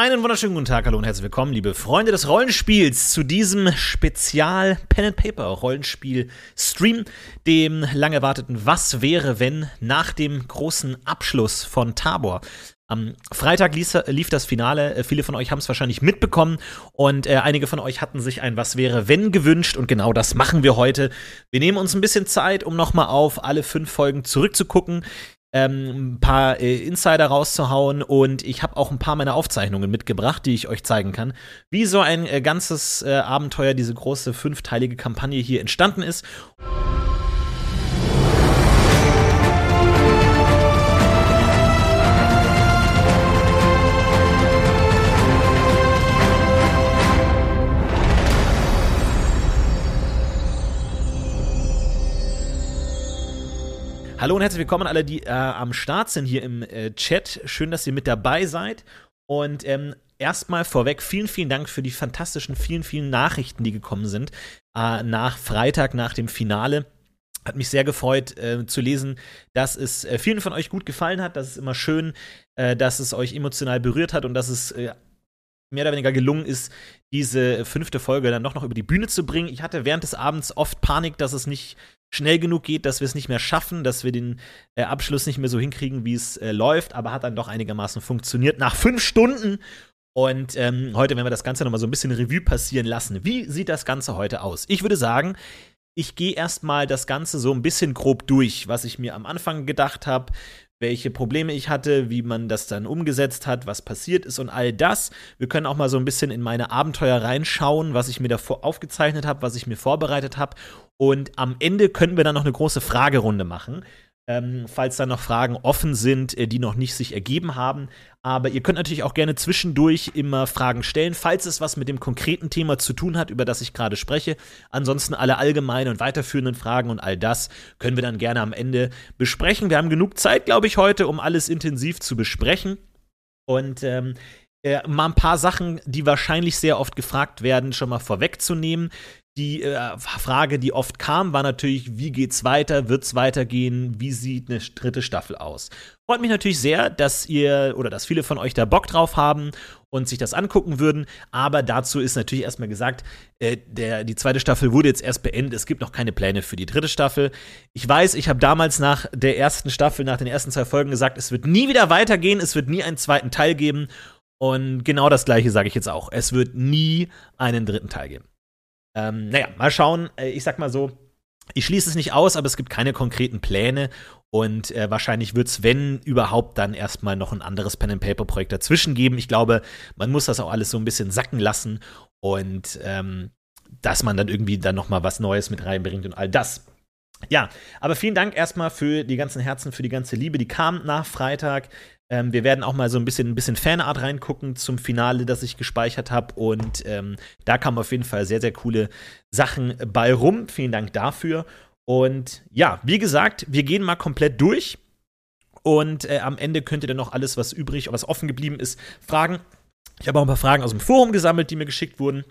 Einen wunderschönen guten Tag, hallo und herzlich willkommen, liebe Freunde des Rollenspiels, zu diesem Spezial Pen and Paper Rollenspiel Stream, dem lang erwarteten Was wäre, wenn nach dem großen Abschluss von Tabor. Am Freitag lief, lief das Finale. Äh, viele von euch haben es wahrscheinlich mitbekommen und äh, einige von euch hatten sich ein Was wäre wenn gewünscht und genau das machen wir heute. Wir nehmen uns ein bisschen Zeit, um nochmal auf alle fünf Folgen zurückzugucken ähm, ein paar äh, Insider rauszuhauen und ich habe auch ein paar meiner Aufzeichnungen mitgebracht, die ich euch zeigen kann, wie so ein äh, ganzes äh, Abenteuer, diese große fünfteilige Kampagne hier entstanden ist. Hallo und herzlich willkommen alle, die äh, am Start sind hier im äh, Chat. Schön, dass ihr mit dabei seid. Und ähm, erstmal vorweg, vielen, vielen Dank für die fantastischen, vielen, vielen Nachrichten, die gekommen sind äh, nach Freitag, nach dem Finale. Hat mich sehr gefreut äh, zu lesen, dass es äh, vielen von euch gut gefallen hat. Das ist immer schön, äh, dass es euch emotional berührt hat und dass es äh, mehr oder weniger gelungen ist, diese fünfte Folge dann doch noch über die Bühne zu bringen. Ich hatte während des Abends oft Panik, dass es nicht schnell genug geht, dass wir es nicht mehr schaffen, dass wir den äh, Abschluss nicht mehr so hinkriegen, wie es äh, läuft, aber hat dann doch einigermaßen funktioniert nach fünf Stunden. Und ähm, heute werden wir das Ganze nochmal so ein bisschen Revue passieren lassen. Wie sieht das Ganze heute aus? Ich würde sagen, ich gehe erstmal das Ganze so ein bisschen grob durch, was ich mir am Anfang gedacht habe, welche Probleme ich hatte, wie man das dann umgesetzt hat, was passiert ist und all das. Wir können auch mal so ein bisschen in meine Abenteuer reinschauen, was ich mir davor aufgezeichnet habe, was ich mir vorbereitet habe. Und am Ende können wir dann noch eine große Fragerunde machen. Ähm, falls da noch Fragen offen sind, äh, die noch nicht sich ergeben haben. Aber ihr könnt natürlich auch gerne zwischendurch immer Fragen stellen, falls es was mit dem konkreten Thema zu tun hat, über das ich gerade spreche. Ansonsten alle allgemeinen und weiterführenden Fragen und all das können wir dann gerne am Ende besprechen. Wir haben genug Zeit, glaube ich, heute, um alles intensiv zu besprechen. Und ähm, äh, mal ein paar Sachen, die wahrscheinlich sehr oft gefragt werden, schon mal vorwegzunehmen. Die äh, Frage, die oft kam, war natürlich, wie geht's weiter? Wird's weitergehen? Wie sieht eine dritte Staffel aus? Freut mich natürlich sehr, dass ihr oder dass viele von euch da Bock drauf haben und sich das angucken würden. Aber dazu ist natürlich erstmal gesagt, äh, der, die zweite Staffel wurde jetzt erst beendet. Es gibt noch keine Pläne für die dritte Staffel. Ich weiß, ich habe damals nach der ersten Staffel, nach den ersten zwei Folgen gesagt, es wird nie wieder weitergehen, es wird nie einen zweiten Teil geben. Und genau das gleiche sage ich jetzt auch. Es wird nie einen dritten Teil geben. Ähm, naja, mal schauen. Äh, ich sag mal so, ich schließe es nicht aus, aber es gibt keine konkreten Pläne. Und äh, wahrscheinlich wird es, wenn überhaupt, dann erstmal noch ein anderes Pen-and-Paper-Projekt dazwischen geben. Ich glaube, man muss das auch alles so ein bisschen sacken lassen und ähm, dass man dann irgendwie dann noch mal was Neues mit reinbringt und all das. Ja, aber vielen Dank erstmal für die ganzen Herzen, für die ganze Liebe, die kam nach Freitag. Ähm, wir werden auch mal so ein bisschen, ein bisschen Fanart reingucken zum Finale, das ich gespeichert habe. Und ähm, da kamen auf jeden Fall sehr, sehr coole Sachen bei rum. Vielen Dank dafür. Und ja, wie gesagt, wir gehen mal komplett durch. Und äh, am Ende könnt ihr dann noch alles, was übrig, was offen geblieben ist, fragen. Ich habe auch ein paar Fragen aus dem Forum gesammelt, die mir geschickt wurden.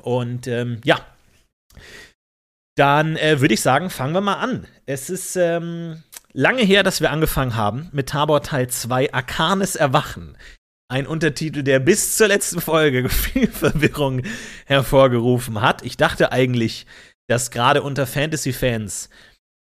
Und ähm, ja, dann äh, würde ich sagen, fangen wir mal an. Es ist ähm, lange her, dass wir angefangen haben mit Tabor Teil 2 Arcanes Erwachen. Ein Untertitel, der bis zur letzten Folge viel Verwirrung hervorgerufen hat. Ich dachte eigentlich, dass gerade unter Fantasy-Fans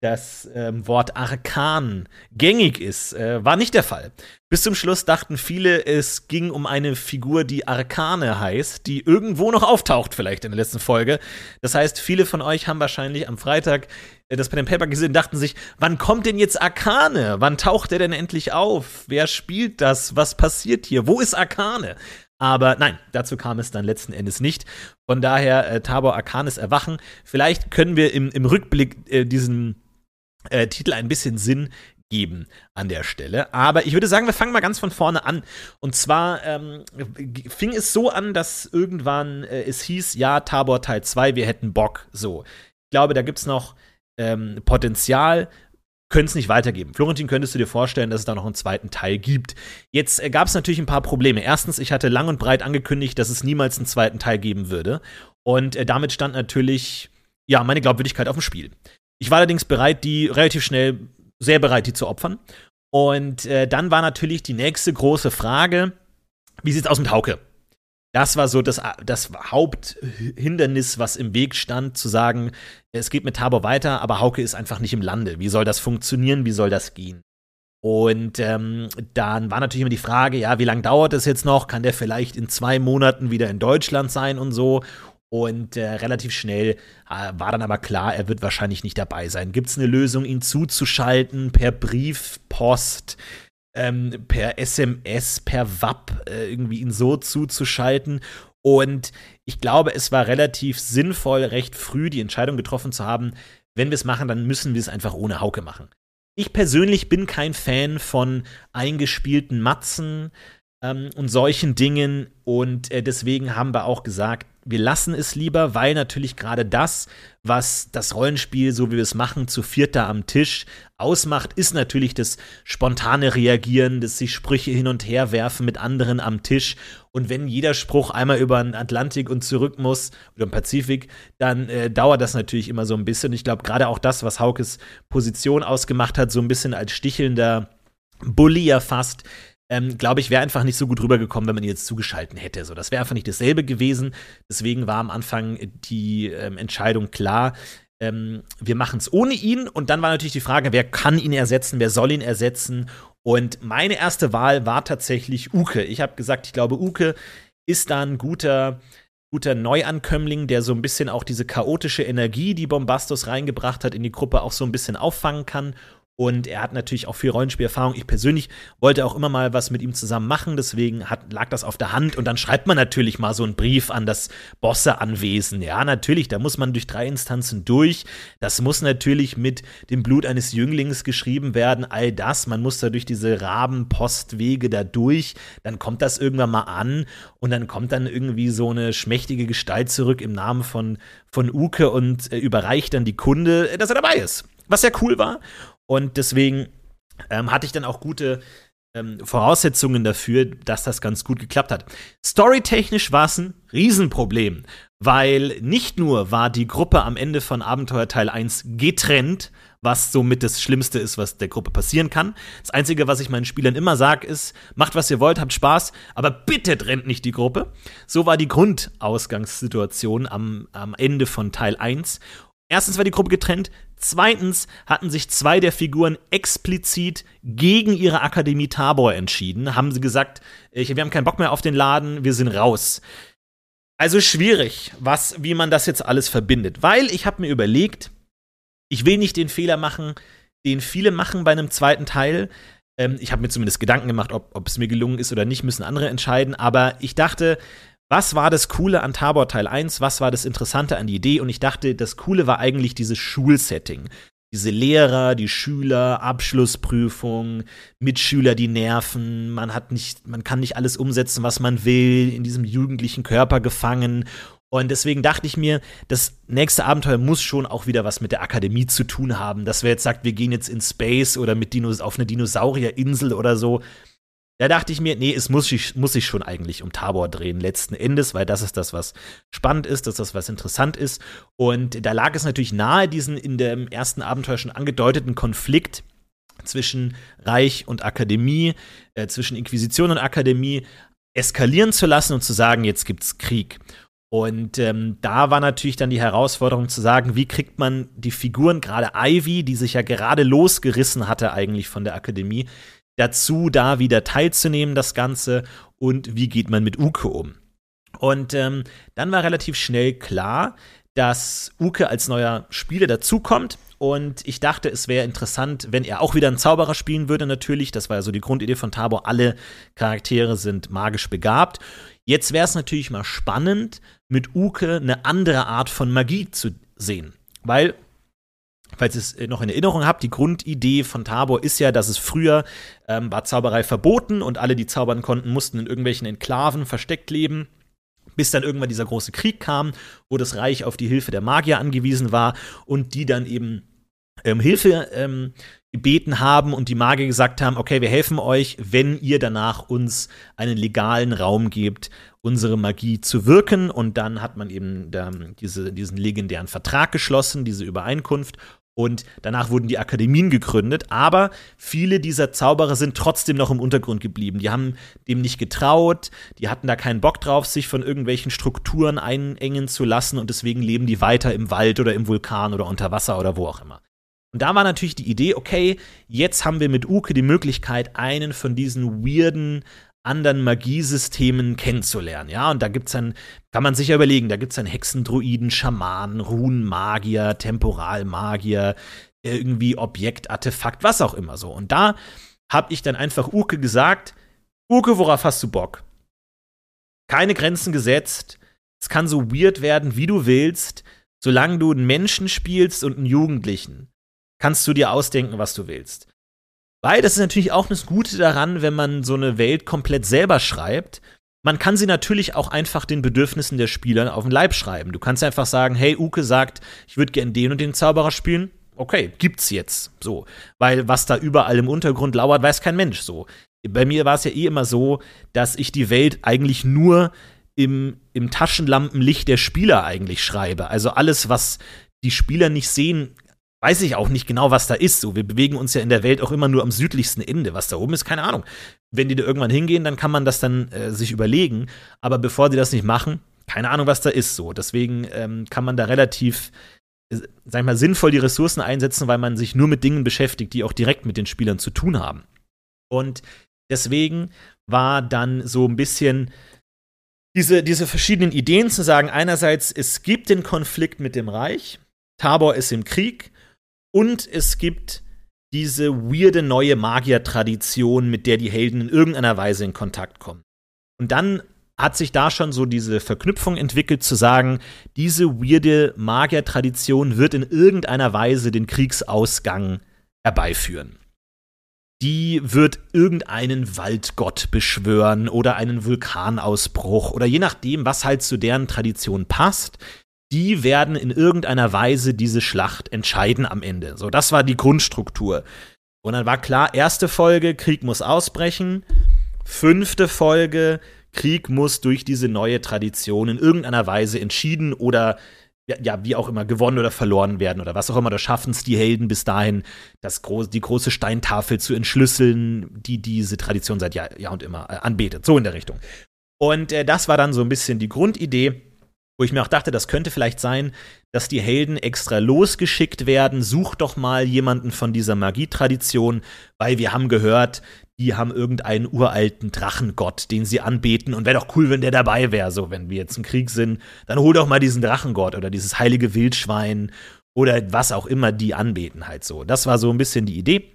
das ähm, Wort Arkan gängig ist, äh, war nicht der Fall. Bis zum Schluss dachten viele, es ging um eine Figur, die Arkane heißt, die irgendwo noch auftaucht, vielleicht in der letzten Folge. Das heißt, viele von euch haben wahrscheinlich am Freitag das Pen and Paper gesehen dachten sich, wann kommt denn jetzt Arkane? Wann taucht er denn endlich auf? Wer spielt das? Was passiert hier? Wo ist Arkane? Aber nein, dazu kam es dann letzten Endes nicht. Von daher, äh, Tabor Arcanes Erwachen. Vielleicht können wir im, im Rückblick äh, diesen äh, Titel ein bisschen Sinn geben an der Stelle. Aber ich würde sagen, wir fangen mal ganz von vorne an. Und zwar ähm, fing es so an, dass irgendwann äh, es hieß, ja, Tabor Teil 2, wir hätten Bock. So. Ich glaube, da gibt es noch ähm, Potenzial, können es nicht weitergeben. Florentin, könntest du dir vorstellen, dass es da noch einen zweiten Teil gibt? Jetzt äh, gab es natürlich ein paar Probleme. Erstens, ich hatte lang und breit angekündigt, dass es niemals einen zweiten Teil geben würde. Und äh, damit stand natürlich, ja, meine Glaubwürdigkeit auf dem Spiel. Ich war allerdings bereit, die relativ schnell, sehr bereit, die zu opfern. Und äh, dann war natürlich die nächste große Frage, Wie sieht's aus mit Hauke? Das war so das, das Haupthindernis, was im Weg stand, zu sagen, es geht mit Tabor weiter, aber Hauke ist einfach nicht im Lande. Wie soll das funktionieren? Wie soll das gehen? Und ähm, dann war natürlich immer die Frage, ja, wie lange dauert es jetzt noch? Kann der vielleicht in zwei Monaten wieder in Deutschland sein und so? Und äh, relativ schnell äh, war dann aber klar, er wird wahrscheinlich nicht dabei sein. Gibt es eine Lösung, ihn zuzuschalten per Brief, Post, ähm, per SMS, per WAP, äh, irgendwie ihn so zuzuschalten? Und ich glaube, es war relativ sinnvoll, recht früh die Entscheidung getroffen zu haben, wenn wir es machen, dann müssen wir es einfach ohne Hauke machen. Ich persönlich bin kein Fan von eingespielten Matzen ähm, und solchen Dingen und äh, deswegen haben wir auch gesagt, wir lassen es lieber, weil natürlich gerade das, was das Rollenspiel, so wie wir es machen, zu vierter am Tisch ausmacht, ist natürlich das spontane Reagieren, das sich Sprüche hin und her werfen mit anderen am Tisch. Und wenn jeder Spruch einmal über den Atlantik und zurück muss, oder den Pazifik, dann äh, dauert das natürlich immer so ein bisschen. Ich glaube, gerade auch das, was Haukes Position ausgemacht hat, so ein bisschen als stichelnder Bully ja fast, ähm, glaube ich, wäre einfach nicht so gut rübergekommen, wenn man ihn jetzt zugeschalten hätte. So, das wäre einfach nicht dasselbe gewesen. Deswegen war am Anfang die ähm, Entscheidung klar. Ähm, wir machen es ohne ihn. Und dann war natürlich die Frage, wer kann ihn ersetzen, wer soll ihn ersetzen. Und meine erste Wahl war tatsächlich Uke. Ich habe gesagt, ich glaube, Uke ist da ein guter, guter Neuankömmling, der so ein bisschen auch diese chaotische Energie, die Bombastos reingebracht hat, in die Gruppe auch so ein bisschen auffangen kann und er hat natürlich auch viel Rollenspielerfahrung. Ich persönlich wollte auch immer mal was mit ihm zusammen machen, deswegen hat, lag das auf der Hand. Und dann schreibt man natürlich mal so einen Brief an das Bosse-Anwesen. Ja, natürlich, da muss man durch drei Instanzen durch. Das muss natürlich mit dem Blut eines Jünglings geschrieben werden. All das, man muss da durch diese Rabenpostwege da durch. Dann kommt das irgendwann mal an und dann kommt dann irgendwie so eine schmächtige Gestalt zurück im Namen von, von Uke und äh, überreicht dann die Kunde, dass er dabei ist. Was sehr cool war. Und deswegen ähm, hatte ich dann auch gute ähm, Voraussetzungen dafür, dass das ganz gut geklappt hat. Storytechnisch war es ein Riesenproblem, weil nicht nur war die Gruppe am Ende von Abenteuer Teil 1 getrennt, was somit das Schlimmste ist, was der Gruppe passieren kann. Das Einzige, was ich meinen Spielern immer sage, ist, macht, was ihr wollt, habt Spaß, aber bitte trennt nicht die Gruppe. So war die Grundausgangssituation am, am Ende von Teil 1. Erstens war die Gruppe getrennt, zweitens hatten sich zwei der Figuren explizit gegen ihre Akademie Tabor entschieden, haben sie gesagt, wir haben keinen Bock mehr auf den Laden, wir sind raus. Also schwierig, was, wie man das jetzt alles verbindet, weil ich habe mir überlegt, ich will nicht den Fehler machen, den viele machen bei einem zweiten Teil. Ähm, ich habe mir zumindest Gedanken gemacht, ob, ob es mir gelungen ist oder nicht, müssen andere entscheiden. Aber ich dachte, was war das Coole an Tabor Teil 1? Was war das Interessante an die Idee? Und ich dachte, das Coole war eigentlich dieses Schulsetting. Diese Lehrer, die Schüler, Abschlussprüfung, Mitschüler, die nerven, man hat nicht, man kann nicht alles umsetzen, was man will, in diesem jugendlichen Körper gefangen. Und deswegen dachte ich mir, das nächste Abenteuer muss schon auch wieder was mit der Akademie zu tun haben. Dass wer jetzt sagt, wir gehen jetzt in Space oder mit Dinos auf eine Dinosaurierinsel oder so. Da dachte ich mir, nee, es muss sich, muss sich schon eigentlich um Tabor drehen, letzten Endes, weil das ist das, was spannend ist, das ist das, was interessant ist. Und da lag es natürlich nahe, diesen in dem ersten Abenteuer schon angedeuteten Konflikt zwischen Reich und Akademie, äh, zwischen Inquisition und Akademie eskalieren zu lassen und zu sagen, jetzt gibt's Krieg. Und ähm, da war natürlich dann die Herausforderung zu sagen, wie kriegt man die Figuren, gerade Ivy, die sich ja gerade losgerissen hatte eigentlich von der Akademie, dazu, da wieder teilzunehmen, das Ganze, und wie geht man mit Uke um. Und ähm, dann war relativ schnell klar, dass Uke als neuer Spieler dazukommt. Und ich dachte, es wäre interessant, wenn er auch wieder einen Zauberer spielen würde, natürlich. Das war ja so die Grundidee von Tabor. Alle Charaktere sind magisch begabt. Jetzt wäre es natürlich mal spannend, mit Uke eine andere Art von Magie zu sehen. Weil falls ihr es äh, noch in Erinnerung habt, die Grundidee von Tabor ist ja, dass es früher ähm, war Zauberei verboten und alle, die zaubern konnten, mussten in irgendwelchen Enklaven versteckt leben. Bis dann irgendwann dieser große Krieg kam, wo das Reich auf die Hilfe der Magier angewiesen war und die dann eben ähm, Hilfe ähm, gebeten haben und die Magier gesagt haben, okay, wir helfen euch, wenn ihr danach uns einen legalen Raum gebt, unsere Magie zu wirken. Und dann hat man eben da, diese, diesen legendären Vertrag geschlossen, diese Übereinkunft. Und danach wurden die Akademien gegründet, aber viele dieser Zauberer sind trotzdem noch im Untergrund geblieben. Die haben dem nicht getraut, die hatten da keinen Bock drauf, sich von irgendwelchen Strukturen einengen zu lassen und deswegen leben die weiter im Wald oder im Vulkan oder unter Wasser oder wo auch immer. Und da war natürlich die Idee, okay, jetzt haben wir mit Uke die Möglichkeit, einen von diesen weirden anderen Magiesystemen kennenzulernen. Ja, und da gibt's dann, kann man sich ja überlegen, da gibt's dann Hexendruiden, Schamanen, Runenmagier, Temporalmagier, irgendwie Objekt, Artefakt, was auch immer so. Und da habe ich dann einfach Uke gesagt, Uke, worauf hast du Bock? Keine Grenzen gesetzt. Es kann so weird werden, wie du willst, solange du einen Menschen spielst und einen Jugendlichen. Kannst du dir ausdenken, was du willst. Weil das ist natürlich auch das Gute daran, wenn man so eine Welt komplett selber schreibt. Man kann sie natürlich auch einfach den Bedürfnissen der Spieler auf den Leib schreiben. Du kannst einfach sagen, hey, Uke sagt, ich würde gern den und den Zauberer spielen. Okay, gibt's jetzt. So. Weil was da überall im Untergrund lauert, weiß kein Mensch so. Bei mir war es ja eh immer so, dass ich die Welt eigentlich nur im, im Taschenlampenlicht der Spieler eigentlich schreibe. Also alles, was die Spieler nicht sehen, weiß ich auch nicht genau, was da ist. So, wir bewegen uns ja in der Welt auch immer nur am südlichsten Ende. Was da oben ist, keine Ahnung. Wenn die da irgendwann hingehen, dann kann man das dann äh, sich überlegen. Aber bevor die das nicht machen, keine Ahnung, was da ist. So, deswegen ähm, kann man da relativ, äh, sag ich mal, sinnvoll die Ressourcen einsetzen, weil man sich nur mit Dingen beschäftigt, die auch direkt mit den Spielern zu tun haben. Und deswegen war dann so ein bisschen diese, diese verschiedenen Ideen zu sagen, einerseits, es gibt den Konflikt mit dem Reich, Tabor ist im Krieg, und es gibt diese weirde neue Magier-Tradition, mit der die Helden in irgendeiner Weise in Kontakt kommen. Und dann hat sich da schon so diese Verknüpfung entwickelt, zu sagen, diese weirde Magier-Tradition wird in irgendeiner Weise den Kriegsausgang herbeiführen. Die wird irgendeinen Waldgott beschwören oder einen Vulkanausbruch oder je nachdem, was halt zu deren Tradition passt, die werden in irgendeiner Weise diese Schlacht entscheiden am Ende. So, das war die Grundstruktur. Und dann war klar, erste Folge, Krieg muss ausbrechen. Fünfte Folge, Krieg muss durch diese neue Tradition in irgendeiner Weise entschieden oder ja, wie auch immer, gewonnen oder verloren werden oder was auch immer. Da schaffen es die Helden bis dahin, das groß, die große Steintafel zu entschlüsseln, die diese Tradition seit Jahr, Jahr und immer äh, anbetet. So in der Richtung. Und äh, das war dann so ein bisschen die Grundidee wo ich mir auch dachte, das könnte vielleicht sein, dass die Helden extra losgeschickt werden. Such doch mal jemanden von dieser Magietradition, weil wir haben gehört, die haben irgendeinen uralten Drachengott, den sie anbeten. Und wäre doch cool, wenn der dabei wäre. So, wenn wir jetzt im Krieg sind, dann hol doch mal diesen Drachengott oder dieses heilige Wildschwein oder was auch immer die anbeten halt so. Das war so ein bisschen die Idee.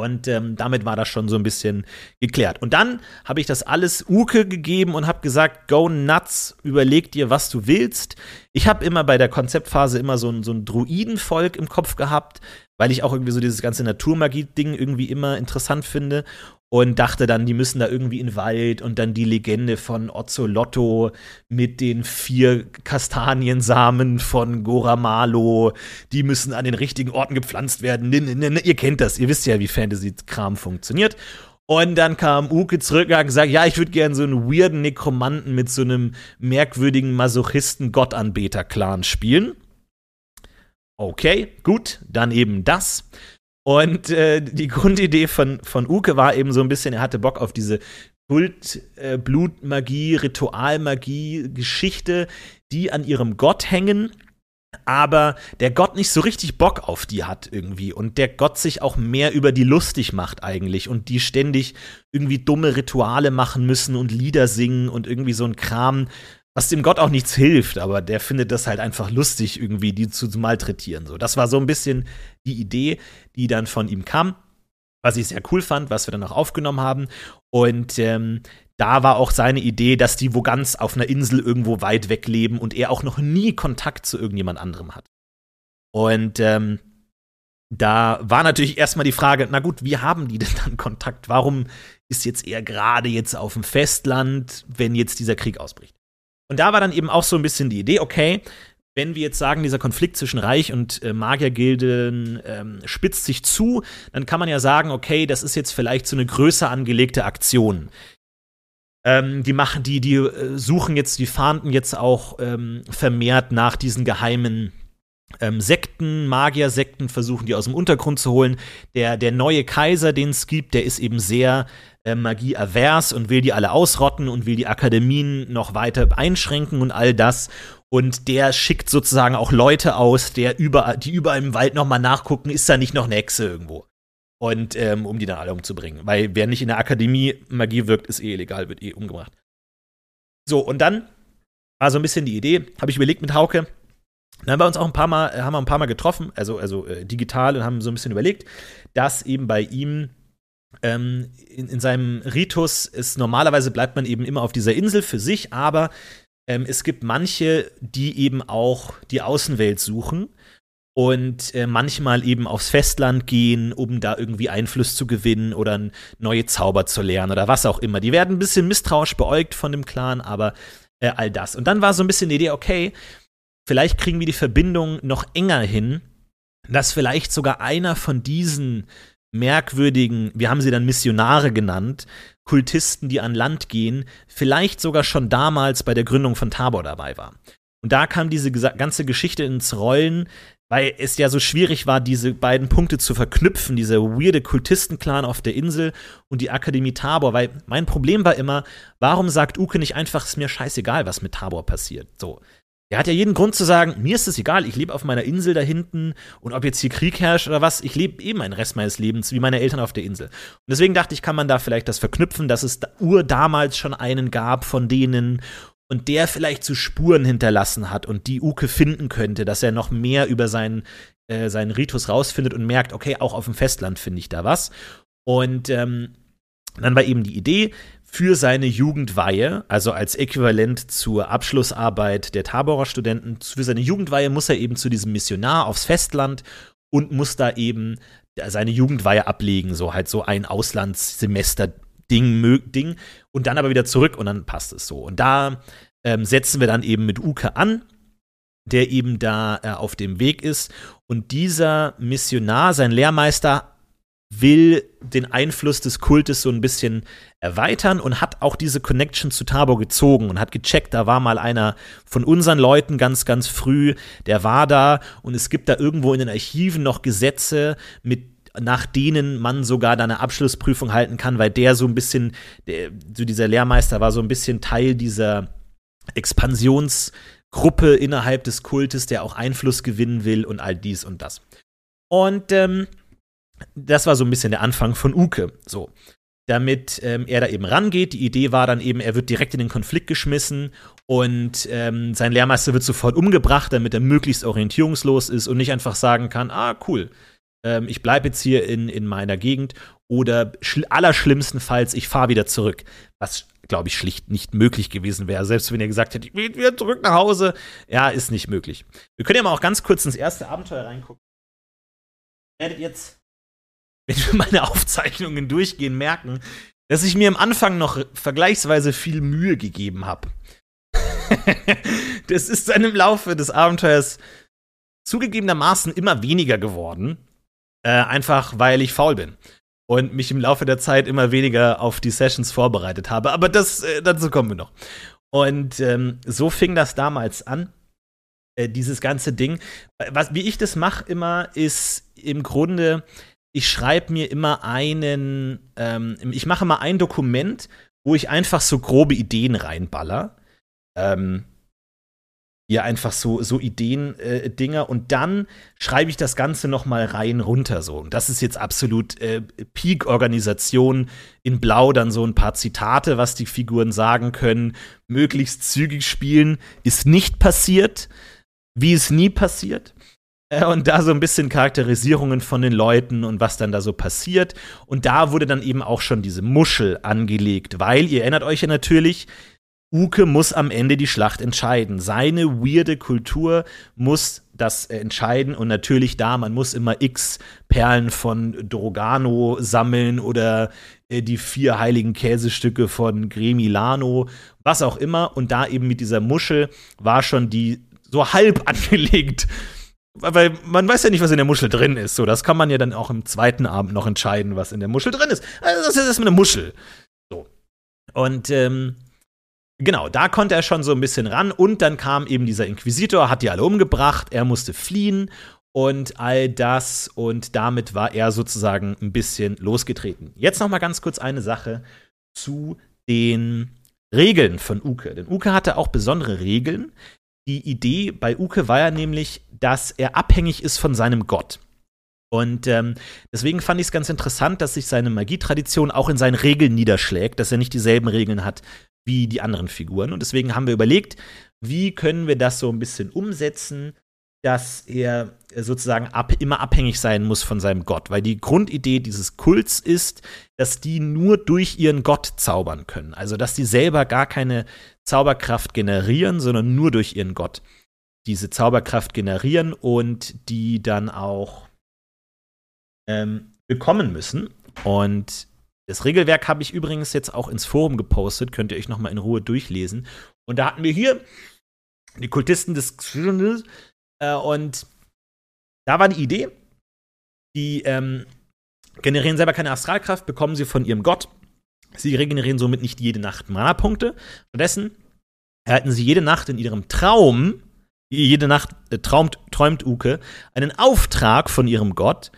Und ähm, damit war das schon so ein bisschen geklärt. Und dann habe ich das alles Uke gegeben und habe gesagt, go nuts, überleg dir, was du willst. Ich habe immer bei der Konzeptphase immer so ein, so ein Druidenvolk im Kopf gehabt, weil ich auch irgendwie so dieses ganze Naturmagie-Ding irgendwie immer interessant finde und dachte dann, die müssen da irgendwie in den Wald und dann die Legende von Ozzolotto mit den vier Kastaniensamen von Goramalo, die müssen an den richtigen Orten gepflanzt werden. Ihr kennt das, ihr wisst ja, wie Fantasy-Kram funktioniert. Und dann kam Uke zurück und hat gesagt, ja, ich würde gerne so einen weirden Nekromanten mit so einem merkwürdigen Masochisten-Gottanbeter-Clan spielen. Okay, gut, dann eben das. Und äh, die Grundidee von, von Uke war eben so ein bisschen, er hatte Bock auf diese Kult, äh, Blutmagie, Ritualmagie, Geschichte, die an ihrem Gott hängen, aber der Gott nicht so richtig Bock auf die hat irgendwie und der Gott sich auch mehr über die lustig macht eigentlich und die ständig irgendwie dumme Rituale machen müssen und Lieder singen und irgendwie so ein Kram, was dem Gott auch nichts hilft, aber der findet das halt einfach lustig, irgendwie die zu malträtieren. So, das war so ein bisschen die Idee, die dann von ihm kam, was ich sehr cool fand, was wir dann auch aufgenommen haben. Und ähm, da war auch seine Idee, dass die wo ganz auf einer Insel irgendwo weit weg leben und er auch noch nie Kontakt zu irgendjemand anderem hat. Und ähm, da war natürlich erstmal die Frage, na gut, wie haben die denn dann Kontakt? Warum ist jetzt er gerade jetzt auf dem Festland, wenn jetzt dieser Krieg ausbricht? Und da war dann eben auch so ein bisschen die Idee, okay, wenn wir jetzt sagen, dieser Konflikt zwischen Reich und äh, Magiergilden ähm, spitzt sich zu, dann kann man ja sagen, okay, das ist jetzt vielleicht so eine größer angelegte Aktion. Ähm, die machen, die, die äh, suchen jetzt, die fahnden jetzt auch ähm, vermehrt nach diesen geheimen ähm, Sekten, Magier-Sekten versuchen, die aus dem Untergrund zu holen. Der, der neue Kaiser, den es gibt, der ist eben sehr äh, magieavers und will die alle ausrotten und will die Akademien noch weiter einschränken und all das. Und der schickt sozusagen auch Leute aus, der über, die überall im Wald noch mal nachgucken, ist da nicht noch eine Hexe irgendwo. Und ähm, um die dann alle umzubringen. Weil wer nicht in der Akademie Magie wirkt, ist eh illegal, wird eh umgebracht. So, und dann war so ein bisschen die Idee, habe ich überlegt mit Hauke, dann haben wir uns auch ein paar Mal, haben wir ein paar Mal getroffen, also, also äh, digital und haben so ein bisschen überlegt, dass eben bei ihm ähm, in, in, seinem Ritus ist normalerweise bleibt man eben immer auf dieser Insel für sich, aber ähm, es gibt manche, die eben auch die Außenwelt suchen und äh, manchmal eben aufs Festland gehen, um da irgendwie Einfluss zu gewinnen oder neue Zauber zu lernen oder was auch immer. Die werden ein bisschen misstrauisch beäugt von dem Clan, aber äh, all das. Und dann war so ein bisschen die Idee, okay, vielleicht kriegen wir die Verbindung noch enger hin, dass vielleicht sogar einer von diesen merkwürdigen, wir haben sie dann Missionare genannt, Kultisten, die an Land gehen, vielleicht sogar schon damals bei der Gründung von Tabor dabei war. Und da kam diese ganze Geschichte ins Rollen, weil es ja so schwierig war, diese beiden Punkte zu verknüpfen, dieser weirde Kultistenclan auf der Insel und die Akademie Tabor, weil mein Problem war immer, warum sagt Uke nicht einfach, es ist mir scheißegal, was mit Tabor passiert? So. Er hat ja jeden Grund zu sagen, mir ist es egal, ich lebe auf meiner Insel da hinten und ob jetzt hier Krieg herrscht oder was, ich lebe eben einen Rest meines Lebens wie meine Eltern auf der Insel. Und deswegen dachte ich, kann man da vielleicht das verknüpfen, dass es ur damals schon einen gab von denen und der vielleicht zu Spuren hinterlassen hat und die Uke finden könnte, dass er noch mehr über seinen, äh, seinen Ritus rausfindet und merkt, okay, auch auf dem Festland finde ich da was. Und ähm, dann war eben die Idee, für seine Jugendweihe, also als Äquivalent zur Abschlussarbeit der Taborer Studenten, für seine Jugendweihe muss er eben zu diesem Missionar aufs Festland und muss da eben seine Jugendweihe ablegen, so halt so ein Auslandssemester-Ding, Ding, und dann aber wieder zurück und dann passt es so. Und da ähm, setzen wir dann eben mit Uke an, der eben da äh, auf dem Weg ist. Und dieser Missionar, sein Lehrmeister, will den Einfluss des Kultes so ein bisschen erweitern und hat auch diese Connection zu Tabor gezogen und hat gecheckt, da war mal einer von unseren Leuten ganz, ganz früh, der war da und es gibt da irgendwo in den Archiven noch Gesetze mit nach denen man sogar da eine Abschlussprüfung halten kann, weil der so ein bisschen, der, so dieser Lehrmeister war so ein bisschen Teil dieser Expansionsgruppe innerhalb des Kultes, der auch Einfluss gewinnen will und all dies und das. Und ähm, das war so ein bisschen der Anfang von Uke. So. Damit ähm, er da eben rangeht. Die Idee war dann eben, er wird direkt in den Konflikt geschmissen und ähm, sein Lehrmeister wird sofort umgebracht, damit er möglichst orientierungslos ist und nicht einfach sagen kann: Ah, cool, ähm, ich bleibe jetzt hier in, in meiner Gegend oder allerschlimmstenfalls, ich fahre wieder zurück. Was, glaube ich, schlicht nicht möglich gewesen wäre. Selbst wenn er gesagt hätte, ich will wieder zurück nach Hause. Ja, ist nicht möglich. Wir können ja mal auch ganz kurz ins erste Abenteuer reingucken. Werdet jetzt wenn wir meine Aufzeichnungen durchgehen, merken, dass ich mir am Anfang noch vergleichsweise viel Mühe gegeben habe. das ist dann im Laufe des Abenteuers zugegebenermaßen immer weniger geworden. Äh, einfach weil ich faul bin. Und mich im Laufe der Zeit immer weniger auf die Sessions vorbereitet habe. Aber das, äh, dazu kommen wir noch. Und ähm, so fing das damals an. Äh, dieses ganze Ding. Was, wie ich das mache immer, ist im Grunde ich schreibe mir immer einen, ähm, ich mache mal ein Dokument, wo ich einfach so grobe Ideen reinballer. Ähm, ja, einfach so, so Ideen-Dinger äh, und dann schreibe ich das Ganze noch mal rein runter so. Und das ist jetzt absolut äh, Peak-Organisation in Blau, dann so ein paar Zitate, was die Figuren sagen können. Möglichst zügig spielen ist nicht passiert, wie es nie passiert. Äh, und da so ein bisschen Charakterisierungen von den Leuten und was dann da so passiert. Und da wurde dann eben auch schon diese Muschel angelegt, weil ihr erinnert euch ja natürlich, Uke muss am Ende die Schlacht entscheiden. Seine weirde Kultur muss das entscheiden und natürlich da, man muss immer x Perlen von Drogano sammeln oder äh, die vier heiligen Käsestücke von Gremilano, was auch immer. Und da eben mit dieser Muschel war schon die so halb angelegt weil man weiß ja nicht, was in der Muschel drin ist. So, das kann man ja dann auch im zweiten Abend noch entscheiden, was in der Muschel drin ist. Also das ist erstmal eine Muschel. So. Und ähm, Genau, da konnte er schon so ein bisschen ran und dann kam eben dieser Inquisitor, hat die alle umgebracht, er musste fliehen und all das und damit war er sozusagen ein bisschen losgetreten. Jetzt noch mal ganz kurz eine Sache zu den Regeln von Uke, denn Uke hatte auch besondere Regeln. Die Idee bei Uke war ja nämlich, dass er abhängig ist von seinem Gott. Und ähm, deswegen fand ich es ganz interessant, dass sich seine Magietradition auch in seinen Regeln niederschlägt, dass er nicht dieselben Regeln hat wie die anderen Figuren. Und deswegen haben wir überlegt, wie können wir das so ein bisschen umsetzen, dass er sozusagen ab, immer abhängig sein muss von seinem Gott. Weil die Grundidee dieses Kults ist, dass die nur durch ihren Gott zaubern können. Also, dass die selber gar keine Zauberkraft generieren, sondern nur durch ihren Gott diese Zauberkraft generieren und die dann auch ähm, bekommen müssen. Und das Regelwerk habe ich übrigens jetzt auch ins Forum gepostet, könnt ihr euch noch mal in Ruhe durchlesen. Und da hatten wir hier die Kultisten des äh, und da war die Idee, die ähm, generieren selber keine Astralkraft, bekommen sie von ihrem Gott. Sie regenerieren somit nicht jede Nacht Mana-Punkte. Stattdessen erhalten sie jede Nacht in ihrem Traum, jede Nacht äh, traumt, träumt Uke, einen Auftrag von ihrem Gott,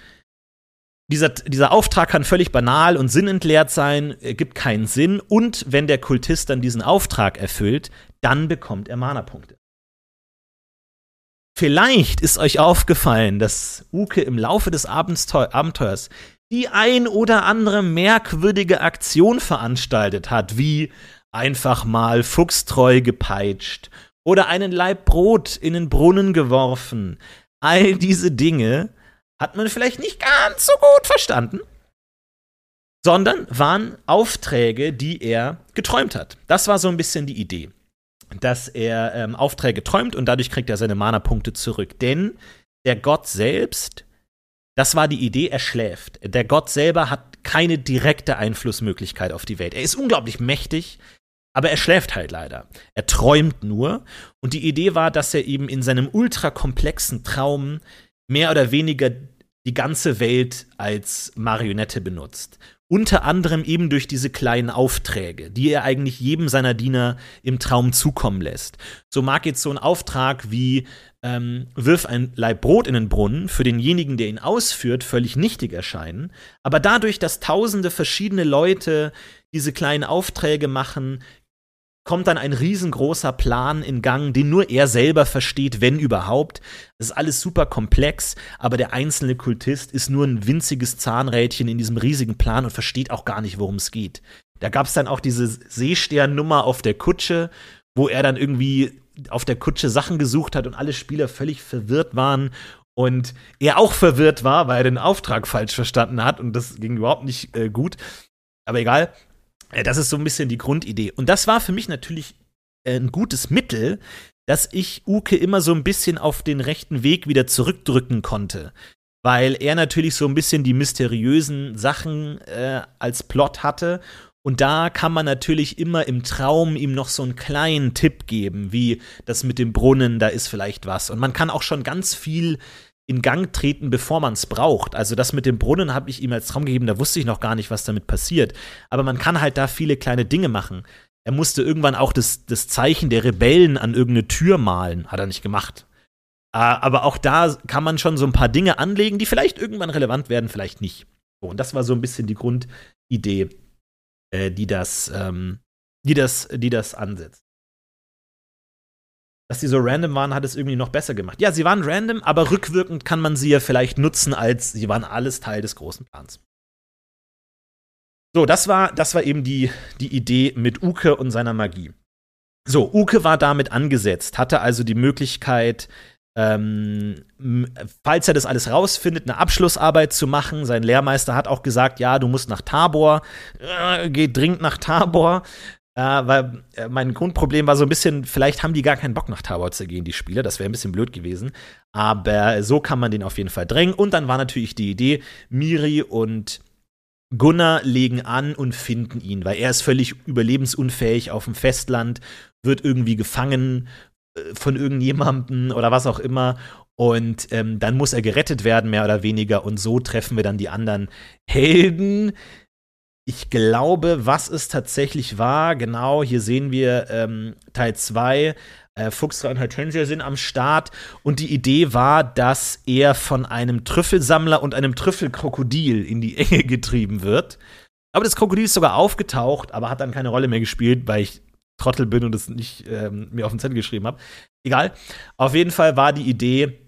dieser, dieser Auftrag kann völlig banal und sinnentleert sein, gibt keinen Sinn. Und wenn der Kultist dann diesen Auftrag erfüllt, dann bekommt er Mana-Punkte. Vielleicht ist euch aufgefallen, dass Uke im Laufe des Abenteuers die ein oder andere merkwürdige Aktion veranstaltet hat, wie einfach mal fuchstreu gepeitscht oder einen Laib Brot in den Brunnen geworfen. All diese Dinge hat man vielleicht nicht ganz so gut verstanden, sondern waren Aufträge, die er geträumt hat. Das war so ein bisschen die Idee, dass er ähm, Aufträge träumt und dadurch kriegt er seine Mana-Punkte zurück. Denn der Gott selbst, das war die Idee, er schläft. Der Gott selber hat keine direkte Einflussmöglichkeit auf die Welt. Er ist unglaublich mächtig, aber er schläft halt leider. Er träumt nur. Und die Idee war, dass er eben in seinem ultrakomplexen Traum mehr oder weniger die ganze Welt als Marionette benutzt. Unter anderem eben durch diese kleinen Aufträge, die er eigentlich jedem seiner Diener im Traum zukommen lässt. So mag jetzt so ein Auftrag wie ähm, wirf ein Leib Brot in den Brunnen für denjenigen, der ihn ausführt, völlig nichtig erscheinen. Aber dadurch, dass tausende verschiedene Leute diese kleinen Aufträge machen, kommt dann ein riesengroßer Plan in Gang, den nur er selber versteht, wenn überhaupt. Das ist alles super komplex, aber der einzelne Kultist ist nur ein winziges Zahnrädchen in diesem riesigen Plan und versteht auch gar nicht, worum es geht. Da gab es dann auch diese Seesternnummer auf der Kutsche, wo er dann irgendwie auf der Kutsche Sachen gesucht hat und alle Spieler völlig verwirrt waren und er auch verwirrt war, weil er den Auftrag falsch verstanden hat und das ging überhaupt nicht äh, gut. Aber egal, das ist so ein bisschen die Grundidee. Und das war für mich natürlich äh, ein gutes Mittel, dass ich Uke immer so ein bisschen auf den rechten Weg wieder zurückdrücken konnte. Weil er natürlich so ein bisschen die mysteriösen Sachen äh, als Plot hatte. Und da kann man natürlich immer im Traum ihm noch so einen kleinen Tipp geben, wie das mit dem Brunnen, da ist vielleicht was. Und man kann auch schon ganz viel in Gang treten, bevor man es braucht. Also das mit dem Brunnen habe ich ihm als Traum gegeben, da wusste ich noch gar nicht, was damit passiert. Aber man kann halt da viele kleine Dinge machen. Er musste irgendwann auch das, das Zeichen der Rebellen an irgendeine Tür malen. Hat er nicht gemacht. Äh, aber auch da kann man schon so ein paar Dinge anlegen, die vielleicht irgendwann relevant werden, vielleicht nicht. und das war so ein bisschen die Grundidee, äh, die das, ähm, die das, die das ansetzt dass die so random waren, hat es irgendwie noch besser gemacht. Ja, sie waren random, aber rückwirkend kann man sie ja vielleicht nutzen, als sie waren alles Teil des großen Plans. So, das war, das war eben die, die Idee mit Uke und seiner Magie. So, Uke war damit angesetzt, hatte also die Möglichkeit, ähm, falls er das alles rausfindet, eine Abschlussarbeit zu machen. Sein Lehrmeister hat auch gesagt, ja, du musst nach Tabor, äh, geh dringend nach Tabor. Äh, weil äh, mein Grundproblem war so ein bisschen, vielleicht haben die gar keinen Bock nach Tabor zu gehen, die Spieler. Das wäre ein bisschen blöd gewesen. Aber so kann man den auf jeden Fall drängen. Und dann war natürlich die Idee, Miri und Gunnar legen an und finden ihn, weil er ist völlig überlebensunfähig auf dem Festland, wird irgendwie gefangen äh, von irgendjemandem oder was auch immer. Und ähm, dann muss er gerettet werden, mehr oder weniger. Und so treffen wir dann die anderen Helden, ich glaube, was es tatsächlich war, genau, hier sehen wir ähm, Teil 2. Äh, Fuchs und Hortensia sind am Start und die Idee war, dass er von einem Trüffelsammler und einem Trüffelkrokodil in die Enge getrieben wird. Aber das Krokodil ist sogar aufgetaucht, aber hat dann keine Rolle mehr gespielt, weil ich Trottel bin und es nicht ähm, mir auf den Zettel geschrieben habe. Egal. Auf jeden Fall war die Idee,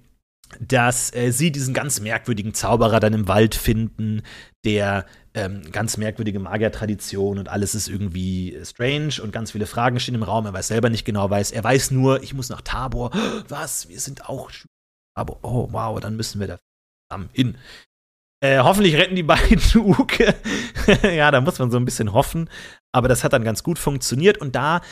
dass äh, sie diesen ganz merkwürdigen Zauberer dann im Wald finden, der ähm, ganz merkwürdige Magiertradition und alles ist irgendwie strange und ganz viele Fragen stehen im Raum. Er weiß selber nicht genau, weiß. Er weiß nur, ich muss nach Tabor. Was? Wir sind auch Tabor. Oh, wow, dann müssen wir da hin. Äh, hoffentlich retten die beiden Uke. ja, da muss man so ein bisschen hoffen. Aber das hat dann ganz gut funktioniert und da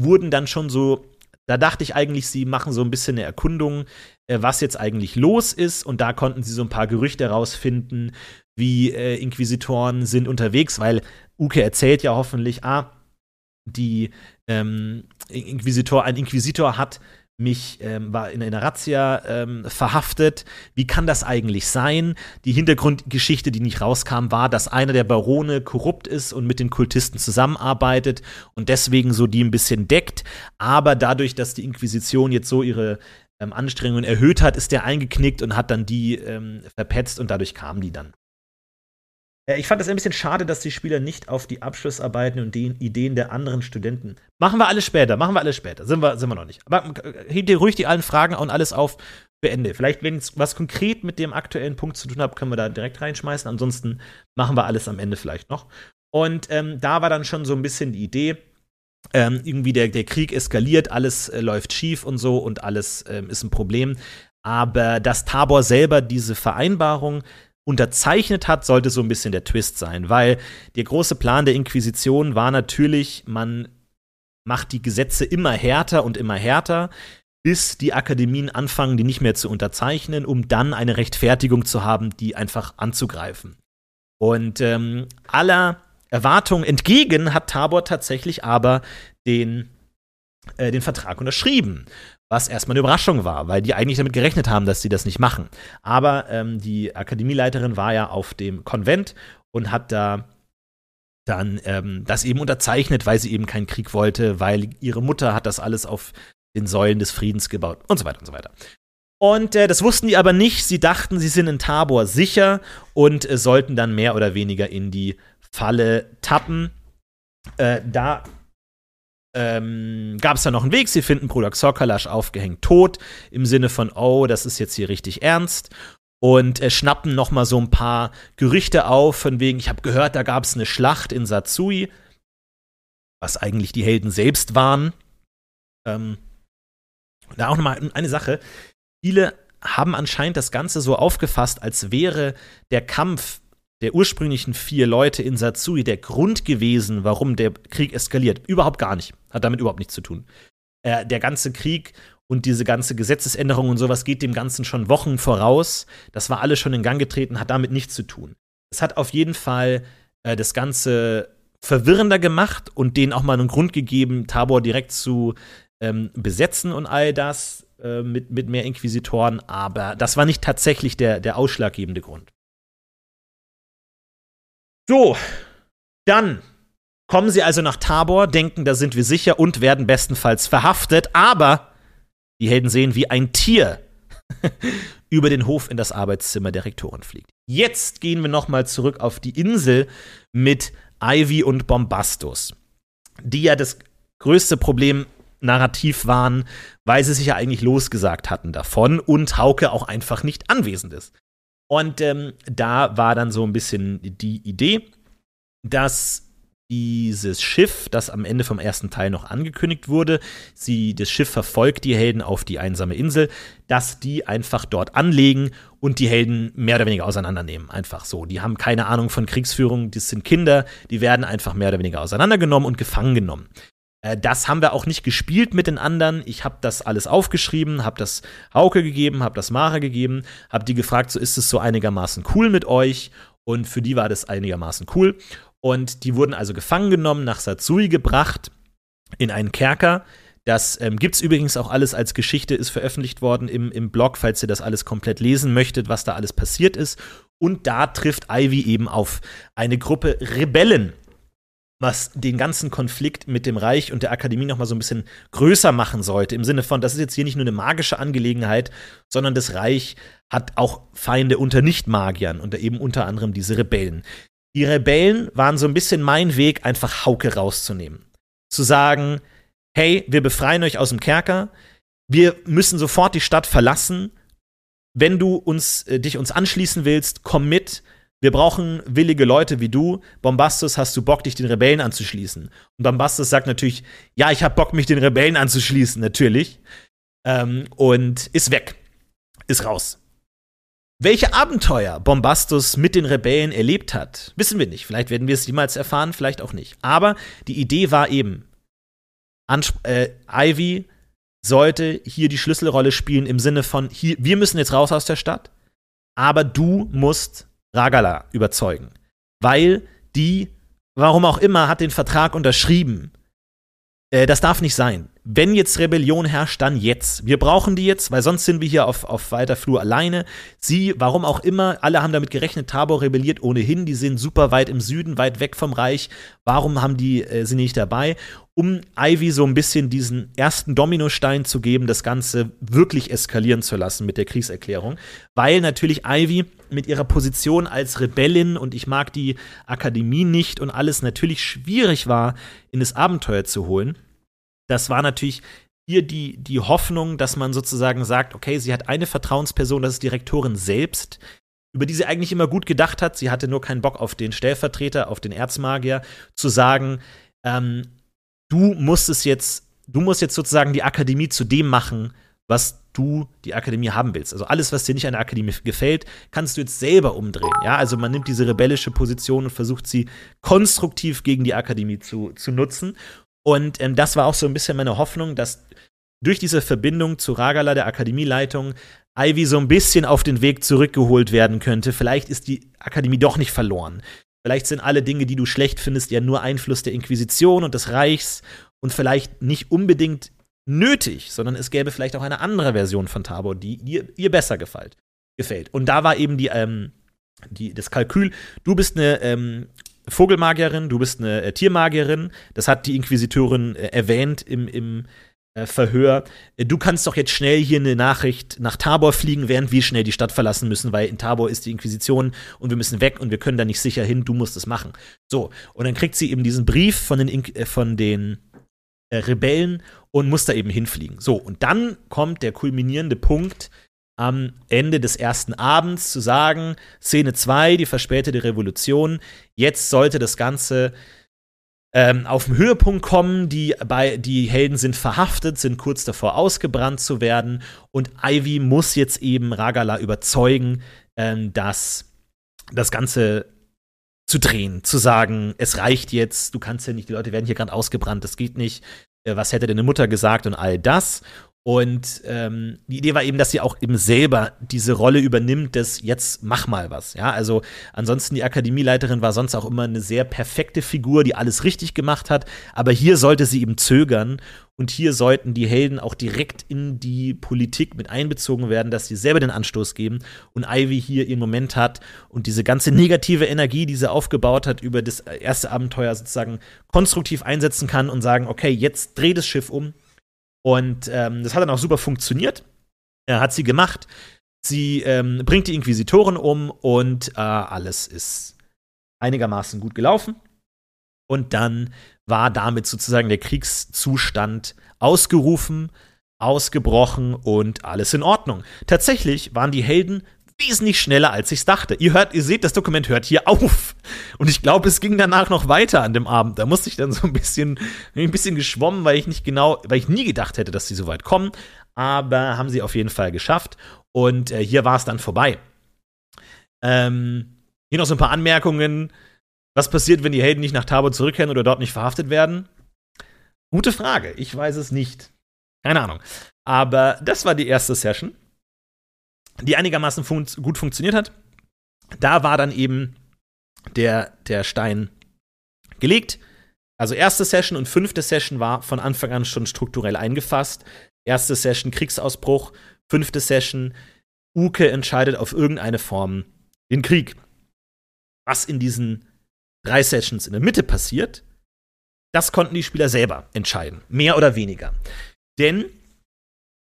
wurden dann schon so da dachte ich eigentlich, sie machen so ein bisschen eine Erkundung, äh, was jetzt eigentlich los ist. Und da konnten sie so ein paar Gerüchte herausfinden, wie äh, Inquisitoren sind unterwegs, weil Uke erzählt ja hoffentlich, ah, die ähm, Inquisitor, ein Inquisitor hat mich ähm, war in einer Razzia ähm, verhaftet. Wie kann das eigentlich sein? Die Hintergrundgeschichte, die nicht rauskam, war, dass einer der Barone korrupt ist und mit den Kultisten zusammenarbeitet und deswegen so die ein bisschen deckt. Aber dadurch, dass die Inquisition jetzt so ihre ähm, Anstrengungen erhöht hat, ist der eingeknickt und hat dann die ähm, verpetzt und dadurch kamen die dann. Äh, ich fand es ein bisschen schade, dass die Spieler nicht auf die Abschlussarbeiten und die Ideen der anderen Studenten. Machen wir alles später, machen wir alles später. Sind wir, sind wir noch nicht. Aber äh, hebt dir ruhig die allen Fragen und alles auf für Ende. Vielleicht, wenn es was konkret mit dem aktuellen Punkt zu tun hat, können wir da direkt reinschmeißen. Ansonsten machen wir alles am Ende vielleicht noch. Und ähm, da war dann schon so ein bisschen die Idee, ähm, irgendwie der, der Krieg eskaliert, alles äh, läuft schief und so und alles ähm, ist ein Problem. Aber dass Tabor selber diese Vereinbarung unterzeichnet hat, sollte so ein bisschen der Twist sein, weil der große Plan der Inquisition war natürlich, man macht die Gesetze immer härter und immer härter, bis die Akademien anfangen, die nicht mehr zu unterzeichnen, um dann eine Rechtfertigung zu haben, die einfach anzugreifen. Und ähm, aller Erwartungen entgegen hat Tabor tatsächlich aber den, äh, den Vertrag unterschrieben was erstmal eine Überraschung war, weil die eigentlich damit gerechnet haben, dass sie das nicht machen. Aber ähm, die Akademieleiterin war ja auf dem Konvent und hat da dann ähm, das eben unterzeichnet, weil sie eben keinen Krieg wollte, weil ihre Mutter hat das alles auf den Säulen des Friedens gebaut und so weiter und so weiter. Und äh, das wussten die aber nicht. Sie dachten, sie sind in Tabor sicher und äh, sollten dann mehr oder weniger in die Falle tappen. Äh, da ähm, gab es da noch einen Weg. Sie finden Bruder Xorkalasch aufgehängt tot, im Sinne von, oh, das ist jetzt hier richtig ernst. Und äh, schnappen noch mal so ein paar Gerüchte auf, von wegen, ich habe gehört, da gab es eine Schlacht in Satsui, was eigentlich die Helden selbst waren. Ähm, da auch noch mal eine Sache. Viele haben anscheinend das Ganze so aufgefasst, als wäre der Kampf der ursprünglichen vier Leute in Satsui der Grund gewesen, warum der Krieg eskaliert. Überhaupt gar nicht. Hat damit überhaupt nichts zu tun. Äh, der ganze Krieg und diese ganze Gesetzesänderung und sowas geht dem Ganzen schon Wochen voraus. Das war alles schon in Gang getreten, hat damit nichts zu tun. Es hat auf jeden Fall äh, das Ganze verwirrender gemacht und denen auch mal einen Grund gegeben, Tabor direkt zu ähm, besetzen und all das äh, mit, mit mehr Inquisitoren. Aber das war nicht tatsächlich der, der ausschlaggebende Grund. So, dann kommen sie also nach Tabor, denken, da sind wir sicher und werden bestenfalls verhaftet, aber die Helden sehen, wie ein Tier über den Hof in das Arbeitszimmer der Rektorin fliegt. Jetzt gehen wir noch mal zurück auf die Insel mit Ivy und Bombastus, die ja das größte Problem narrativ waren, weil sie sich ja eigentlich losgesagt hatten davon und Hauke auch einfach nicht anwesend ist. Und ähm, da war dann so ein bisschen die Idee, dass dieses Schiff, das am Ende vom ersten Teil noch angekündigt wurde, sie, das Schiff verfolgt die Helden auf die einsame Insel, dass die einfach dort anlegen und die Helden mehr oder weniger auseinandernehmen. Einfach so. Die haben keine Ahnung von Kriegsführung, das sind Kinder, die werden einfach mehr oder weniger auseinandergenommen und gefangen genommen. Äh, das haben wir auch nicht gespielt mit den anderen. Ich habe das alles aufgeschrieben, habe das Hauke gegeben, habe das Mara gegeben, habe die gefragt, so ist es so einigermaßen cool mit euch? Und für die war das einigermaßen cool. Und die wurden also gefangen genommen, nach Satsui gebracht, in einen Kerker. Das ähm, gibt es übrigens auch alles als Geschichte, ist veröffentlicht worden im, im Blog, falls ihr das alles komplett lesen möchtet, was da alles passiert ist. Und da trifft Ivy eben auf eine Gruppe Rebellen, was den ganzen Konflikt mit dem Reich und der Akademie noch mal so ein bisschen größer machen sollte. Im Sinne von, das ist jetzt hier nicht nur eine magische Angelegenheit, sondern das Reich hat auch Feinde unter Nicht-Magiern und eben unter anderem diese Rebellen. Die Rebellen waren so ein bisschen mein Weg, einfach Hauke rauszunehmen. Zu sagen, hey, wir befreien euch aus dem Kerker, wir müssen sofort die Stadt verlassen. Wenn du uns, äh, dich uns anschließen willst, komm mit. Wir brauchen willige Leute wie du. Bombastus, hast du Bock, dich den Rebellen anzuschließen? Und Bombastus sagt natürlich, ja, ich hab Bock, mich den Rebellen anzuschließen, natürlich. Ähm, und ist weg. Ist raus. Welche Abenteuer Bombastus mit den Rebellen erlebt hat, wissen wir nicht. Vielleicht werden wir es jemals erfahren, vielleicht auch nicht. Aber die Idee war eben, Ansp äh, Ivy sollte hier die Schlüsselrolle spielen im Sinne von, hier, wir müssen jetzt raus aus der Stadt, aber du musst Ragala überzeugen. Weil die, warum auch immer, hat den Vertrag unterschrieben. Äh, das darf nicht sein. Wenn jetzt Rebellion herrscht, dann jetzt. Wir brauchen die jetzt, weil sonst sind wir hier auf, auf weiter Flur alleine. Sie, warum auch immer, alle haben damit gerechnet, Tabor rebelliert ohnehin. Die sind super weit im Süden, weit weg vom Reich. Warum haben die, äh, sind nicht dabei? um Ivy so ein bisschen diesen ersten Dominostein zu geben, das Ganze wirklich eskalieren zu lassen mit der Kriegserklärung. Weil natürlich Ivy mit ihrer Position als Rebellin und ich mag die Akademie nicht und alles natürlich schwierig war, in das Abenteuer zu holen. Das war natürlich hier die, die Hoffnung, dass man sozusagen sagt, okay, sie hat eine Vertrauensperson, das ist die Rektorin selbst, über die sie eigentlich immer gut gedacht hat. Sie hatte nur keinen Bock auf den Stellvertreter, auf den Erzmagier, zu sagen, ähm, du musst es jetzt, du musst jetzt sozusagen die Akademie zu dem machen, was du die Akademie haben willst. Also alles, was dir nicht an der Akademie gefällt, kannst du jetzt selber umdrehen. Ja, also man nimmt diese rebellische Position und versucht sie konstruktiv gegen die Akademie zu, zu nutzen. Und ähm, das war auch so ein bisschen meine Hoffnung, dass durch diese Verbindung zu Ragala, der Akademieleitung, Ivy so ein bisschen auf den Weg zurückgeholt werden könnte. Vielleicht ist die Akademie doch nicht verloren. Vielleicht sind alle Dinge, die du schlecht findest, ja nur Einfluss der Inquisition und des Reichs und vielleicht nicht unbedingt nötig, sondern es gäbe vielleicht auch eine andere Version von Tabor, die dir, ihr besser gefällt. gefällt. Und da war eben die, ähm, die, das Kalkül, du bist eine ähm, Vogelmagierin, du bist eine äh, Tiermagierin, das hat die Inquisitorin äh, erwähnt im, im äh, Verhör, äh, du kannst doch jetzt schnell hier eine Nachricht nach Tabor fliegen, während wir schnell die Stadt verlassen müssen, weil in Tabor ist die Inquisition und wir müssen weg und wir können da nicht sicher hin, du musst es machen. So, und dann kriegt sie eben diesen Brief von den, In äh, von den äh, Rebellen und muss da eben hinfliegen. So, und dann kommt der kulminierende Punkt am Ende des ersten Abends zu sagen, Szene 2, die verspätete Revolution, jetzt sollte das Ganze ähm, auf den Höhepunkt kommen. Die, bei, die Helden sind verhaftet, sind kurz davor ausgebrannt zu werden. Und Ivy muss jetzt eben Ragala überzeugen, ähm, dass das Ganze zu drehen, zu sagen, es reicht jetzt, du kannst ja nicht, die Leute werden hier gerade ausgebrannt, das geht nicht. Äh, was hätte deine Mutter gesagt und all das. Und ähm, die Idee war eben, dass sie auch eben selber diese Rolle übernimmt, des jetzt mach mal was. Ja, also ansonsten die Akademieleiterin war sonst auch immer eine sehr perfekte Figur, die alles richtig gemacht hat. Aber hier sollte sie eben zögern und hier sollten die Helden auch direkt in die Politik mit einbezogen werden, dass sie selber den Anstoß geben und Ivy hier ihren Moment hat und diese ganze negative Energie, die sie aufgebaut hat über das erste Abenteuer sozusagen konstruktiv einsetzen kann und sagen, okay, jetzt dreh das Schiff um, und ähm, das hat dann auch super funktioniert. Er hat sie gemacht. Sie ähm, bringt die Inquisitoren um und äh, alles ist einigermaßen gut gelaufen. Und dann war damit sozusagen der Kriegszustand ausgerufen, ausgebrochen und alles in Ordnung. Tatsächlich waren die Helden wesentlich schneller, als ich dachte. Ihr hört, ihr seht, das Dokument hört hier auf. Und ich glaube, es ging danach noch weiter an dem Abend. Da musste ich dann so ein bisschen, ein bisschen geschwommen, weil ich nicht genau, weil ich nie gedacht hätte, dass sie so weit kommen. Aber haben sie auf jeden Fall geschafft. Und äh, hier war es dann vorbei. Ähm, hier noch so ein paar Anmerkungen. Was passiert, wenn die Helden nicht nach Tabor zurückkehren oder dort nicht verhaftet werden? Gute Frage. Ich weiß es nicht. Keine Ahnung. Aber das war die erste Session die einigermaßen fun gut funktioniert hat. Da war dann eben der, der Stein gelegt. Also erste Session und fünfte Session war von Anfang an schon strukturell eingefasst. Erste Session Kriegsausbruch, fünfte Session Uke entscheidet auf irgendeine Form den Krieg. Was in diesen drei Sessions in der Mitte passiert, das konnten die Spieler selber entscheiden. Mehr oder weniger. Denn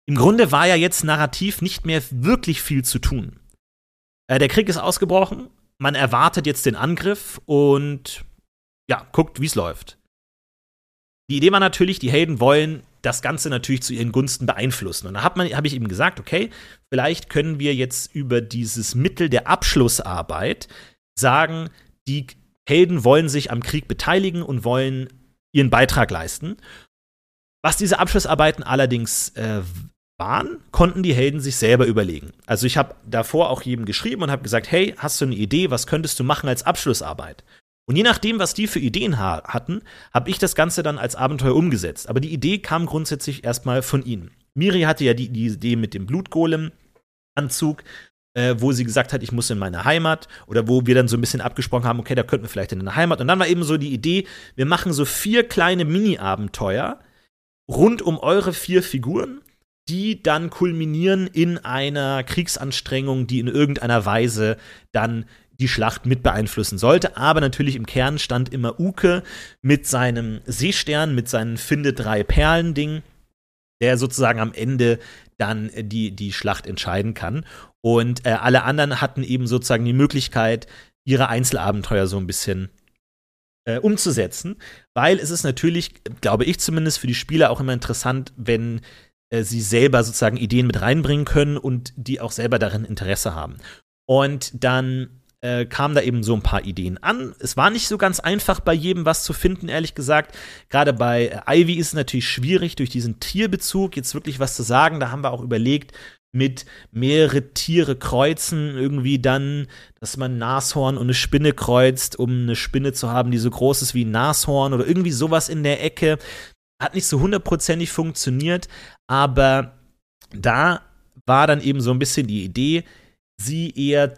im Grunde war ja jetzt narrativ nicht mehr wirklich viel zu tun. Äh, der Krieg ist ausgebrochen, man erwartet jetzt den Angriff und ja, guckt, wie es läuft. Die Idee war natürlich, die Helden wollen das Ganze natürlich zu ihren Gunsten beeinflussen. Und da habe hab ich eben gesagt, okay, vielleicht können wir jetzt über dieses Mittel der Abschlussarbeit sagen, die Helden wollen sich am Krieg beteiligen und wollen ihren Beitrag leisten. Was diese Abschlussarbeiten allerdings äh, waren, konnten die Helden sich selber überlegen. Also ich habe davor auch jedem geschrieben und habe gesagt, hey, hast du eine Idee, was könntest du machen als Abschlussarbeit? Und je nachdem, was die für Ideen ha hatten, habe ich das Ganze dann als Abenteuer umgesetzt. Aber die Idee kam grundsätzlich erstmal von ihnen. Miri hatte ja die, die Idee mit dem Blutgolem-Anzug, äh, wo sie gesagt hat, ich muss in meine Heimat. Oder wo wir dann so ein bisschen abgesprochen haben, okay, da könnten wir vielleicht in eine Heimat. Und dann war eben so die Idee, wir machen so vier kleine Mini-Abenteuer rund um eure vier Figuren die dann kulminieren in einer Kriegsanstrengung, die in irgendeiner Weise dann die Schlacht mit beeinflussen sollte. Aber natürlich im Kern stand immer Uke mit seinem Seestern, mit seinem Finde drei Perlen-Ding, der sozusagen am Ende dann die, die Schlacht entscheiden kann. Und äh, alle anderen hatten eben sozusagen die Möglichkeit, ihre Einzelabenteuer so ein bisschen äh, umzusetzen, weil es ist natürlich, glaube ich zumindest, für die Spieler auch immer interessant, wenn äh, sie selber sozusagen Ideen mit reinbringen können und die auch selber darin Interesse haben. Und dann äh, kamen da eben so ein paar Ideen an. Es war nicht so ganz einfach bei jedem was zu finden, ehrlich gesagt. Gerade bei äh, Ivy ist es natürlich schwierig, durch diesen Tierbezug jetzt wirklich was zu sagen. Da haben wir auch überlegt, mit mehrere Tiere kreuzen, irgendwie dann, dass man ein Nashorn und eine Spinne kreuzt, um eine Spinne zu haben, die so groß ist wie ein Nashorn oder irgendwie sowas in der Ecke. Hat nicht so hundertprozentig funktioniert, aber da war dann eben so ein bisschen die Idee, sie eher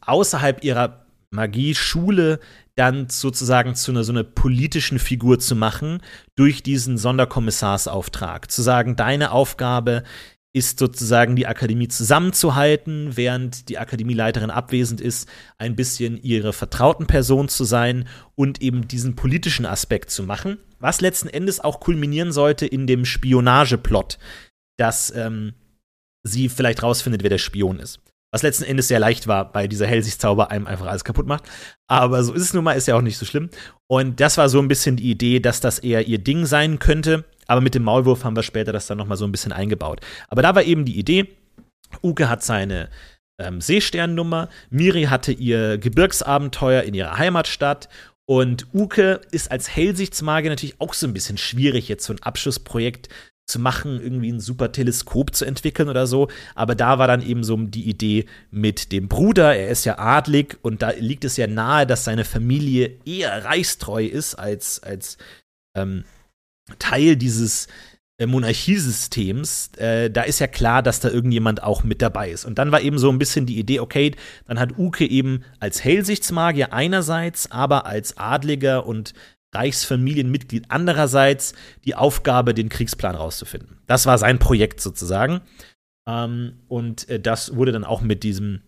außerhalb ihrer Magie-Schule dann sozusagen zu einer so einer politischen Figur zu machen durch diesen Sonderkommissarsauftrag. Zu sagen, deine Aufgabe ist sozusagen die Akademie zusammenzuhalten, während die Akademieleiterin abwesend ist, ein bisschen ihre vertrauten Person zu sein und eben diesen politischen Aspekt zu machen, was letzten Endes auch kulminieren sollte in dem Spionageplot, dass ähm, sie vielleicht rausfindet, wer der Spion ist. Was letzten Endes sehr leicht war, weil dieser Hellsichtszauber einem einfach alles kaputt macht. Aber so ist es nun mal, ist ja auch nicht so schlimm. Und das war so ein bisschen die Idee, dass das eher ihr Ding sein könnte. Aber mit dem Maulwurf haben wir später das dann noch mal so ein bisschen eingebaut. Aber da war eben die Idee, Uke hat seine ähm, Seesternnummer, Miri hatte ihr Gebirgsabenteuer in ihrer Heimatstadt und Uke ist als Hellsichtsmagier natürlich auch so ein bisschen schwierig, jetzt so ein Abschlussprojekt zu machen, irgendwie ein super Teleskop zu entwickeln oder so. Aber da war dann eben so die Idee mit dem Bruder. Er ist ja adlig und da liegt es ja nahe, dass seine Familie eher reichstreu ist als, als ähm, Teil dieses Monarchiesystems, äh, da ist ja klar, dass da irgendjemand auch mit dabei ist. Und dann war eben so ein bisschen die Idee, okay, dann hat Uke eben als Hellsichtsmagier einerseits, aber als Adliger und Reichsfamilienmitglied andererseits die Aufgabe, den Kriegsplan rauszufinden. Das war sein Projekt sozusagen. Ähm, und äh, das wurde dann auch mit diesem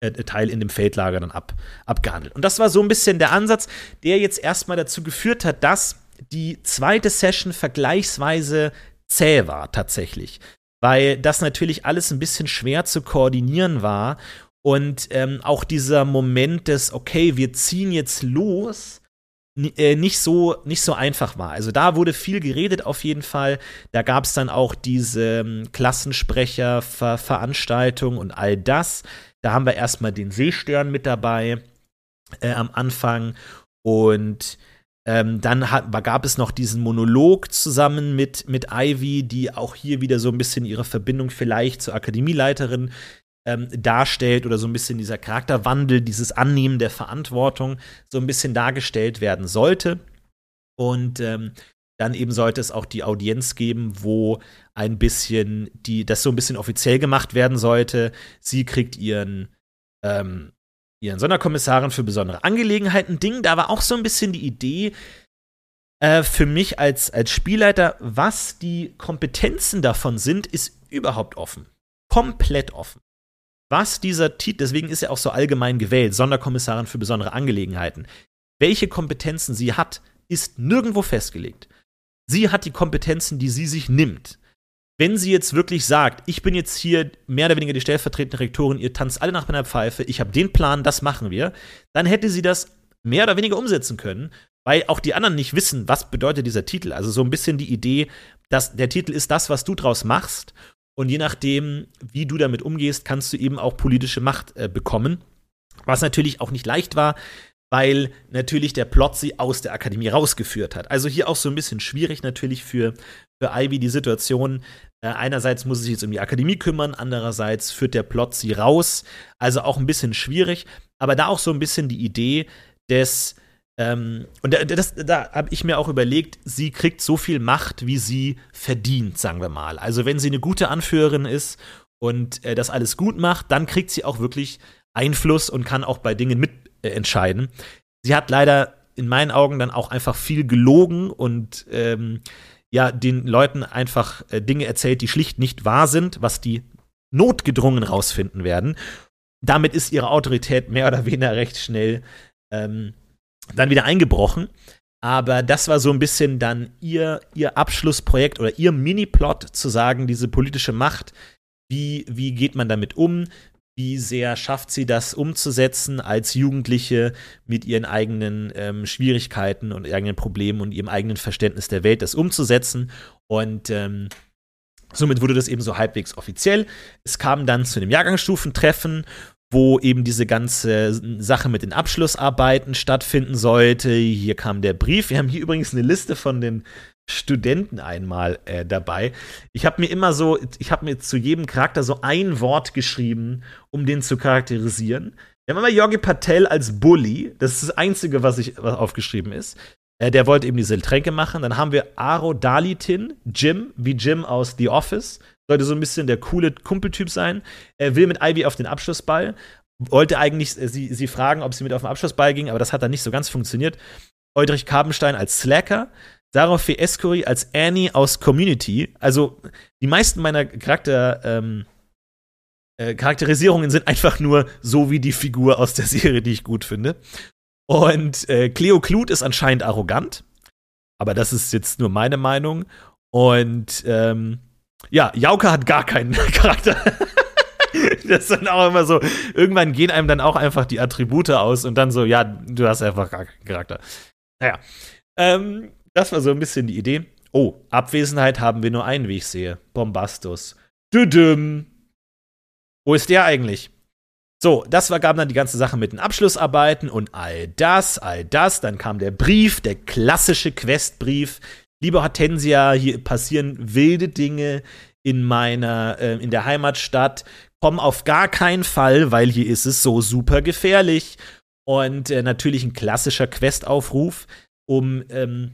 äh, Teil in dem Feldlager dann ab, abgehandelt. Und das war so ein bisschen der Ansatz, der jetzt erstmal dazu geführt hat, dass die zweite Session vergleichsweise zäh war tatsächlich. Weil das natürlich alles ein bisschen schwer zu koordinieren war. Und ähm, auch dieser Moment des, okay, wir ziehen jetzt los, äh, nicht so nicht so einfach war. Also da wurde viel geredet auf jeden Fall. Da gab es dann auch diese ähm, Klassensprecher-Veranstaltung und all das. Da haben wir erstmal den Seestern mit dabei äh, am Anfang und ähm, dann hat, gab es noch diesen Monolog zusammen mit, mit Ivy, die auch hier wieder so ein bisschen ihre Verbindung vielleicht zur Akademieleiterin ähm, darstellt oder so ein bisschen dieser Charakterwandel, dieses Annehmen der Verantwortung so ein bisschen dargestellt werden sollte. Und ähm, dann eben sollte es auch die Audienz geben, wo ein bisschen die, das so ein bisschen offiziell gemacht werden sollte. Sie kriegt ihren, ähm, ihren Sonderkommissarin für besondere Angelegenheiten Ding. Da war auch so ein bisschen die Idee, äh, für mich als, als Spielleiter, was die Kompetenzen davon sind, ist überhaupt offen. Komplett offen. was dieser Titel, deswegen ist er auch so allgemein gewählt, Sonderkommissarin für besondere Angelegenheiten. Welche Kompetenzen sie hat, ist nirgendwo festgelegt. Sie hat die Kompetenzen, die sie sich nimmt. Wenn sie jetzt wirklich sagt, ich bin jetzt hier mehr oder weniger die stellvertretende Rektorin, ihr tanzt alle nach meiner Pfeife, ich habe den Plan, das machen wir, dann hätte sie das mehr oder weniger umsetzen können, weil auch die anderen nicht wissen, was bedeutet dieser Titel. Also so ein bisschen die Idee, dass der Titel ist das, was du draus machst. Und je nachdem, wie du damit umgehst, kannst du eben auch politische Macht äh, bekommen. Was natürlich auch nicht leicht war, weil natürlich der Plot sie aus der Akademie rausgeführt hat. Also hier auch so ein bisschen schwierig natürlich für, für Ivy die Situation. Äh, einerseits muss sie sich jetzt um die Akademie kümmern, andererseits führt der Plot sie raus. Also auch ein bisschen schwierig. Aber da auch so ein bisschen die Idee des, ähm, und das, da habe ich mir auch überlegt, sie kriegt so viel Macht, wie sie verdient, sagen wir mal. Also wenn sie eine gute Anführerin ist und äh, das alles gut macht, dann kriegt sie auch wirklich Einfluss und kann auch bei Dingen mitentscheiden. Äh, sie hat leider in meinen Augen dann auch einfach viel gelogen und ähm, ja, den Leuten einfach äh, Dinge erzählt, die schlicht nicht wahr sind, was die notgedrungen rausfinden werden. Damit ist ihre Autorität mehr oder weniger recht schnell ähm, dann wieder eingebrochen. Aber das war so ein bisschen dann ihr, ihr Abschlussprojekt oder ihr Mini-Plot zu sagen, diese politische Macht, wie, wie geht man damit um? Wie sehr schafft sie das umzusetzen als Jugendliche mit ihren eigenen ähm, Schwierigkeiten und eigenen Problemen und ihrem eigenen Verständnis der Welt, das umzusetzen? Und ähm, somit wurde das eben so halbwegs offiziell. Es kam dann zu einem Jahrgangsstufentreffen wo eben diese ganze Sache mit den Abschlussarbeiten stattfinden sollte. Hier kam der Brief. Wir haben hier übrigens eine Liste von den Studenten einmal äh, dabei. Ich habe mir immer so, ich habe mir zu jedem Charakter so ein Wort geschrieben, um den zu charakterisieren. Wir haben immer Yogi Patel als Bully. Das ist das Einzige, was ich was aufgeschrieben ist. Äh, der wollte eben diese Tränke machen. Dann haben wir Aro Dalitin, Jim, wie Jim aus The Office sollte so ein bisschen der coole Kumpeltyp sein. Er will mit Ivy auf den Abschlussball. Wollte eigentlich äh, sie, sie fragen, ob sie mit auf den Abschlussball ging, aber das hat dann nicht so ganz funktioniert. Eudrich Karbenstein als Slacker. Sarah Fee Escuri als Annie aus Community. Also, die meisten meiner Charakter, ähm, äh, Charakterisierungen sind einfach nur so wie die Figur aus der Serie, die ich gut finde. Und äh, Cleo Kluth ist anscheinend arrogant. Aber das ist jetzt nur meine Meinung. Und ähm, ja, Jauke hat gar keinen Charakter. das ist dann auch immer so, irgendwann gehen einem dann auch einfach die Attribute aus und dann so, ja, du hast einfach gar keinen Charakter. Naja, ähm, das war so ein bisschen die Idee. Oh, Abwesenheit haben wir nur einen, wie ich sehe. Bombastus. Düdüm. Wo ist der eigentlich? So, das war, gab dann die ganze Sache mit den Abschlussarbeiten und all das, all das. Dann kam der Brief, der klassische Questbrief, liebe Hortensia, hier passieren wilde Dinge in meiner, äh, in der Heimatstadt. Komm auf gar keinen Fall, weil hier ist es so super gefährlich. Und äh, natürlich ein klassischer Questaufruf, um ähm,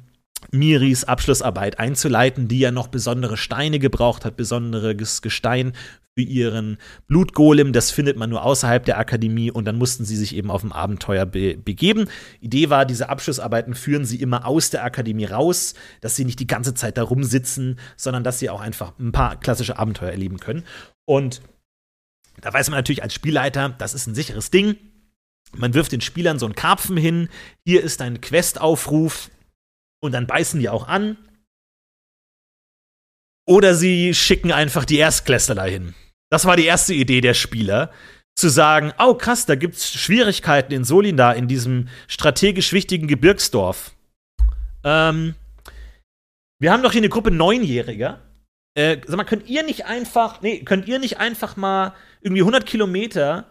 Miris Abschlussarbeit einzuleiten, die ja noch besondere Steine gebraucht hat, besonderes Gestein für ihren Blutgolem. Das findet man nur außerhalb der Akademie und dann mussten sie sich eben auf ein Abenteuer be begeben. Idee war, diese Abschlussarbeiten führen sie immer aus der Akademie raus, dass sie nicht die ganze Zeit da rumsitzen, sondern dass sie auch einfach ein paar klassische Abenteuer erleben können. Und da weiß man natürlich als Spielleiter, das ist ein sicheres Ding. Man wirft den Spielern so einen Karpfen hin. Hier ist ein Questaufruf. Und dann beißen die auch an. Oder sie schicken einfach die Erstklässler dahin. Das war die erste Idee der Spieler, zu sagen, oh krass, da gibt's Schwierigkeiten in Solina, in diesem strategisch wichtigen Gebirgsdorf. Ähm, wir haben doch hier eine Gruppe Neunjähriger. Äh, sag mal, könnt ihr nicht einfach, nee, könnt ihr nicht einfach mal irgendwie 100 Kilometer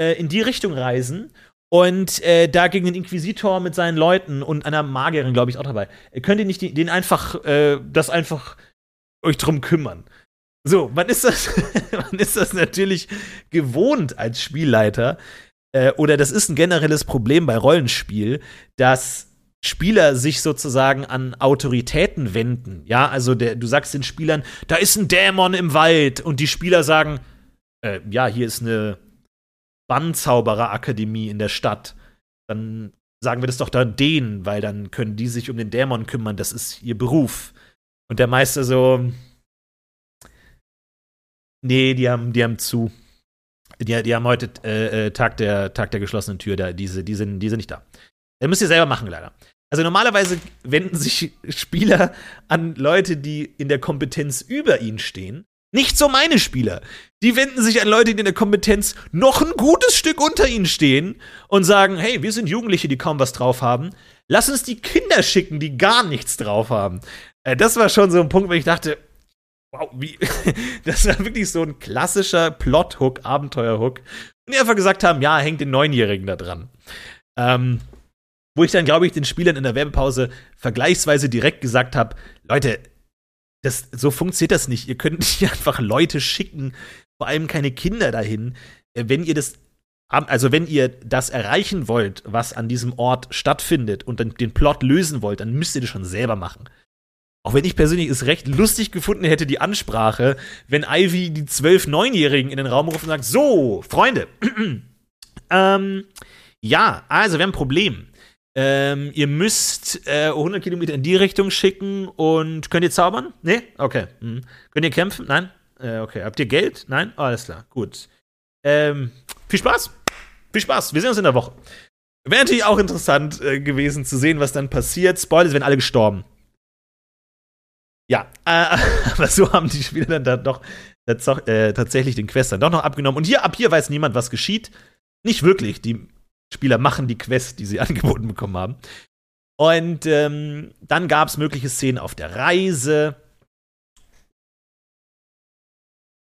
äh, in die Richtung reisen und äh, da gegen den Inquisitor mit seinen Leuten und einer Magierin, glaube ich, auch dabei. Könnt ihr nicht die, den einfach, äh, das einfach euch drum kümmern? So, man ist das, man ist das natürlich gewohnt als Spielleiter. Äh, oder das ist ein generelles Problem bei Rollenspiel, dass Spieler sich sozusagen an Autoritäten wenden. Ja, also der, du sagst den Spielern, da ist ein Dämon im Wald und die Spieler sagen, äh, ja, hier ist eine Bannzauberer-Akademie in der Stadt. Dann sagen wir das doch da denen, weil dann können die sich um den Dämon kümmern, das ist ihr Beruf. Und der Meister so, Nee, die haben, die haben zu. Die, die haben heute äh, äh, Tag, der, Tag der geschlossenen Tür, da, diese, die, sind, die sind nicht da. Das müsst ihr selber machen, leider. Also normalerweise wenden sich Spieler an Leute, die in der Kompetenz über ihnen stehen. Nicht so meine Spieler. Die wenden sich an Leute, die in der Kompetenz noch ein gutes Stück unter ihnen stehen und sagen, hey, wir sind Jugendliche, die kaum was drauf haben. Lass uns die Kinder schicken, die gar nichts drauf haben. Äh, das war schon so ein Punkt, wo ich dachte, wow, wie, das war wirklich so ein klassischer Plot-Hook, Abenteuer-Hook. Und die einfach gesagt haben, ja, hängt den Neunjährigen da dran. Ähm, wo ich dann, glaube ich, den Spielern in der Werbepause vergleichsweise direkt gesagt habe, Leute, das, so funktioniert das nicht. Ihr könnt nicht einfach Leute schicken, vor allem keine Kinder dahin. Äh, wenn ihr das, also wenn ihr das erreichen wollt, was an diesem Ort stattfindet und dann den Plot lösen wollt, dann müsst ihr das schon selber machen. Auch wenn ich persönlich es recht lustig gefunden hätte, die Ansprache, wenn Ivy die zwölf Neunjährigen in den Raum ruft und sagt: So, Freunde, ähm, ja, also wir haben ein Problem. Ähm, ihr müsst äh, 100 Kilometer in die Richtung schicken und könnt ihr zaubern? Nee? Okay. Hm. Könnt ihr kämpfen? Nein? Äh, okay. Habt ihr Geld? Nein? Alles klar. Gut. Ähm, viel Spaß. Viel Spaß. Wir sehen uns in der Woche. Wäre natürlich auch interessant äh, gewesen zu sehen, was dann passiert. Spoilers, werden alle gestorben. Ja, äh, aber so haben die Spieler dann da doch äh, tatsächlich den Quest dann doch noch abgenommen. Und hier, ab hier weiß niemand, was geschieht. Nicht wirklich. Die Spieler machen die Quest, die sie angeboten bekommen haben. Und ähm, dann gab es mögliche Szenen auf der Reise.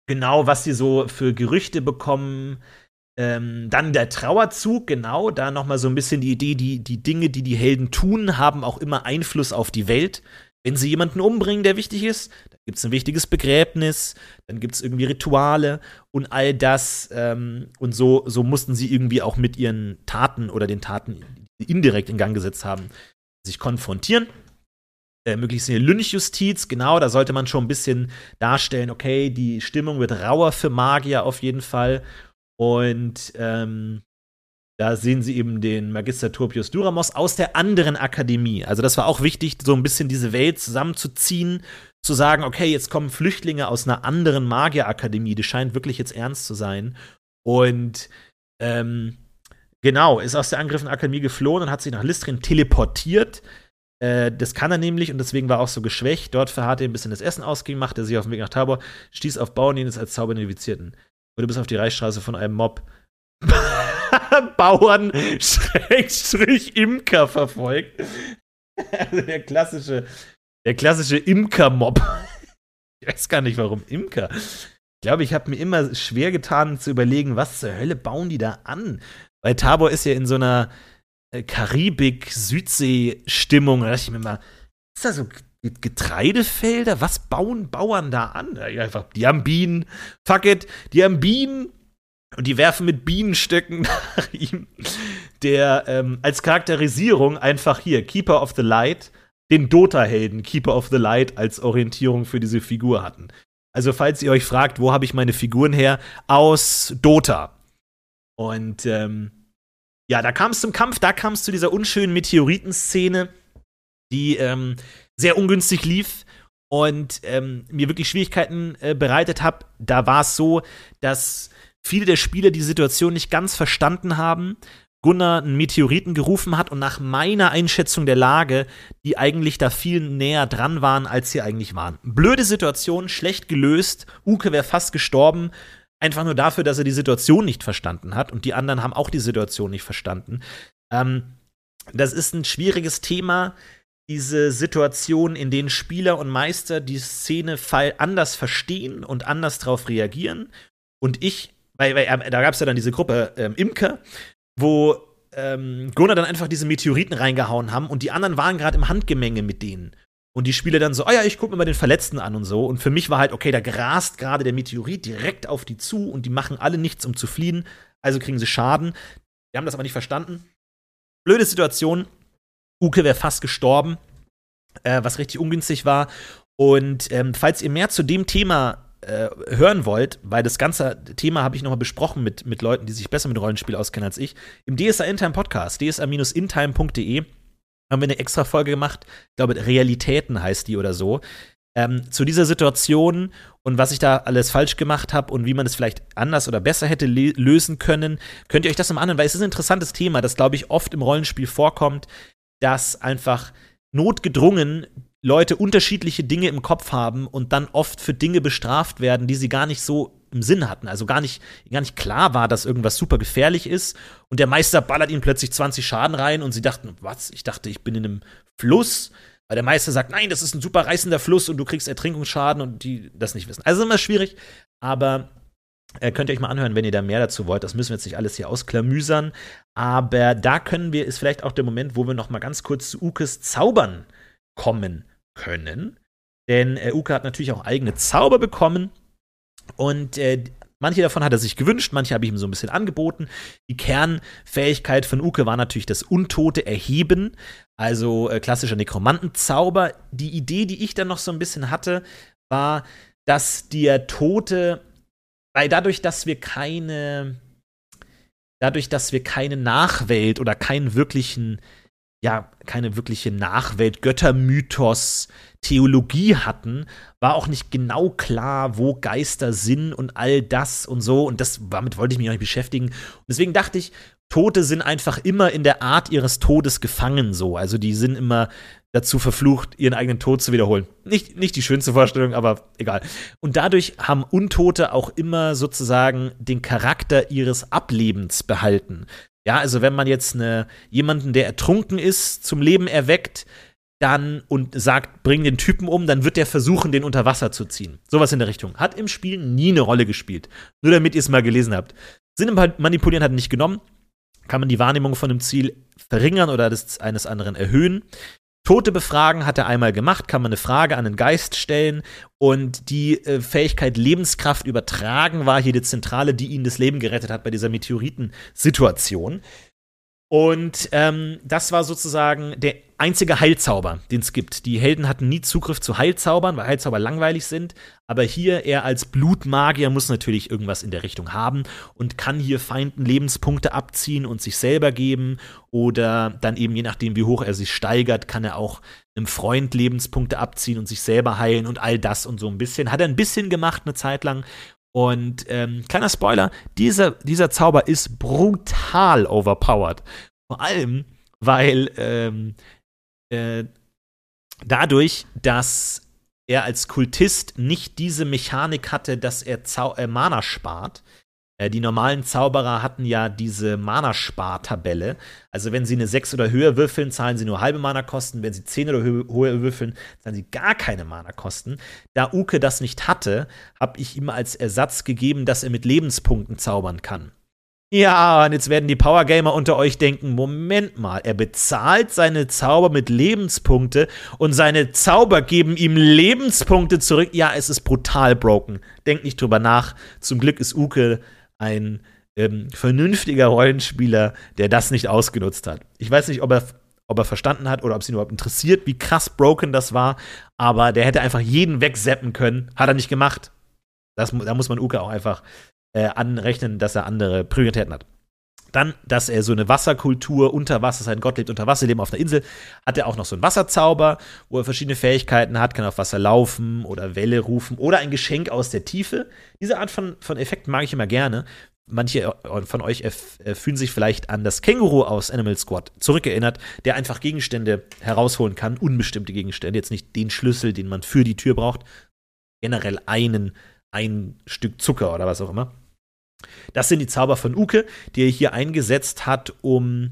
Genau, was sie so für Gerüchte bekommen. Ähm, dann der Trauerzug, genau, da nochmal so ein bisschen die Idee, die, die Dinge, die die Helden tun, haben auch immer Einfluss auf die Welt. Wenn sie jemanden umbringen, der wichtig ist, dann gibt es ein wichtiges Begräbnis, dann gibt es irgendwie Rituale und all das. Ähm, und so, so mussten sie irgendwie auch mit ihren Taten oder den Taten, die sie indirekt in Gang gesetzt haben, sich konfrontieren. Äh, möglichst eine Lynchjustiz, genau, da sollte man schon ein bisschen darstellen, okay, die Stimmung wird rauer für Magier auf jeden Fall. Und ähm, da sehen sie eben den Magister Turpius Duramos aus der anderen Akademie. Also das war auch wichtig, so ein bisschen diese Welt zusammenzuziehen, zu sagen, okay, jetzt kommen Flüchtlinge aus einer anderen Magierakademie, die scheint wirklich jetzt ernst zu sein. Und ähm, genau, ist aus der angegriffenen Akademie geflohen und hat sich nach Listrin teleportiert. Äh, das kann er nämlich und deswegen war er auch so geschwächt. Dort verharrte er ein bisschen das Essen ausgemacht, er sich auf den Weg nach Tabor, stieß auf Bauern, ihn als Zauber. Wurde bis auf die Reichsstraße von einem Mob Bauern Imker verfolgt. Also der klassische, der klassische Imker-Mob. Ich weiß gar nicht, warum Imker. Ich glaube, ich habe mir immer schwer getan zu überlegen, was zur Hölle bauen die da an? Weil Tabor ist ja in so einer äh, Karibik-Südsee-Stimmung. Da dachte ich mir mal, ist da so Getreidefelder? Was bauen Bauern da an? Einfach, die haben Bienen. Fuck it, die haben Bienen und die werfen mit Bienenstöcken nach ihm, der ähm, als Charakterisierung einfach hier Keeper of the Light, den Dota-Helden Keeper of the Light als Orientierung für diese Figur hatten. Also, falls ihr euch fragt, wo habe ich meine Figuren her? Aus Dota. Und ähm, ja, da kam es zum Kampf, da kam es zu dieser unschönen Meteoritenszene, die ähm, sehr ungünstig lief und ähm, mir wirklich Schwierigkeiten äh, bereitet hat. Da war es so, dass viele der Spieler die Situation nicht ganz verstanden haben. Gunnar einen Meteoriten gerufen hat und nach meiner Einschätzung der Lage, die eigentlich da viel näher dran waren, als sie eigentlich waren. Blöde Situation, schlecht gelöst. Uke wäre fast gestorben. Einfach nur dafür, dass er die Situation nicht verstanden hat. Und die anderen haben auch die Situation nicht verstanden. Ähm, das ist ein schwieriges Thema. Diese Situation, in denen Spieler und Meister die Szene anders verstehen und anders darauf reagieren. Und ich weil, weil äh, da gab es ja dann diese Gruppe ähm, Imker, wo ähm, Gunnar dann einfach diese Meteoriten reingehauen haben und die anderen waren gerade im Handgemenge mit denen. Und die Spieler dann so, oh ja, ich gucke mir mal den Verletzten an und so. Und für mich war halt, okay, da grast gerade der Meteorit direkt auf die zu und die machen alle nichts, um zu fliehen. Also kriegen sie Schaden. Wir haben das aber nicht verstanden. Blöde Situation. Uke wäre fast gestorben, äh, was richtig ungünstig war. Und ähm, falls ihr mehr zu dem Thema äh, hören wollt, weil das ganze Thema habe ich nochmal besprochen mit, mit Leuten, die sich besser mit Rollenspiel auskennen als ich, im DSA Intime Podcast, dsa-intime.de, haben wir eine extra Folge gemacht, ich glaube, Realitäten heißt die oder so, ähm, zu dieser Situation und was ich da alles falsch gemacht habe und wie man es vielleicht anders oder besser hätte lösen können. Könnt ihr euch das mal anhören, weil es ist ein interessantes Thema, das, glaube ich, oft im Rollenspiel vorkommt, dass einfach notgedrungen Leute unterschiedliche Dinge im Kopf haben und dann oft für Dinge bestraft werden, die sie gar nicht so im Sinn hatten. Also gar nicht, gar nicht klar war, dass irgendwas super gefährlich ist. Und der Meister ballert ihnen plötzlich 20 Schaden rein und sie dachten, was? Ich dachte, ich bin in einem Fluss. Weil der Meister sagt, nein, das ist ein super reißender Fluss und du kriegst Ertrinkungsschaden und die das nicht wissen. Also immer schwierig, aber äh, könnt ihr euch mal anhören, wenn ihr da mehr dazu wollt. Das müssen wir jetzt nicht alles hier ausklamüsern. Aber da können wir, ist vielleicht auch der Moment, wo wir noch mal ganz kurz zu Ukes Zaubern kommen können. Denn äh, Uke hat natürlich auch eigene Zauber bekommen. Und äh, manche davon hat er sich gewünscht, manche habe ich ihm so ein bisschen angeboten. Die Kernfähigkeit von Uke war natürlich das Untote erheben, also äh, klassischer Nekromantenzauber. Die Idee, die ich dann noch so ein bisschen hatte, war, dass der Tote, weil dadurch, dass wir keine, dadurch, dass wir keine Nachwelt oder keinen wirklichen ja keine wirkliche Nachwelt, Göttermythos, Theologie hatten, war auch nicht genau klar, wo Geister sind und all das und so. Und das, damit wollte ich mich auch nicht beschäftigen. Und deswegen dachte ich, Tote sind einfach immer in der Art ihres Todes gefangen so. Also die sind immer dazu verflucht, ihren eigenen Tod zu wiederholen. Nicht, nicht die schönste Vorstellung, aber egal. Und dadurch haben Untote auch immer sozusagen den Charakter ihres Ablebens behalten. Ja, also wenn man jetzt eine, jemanden, der ertrunken ist, zum Leben erweckt, dann und sagt, bring den Typen um, dann wird der versuchen, den unter Wasser zu ziehen. Sowas in der Richtung. Hat im Spiel nie eine Rolle gespielt. Nur damit ihr es mal gelesen habt. Sinn im Manipulieren hat nicht genommen. Kann man die Wahrnehmung von einem Ziel verringern oder das eines anderen erhöhen. Tote befragen hat er einmal gemacht, kann man eine Frage an den Geist stellen und die äh, Fähigkeit Lebenskraft übertragen war hier die Zentrale, die ihn das Leben gerettet hat bei dieser Meteoritensituation. Und ähm, das war sozusagen der einzige Heilzauber, den es gibt. Die Helden hatten nie Zugriff zu Heilzaubern, weil Heilzauber langweilig sind. Aber hier, er als Blutmagier muss natürlich irgendwas in der Richtung haben und kann hier Feinden Lebenspunkte abziehen und sich selber geben. Oder dann eben, je nachdem, wie hoch er sich steigert, kann er auch einem Freund Lebenspunkte abziehen und sich selber heilen und all das und so ein bisschen. Hat er ein bisschen gemacht eine Zeit lang. Und ähm, kleiner Spoiler, dieser, dieser Zauber ist brutal overpowered. Vor allem, weil ähm, äh, dadurch, dass er als Kultist nicht diese Mechanik hatte, dass er Zau äh, Mana spart, die normalen Zauberer hatten ja diese Mana-Spar-Tabelle. Also wenn sie eine 6 oder höher würfeln, zahlen sie nur halbe Mana-Kosten. Wenn sie 10 oder höher würfeln, zahlen sie gar keine Mana-Kosten. Da Uke das nicht hatte, habe ich ihm als Ersatz gegeben, dass er mit Lebenspunkten zaubern kann. Ja, und jetzt werden die Powergamer unter euch denken, Moment mal, er bezahlt seine Zauber mit Lebenspunkte und seine Zauber geben ihm Lebenspunkte zurück. Ja, es ist brutal broken. Denkt nicht drüber nach. Zum Glück ist Uke ein ähm, vernünftiger Rollenspieler, der das nicht ausgenutzt hat. Ich weiß nicht, ob er, ob er verstanden hat oder ob es ihn überhaupt interessiert, wie krass broken das war, aber der hätte einfach jeden wegseppen können. Hat er nicht gemacht. Das, da muss man Uke auch einfach äh, anrechnen, dass er andere Prioritäten hat. Dann, dass er so eine Wasserkultur unter Wasser, sein Gott lebt unter Wasser, leben auf einer Insel, hat er auch noch so einen Wasserzauber, wo er verschiedene Fähigkeiten hat, kann auf Wasser laufen oder Welle rufen oder ein Geschenk aus der Tiefe. Diese Art von, von Effekten mag ich immer gerne. Manche von euch fühlen sich vielleicht an das Känguru aus Animal Squad zurückerinnert, der einfach Gegenstände herausholen kann, unbestimmte Gegenstände, jetzt nicht den Schlüssel, den man für die Tür braucht, generell einen, ein Stück Zucker oder was auch immer. Das sind die Zauber von Uke, die er hier eingesetzt hat, um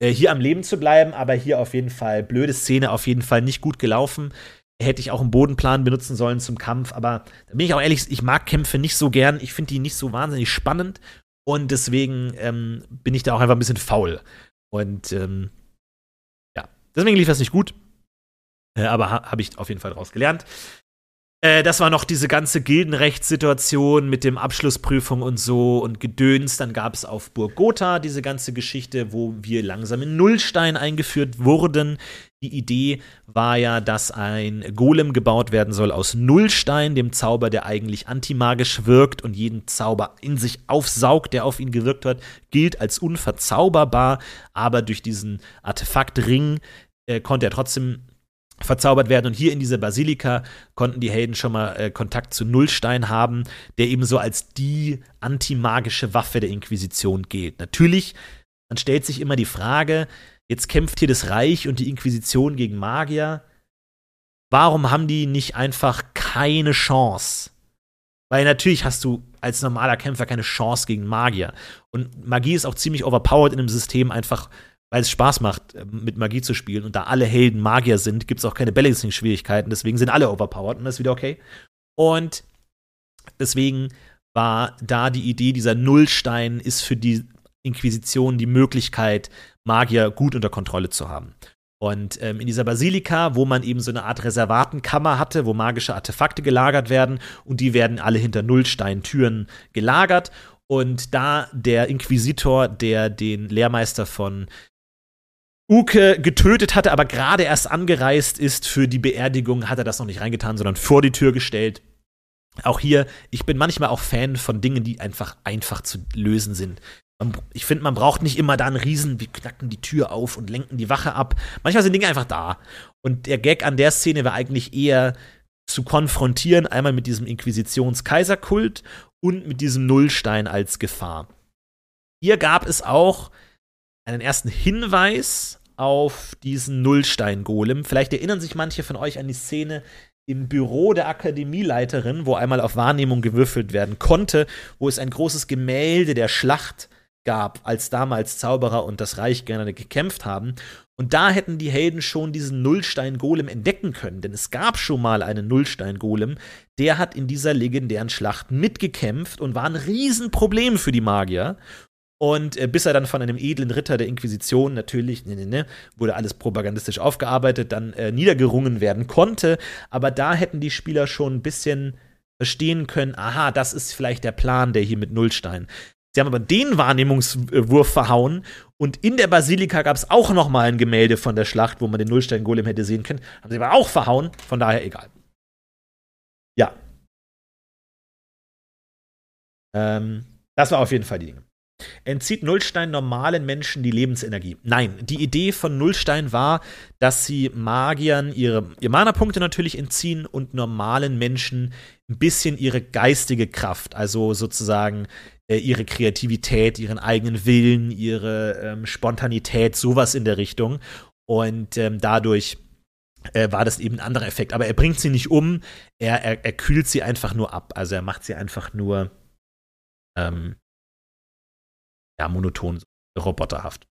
äh, hier am Leben zu bleiben, aber hier auf jeden Fall blöde Szene, auf jeden Fall nicht gut gelaufen. Hätte ich auch einen Bodenplan benutzen sollen zum Kampf, aber da bin ich auch ehrlich, ich mag Kämpfe nicht so gern. Ich finde die nicht so wahnsinnig spannend und deswegen ähm, bin ich da auch einfach ein bisschen faul. Und ähm, ja, deswegen lief das nicht gut. Äh, aber ha habe ich auf jeden Fall daraus gelernt. Äh, das war noch diese ganze Gildenrechtssituation mit dem Abschlussprüfung und so und Gedöns. Dann gab es auf Burg Gotha diese ganze Geschichte, wo wir langsam in Nullstein eingeführt wurden. Die Idee war ja, dass ein Golem gebaut werden soll aus Nullstein, dem Zauber, der eigentlich antimagisch wirkt und jeden Zauber in sich aufsaugt, der auf ihn gewirkt hat, gilt als unverzauberbar. Aber durch diesen Artefaktring äh, konnte er trotzdem verzaubert werden. Und hier in dieser Basilika konnten die Helden schon mal äh, Kontakt zu Nullstein haben, der eben so als die antimagische Waffe der Inquisition gilt. Natürlich, man stellt sich immer die Frage, jetzt kämpft hier das Reich und die Inquisition gegen Magier. Warum haben die nicht einfach keine Chance? Weil natürlich hast du als normaler Kämpfer keine Chance gegen Magier. Und Magie ist auch ziemlich overpowered in einem System, einfach weil es Spaß macht, äh, mit Magie zu spielen. Und da alle Helden Magier sind, gibt es auch keine Balancing-Schwierigkeiten. Deswegen sind alle overpowered und das ist wieder okay. Und deswegen war da die Idee, dieser Nullstein ist für die Inquisition die Möglichkeit, Magier gut unter Kontrolle zu haben. Und ähm, in dieser Basilika, wo man eben so eine Art Reservatenkammer hatte, wo magische Artefakte gelagert werden, und die werden alle hinter Nullsteintüren gelagert. Und da der Inquisitor, der den Lehrmeister von Uke getötet hatte, aber gerade erst angereist ist für die Beerdigung, hat er das noch nicht reingetan, sondern vor die Tür gestellt. Auch hier, ich bin manchmal auch Fan von Dingen, die einfach einfach zu lösen sind. Ich finde, man braucht nicht immer da einen Riesen, wir knacken die Tür auf und lenken die Wache ab. Manchmal sind Dinge einfach da. Und der Gag an der Szene war eigentlich eher zu konfrontieren, einmal mit diesem Inquisitions-Kaiserkult und mit diesem Nullstein als Gefahr. Hier gab es auch einen ersten Hinweis auf diesen Nullstein-Golem. Vielleicht erinnern sich manche von euch an die Szene im Büro der Akademieleiterin, wo einmal auf Wahrnehmung gewürfelt werden konnte, wo es ein großes Gemälde der Schlacht gab, als damals Zauberer und das Reich gerne gekämpft haben. Und da hätten die Helden schon diesen Nullstein-Golem entdecken können, denn es gab schon mal einen Nullstein-Golem, der hat in dieser legendären Schlacht mitgekämpft und war ein Riesenproblem für die Magier. Und äh, bis er dann von einem edlen Ritter der Inquisition natürlich, ne, ne, ne, wurde alles propagandistisch aufgearbeitet, dann äh, niedergerungen werden konnte. Aber da hätten die Spieler schon ein bisschen verstehen können, aha, das ist vielleicht der Plan, der hier mit Nullstein. Sie haben aber den Wahrnehmungswurf verhauen und in der Basilika gab es auch noch mal ein Gemälde von der Schlacht, wo man den Nullstein-Golem hätte sehen können. Haben sie aber auch verhauen, von daher egal. Ja. Ähm, das war auf jeden Fall die Dinge. Entzieht Nullstein normalen Menschen die Lebensenergie? Nein, die Idee von Nullstein war, dass sie Magiern ihre, ihre Mana-Punkte natürlich entziehen und normalen Menschen ein bisschen ihre geistige Kraft, also sozusagen äh, ihre Kreativität, ihren eigenen Willen, ihre ähm, Spontanität, sowas in der Richtung. Und ähm, dadurch äh, war das eben ein anderer Effekt. Aber er bringt sie nicht um, er, er, er kühlt sie einfach nur ab. Also er macht sie einfach nur ähm, ja, monoton, roboterhaft.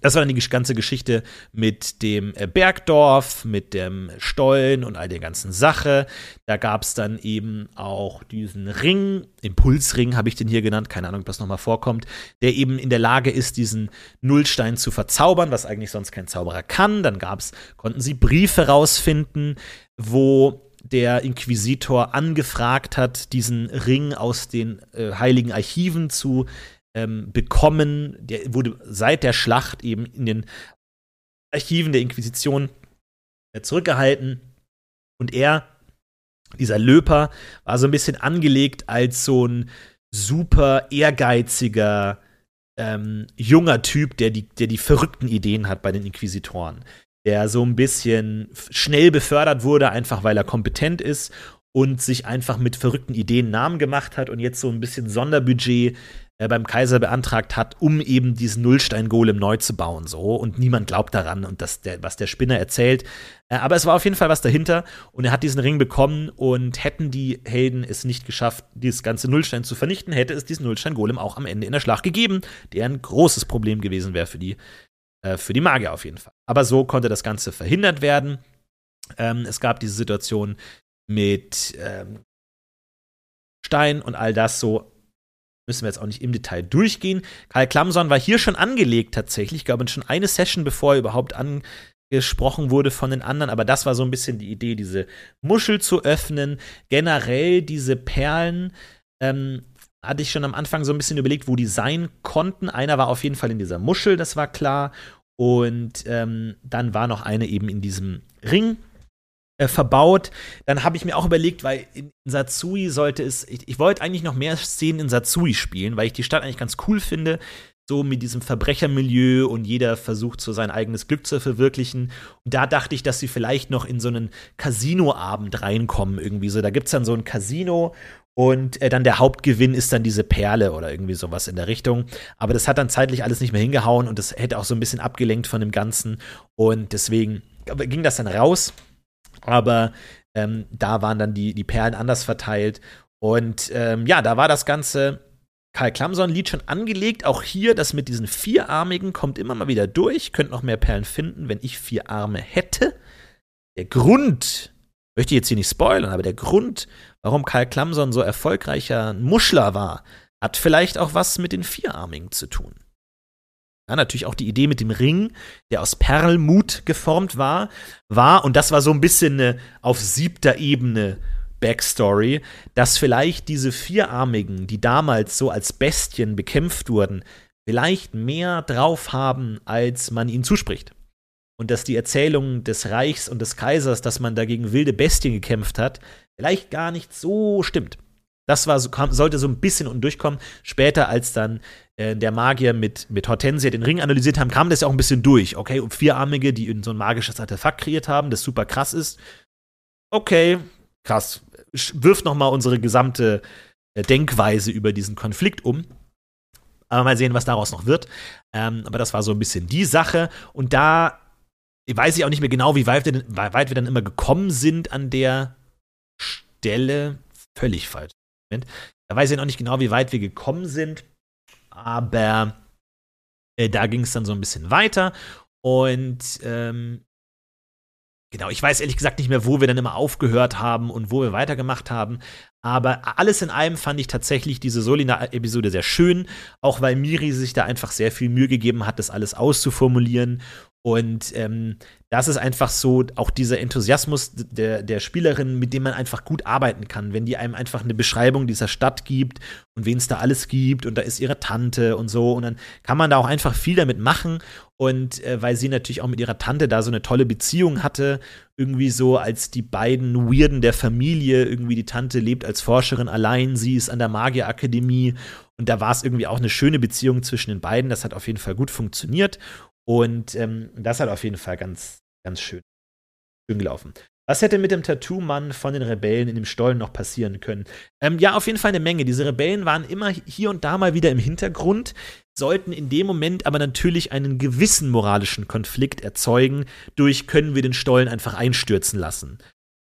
Das war dann die ganze Geschichte mit dem äh, Bergdorf, mit dem Stollen und all der ganzen Sache. Da gab es dann eben auch diesen Ring, Impulsring habe ich den hier genannt, keine Ahnung, ob das nochmal vorkommt, der eben in der Lage ist, diesen Nullstein zu verzaubern, was eigentlich sonst kein Zauberer kann. Dann gab's, konnten sie Briefe rausfinden, wo der Inquisitor angefragt hat, diesen Ring aus den äh, heiligen Archiven zu ähm, bekommen. Der wurde seit der Schlacht eben in den Archiven der Inquisition äh, zurückgehalten. Und er, dieser Löper, war so ein bisschen angelegt als so ein super ehrgeiziger ähm, junger Typ, der die, der die verrückten Ideen hat bei den Inquisitoren. Der so ein bisschen schnell befördert wurde, einfach weil er kompetent ist und sich einfach mit verrückten Ideen Namen gemacht hat und jetzt so ein bisschen Sonderbudget beim Kaiser beantragt hat, um eben diesen Nullstein-Golem neu zu bauen. So. Und niemand glaubt daran und das, der, was der Spinner erzählt. Äh, aber es war auf jeden Fall was dahinter und er hat diesen Ring bekommen und hätten die Helden es nicht geschafft, dieses ganze Nullstein zu vernichten, hätte es diesen Nullstein-Golem auch am Ende in der Schlacht gegeben, der ein großes Problem gewesen wäre für die, äh, für die Magier auf jeden Fall. Aber so konnte das Ganze verhindert werden. Ähm, es gab diese Situation mit ähm, Stein und all das so müssen wir jetzt auch nicht im Detail durchgehen. Karl Klamson war hier schon angelegt tatsächlich, ich glaube schon eine Session, bevor er überhaupt angesprochen wurde von den anderen, aber das war so ein bisschen die Idee, diese Muschel zu öffnen, generell diese Perlen. Ähm, hatte ich schon am Anfang so ein bisschen überlegt, wo die sein konnten. Einer war auf jeden Fall in dieser Muschel, das war klar. Und ähm, dann war noch eine eben in diesem Ring, äh, verbaut. Dann habe ich mir auch überlegt, weil in Satsui sollte es, ich, ich wollte eigentlich noch mehr Szenen in Satsui spielen, weil ich die Stadt eigentlich ganz cool finde. so mit diesem Verbrechermilieu und jeder versucht so sein eigenes Glück zu verwirklichen. Und da dachte ich, dass sie vielleicht noch in so einen Casino-Abend reinkommen irgendwie so. Da gibt es dann so ein Casino und äh, dann der Hauptgewinn ist dann diese Perle oder irgendwie sowas in der Richtung. Aber das hat dann zeitlich alles nicht mehr hingehauen und das hätte auch so ein bisschen abgelenkt von dem Ganzen. Und deswegen ging das dann raus. Aber ähm, da waren dann die, die Perlen anders verteilt. Und ähm, ja, da war das Ganze Karl Klamson-Lied schon angelegt. Auch hier, das mit diesen Vierarmigen kommt immer mal wieder durch. Könnt noch mehr Perlen finden, wenn ich vier Arme hätte. Der Grund, möchte ich jetzt hier nicht spoilern, aber der Grund, warum Karl Klamson so erfolgreicher Muschler war, hat vielleicht auch was mit den Vierarmigen zu tun. Ja, natürlich auch die Idee mit dem Ring, der aus Perlmut geformt war, war, und das war so ein bisschen eine auf siebter Ebene Backstory, dass vielleicht diese Vierarmigen, die damals so als Bestien bekämpft wurden, vielleicht mehr drauf haben, als man ihnen zuspricht. Und dass die Erzählung des Reichs und des Kaisers, dass man dagegen wilde Bestien gekämpft hat, vielleicht gar nicht so stimmt. Das war so, kam, sollte so ein bisschen und durchkommen. Später, als dann äh, der Magier mit, mit Hortensia den Ring analysiert haben, kam das ja auch ein bisschen durch. Okay, und Vierarmige, die so ein magisches Artefakt kreiert haben, das super krass ist. Okay, krass wirft noch mal unsere gesamte äh, Denkweise über diesen Konflikt um. Aber mal sehen, was daraus noch wird. Ähm, aber das war so ein bisschen die Sache. Und da weiß ich auch nicht mehr genau, wie weit wir, denn, weit wir dann immer gekommen sind an der Stelle. Völlig falsch. Da weiß ich noch nicht genau, wie weit wir gekommen sind. Aber äh, da ging es dann so ein bisschen weiter. Und ähm, Genau, ich weiß ehrlich gesagt nicht mehr, wo wir dann immer aufgehört haben und wo wir weitergemacht haben. Aber alles in allem fand ich tatsächlich diese Solina-Episode sehr schön, auch weil Miri sich da einfach sehr viel Mühe gegeben hat, das alles auszuformulieren und ähm, das ist einfach so auch dieser Enthusiasmus der, der Spielerin, mit dem man einfach gut arbeiten kann. Wenn die einem einfach eine Beschreibung dieser Stadt gibt und wen es da alles gibt und da ist ihre Tante und so. Und dann kann man da auch einfach viel damit machen. Und äh, weil sie natürlich auch mit ihrer Tante da so eine tolle Beziehung hatte, irgendwie so als die beiden Weirden der Familie, irgendwie die Tante lebt als Forscherin allein, sie ist an der Magierakademie. Und da war es irgendwie auch eine schöne Beziehung zwischen den beiden. Das hat auf jeden Fall gut funktioniert. Und ähm, das hat auf jeden Fall ganz, ganz schön, schön gelaufen. Was hätte mit dem Tattoo-Mann von den Rebellen in dem Stollen noch passieren können? Ähm, ja, auf jeden Fall eine Menge. Diese Rebellen waren immer hier und da mal wieder im Hintergrund, sollten in dem Moment aber natürlich einen gewissen moralischen Konflikt erzeugen, durch können wir den Stollen einfach einstürzen lassen.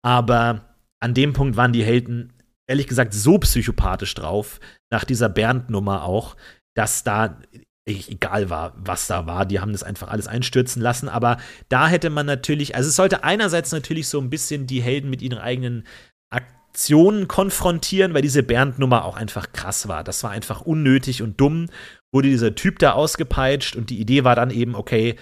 Aber an dem Punkt waren die Helden ehrlich gesagt so psychopathisch drauf, nach dieser Bernd-Nummer auch, dass da egal war, was da war. Die haben das einfach alles einstürzen lassen. Aber da hätte man natürlich, also es sollte einerseits natürlich so ein bisschen die Helden mit ihren eigenen Aktionen konfrontieren, weil diese Bernd-Nummer auch einfach krass war. Das war einfach unnötig und dumm. Wurde dieser Typ da ausgepeitscht und die Idee war dann eben, okay,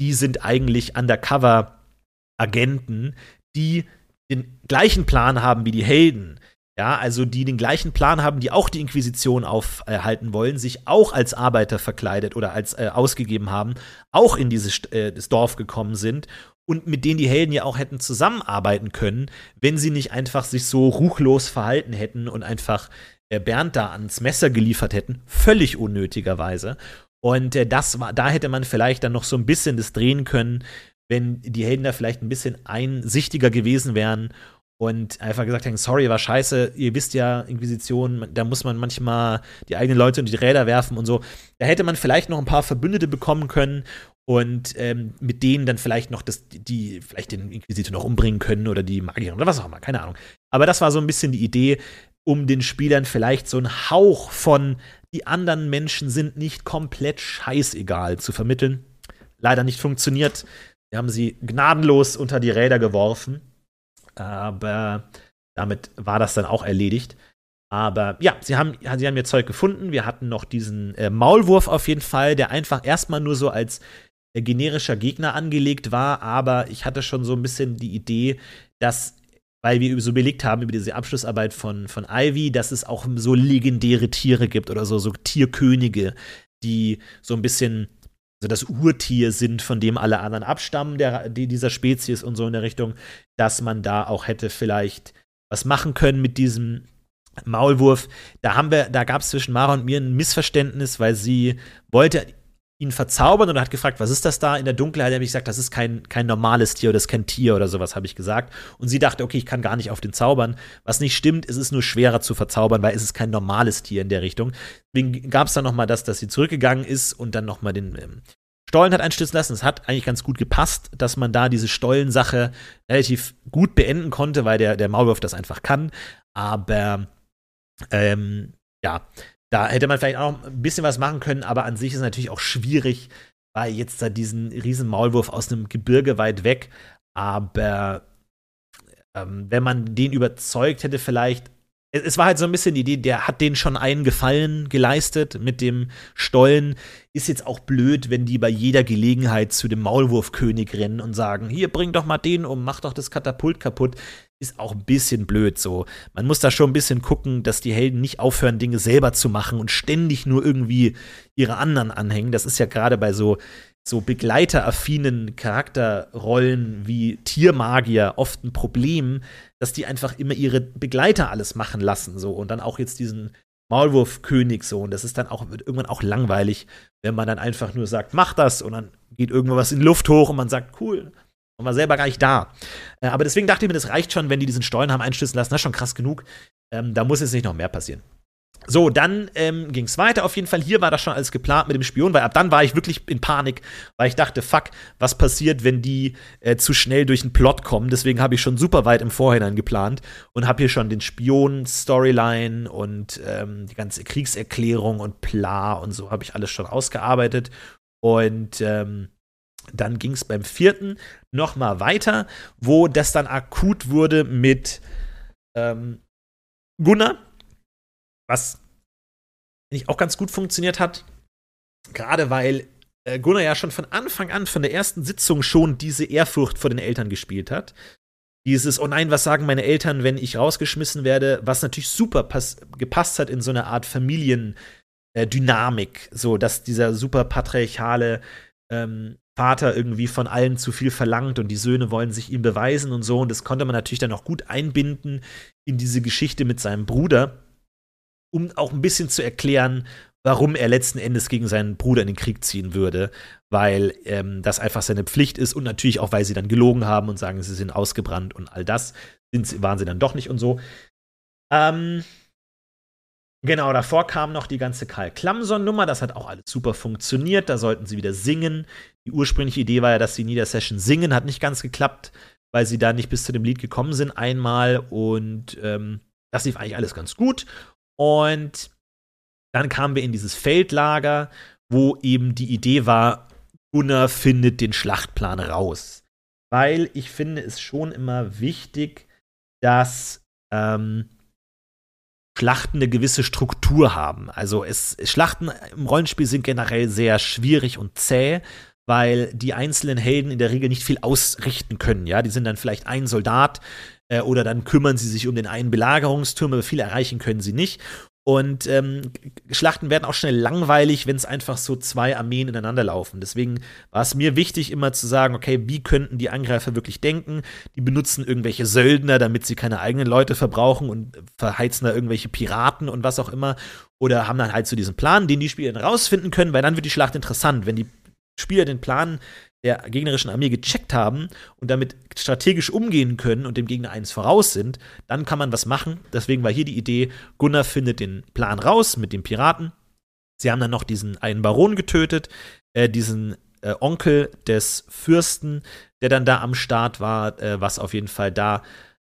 die sind eigentlich Undercover-Agenten, die den gleichen Plan haben wie die Helden. Ja, also die den gleichen Plan haben, die auch die Inquisition aufhalten wollen, sich auch als Arbeiter verkleidet oder als äh, ausgegeben haben, auch in dieses äh, Dorf gekommen sind und mit denen die Helden ja auch hätten zusammenarbeiten können, wenn sie nicht einfach sich so ruchlos verhalten hätten und einfach äh, Bernd da ans Messer geliefert hätten, völlig unnötigerweise. Und äh, das war, da hätte man vielleicht dann noch so ein bisschen das drehen können, wenn die Helden da vielleicht ein bisschen einsichtiger gewesen wären und einfach gesagt haben, sorry, war scheiße, ihr wisst ja, Inquisition, da muss man manchmal die eigenen Leute unter die Räder werfen und so. Da hätte man vielleicht noch ein paar Verbündete bekommen können und ähm, mit denen dann vielleicht noch das, die, vielleicht den Inquisitor noch umbringen können oder die Magierin oder was auch immer, keine Ahnung. Aber das war so ein bisschen die Idee, um den Spielern vielleicht so einen Hauch von die anderen Menschen sind nicht komplett scheißegal zu vermitteln. Leider nicht funktioniert. Wir haben sie gnadenlos unter die Räder geworfen. Aber damit war das dann auch erledigt. Aber ja, sie haben, sie haben ihr Zeug gefunden. Wir hatten noch diesen äh, Maulwurf auf jeden Fall, der einfach erstmal nur so als äh, generischer Gegner angelegt war. Aber ich hatte schon so ein bisschen die Idee, dass, weil wir so belegt haben über diese Abschlussarbeit von, von Ivy, dass es auch so legendäre Tiere gibt oder so, so Tierkönige, die so ein bisschen also das Urtier sind, von dem alle anderen abstammen, der, die, dieser Spezies und so in der Richtung, dass man da auch hätte vielleicht was machen können mit diesem Maulwurf, da haben wir, da gab es zwischen Mara und mir ein Missverständnis, weil sie wollte ihn verzaubern und hat gefragt, was ist das da in der Dunkelheit? Er hat gesagt, das ist kein, kein normales Tier oder das ist kein Tier oder sowas, habe ich gesagt. Und sie dachte, okay, ich kann gar nicht auf den zaubern. Was nicht stimmt, es ist nur schwerer zu verzaubern, weil es ist kein normales Tier in der Richtung. Deswegen gab es dann noch mal das, dass sie zurückgegangen ist und dann noch mal den ähm, Stollen hat einstürzen lassen. Es hat eigentlich ganz gut gepasst, dass man da diese Stollensache relativ gut beenden konnte, weil der, der Maulwurf das einfach kann. Aber ähm, ja, da hätte man vielleicht auch noch ein bisschen was machen können, aber an sich ist es natürlich auch schwierig, weil jetzt da diesen riesen Maulwurf aus einem Gebirge weit weg. Aber ähm, wenn man den überzeugt hätte, vielleicht. Es, es war halt so ein bisschen die Idee, der hat den schon einen Gefallen geleistet mit dem Stollen. Ist jetzt auch blöd, wenn die bei jeder Gelegenheit zu dem Maulwurfkönig rennen und sagen: Hier, bring doch mal den um, mach doch das Katapult kaputt ist auch ein bisschen blöd so. Man muss da schon ein bisschen gucken, dass die Helden nicht aufhören, Dinge selber zu machen und ständig nur irgendwie ihre anderen anhängen. Das ist ja gerade bei so, so begleiteraffinen Charakterrollen wie Tiermagier oft ein Problem, dass die einfach immer ihre Begleiter alles machen lassen so und dann auch jetzt diesen Maulwurfkönig so und das ist dann auch irgendwann auch langweilig, wenn man dann einfach nur sagt, mach das und dann geht irgendwas in Luft hoch und man sagt, cool, und war selber gar nicht da. Äh, aber deswegen dachte ich mir, das reicht schon, wenn die diesen Stollen haben einstürzen lassen. Das ist schon krass genug. Ähm, da muss jetzt nicht noch mehr passieren. So, dann ähm, ging es weiter. Auf jeden Fall, hier war das schon alles geplant mit dem Spion, weil ab dann war ich wirklich in Panik, weil ich dachte, fuck, was passiert, wenn die äh, zu schnell durch den Plot kommen. Deswegen habe ich schon super weit im Vorhinein geplant und habe hier schon den Spion-Storyline und ähm, die ganze Kriegserklärung und Pla und so habe ich alles schon ausgearbeitet. Und ähm, dann ging es beim vierten noch mal weiter, wo das dann akut wurde mit ähm, Gunnar, was nicht auch ganz gut funktioniert hat. Gerade weil äh, Gunnar ja schon von Anfang an, von der ersten Sitzung schon diese Ehrfurcht vor den Eltern gespielt hat. Dieses, oh nein, was sagen meine Eltern, wenn ich rausgeschmissen werde, was natürlich super gepasst hat in so eine Art Familiendynamik, so dass dieser super patriarchale ähm, Vater irgendwie von allen zu viel verlangt und die Söhne wollen sich ihm beweisen und so. Und das konnte man natürlich dann auch gut einbinden in diese Geschichte mit seinem Bruder, um auch ein bisschen zu erklären, warum er letzten Endes gegen seinen Bruder in den Krieg ziehen würde, weil ähm, das einfach seine Pflicht ist und natürlich auch, weil sie dann gelogen haben und sagen, sie sind ausgebrannt und all das sind, waren sie dann doch nicht und so. Ähm, Genau, davor kam noch die ganze Karl Klamson-Nummer. Das hat auch alles super funktioniert. Da sollten sie wieder singen. Die ursprüngliche Idee war ja, dass sie in jeder Session singen. Hat nicht ganz geklappt, weil sie da nicht bis zu dem Lied gekommen sind einmal. Und ähm, das lief eigentlich alles ganz gut. Und dann kamen wir in dieses Feldlager, wo eben die Idee war, Gunnar findet den Schlachtplan raus. Weil ich finde es schon immer wichtig, dass ähm, Schlachten eine gewisse Struktur haben. Also es, Schlachten im Rollenspiel sind generell sehr schwierig und zäh, weil die einzelnen Helden in der Regel nicht viel ausrichten können. Ja, die sind dann vielleicht ein Soldat äh, oder dann kümmern sie sich um den einen Belagerungsturm, aber viel erreichen können sie nicht. Und ähm, Schlachten werden auch schnell langweilig, wenn es einfach so zwei Armeen ineinander laufen. Deswegen war es mir wichtig, immer zu sagen, okay, wie könnten die Angreifer wirklich denken? Die benutzen irgendwelche Söldner, damit sie keine eigenen Leute verbrauchen und verheizen da irgendwelche Piraten und was auch immer. Oder haben dann halt so diesen Plan, den die Spieler dann rausfinden können, weil dann wird die Schlacht interessant. Wenn die Spieler den Plan der gegnerischen Armee gecheckt haben und damit strategisch umgehen können und dem Gegner eins voraus sind, dann kann man was machen. Deswegen war hier die Idee, Gunnar findet den Plan raus mit den Piraten. Sie haben dann noch diesen einen Baron getötet, äh, diesen äh, Onkel des Fürsten, der dann da am Start war, äh, was auf jeden Fall da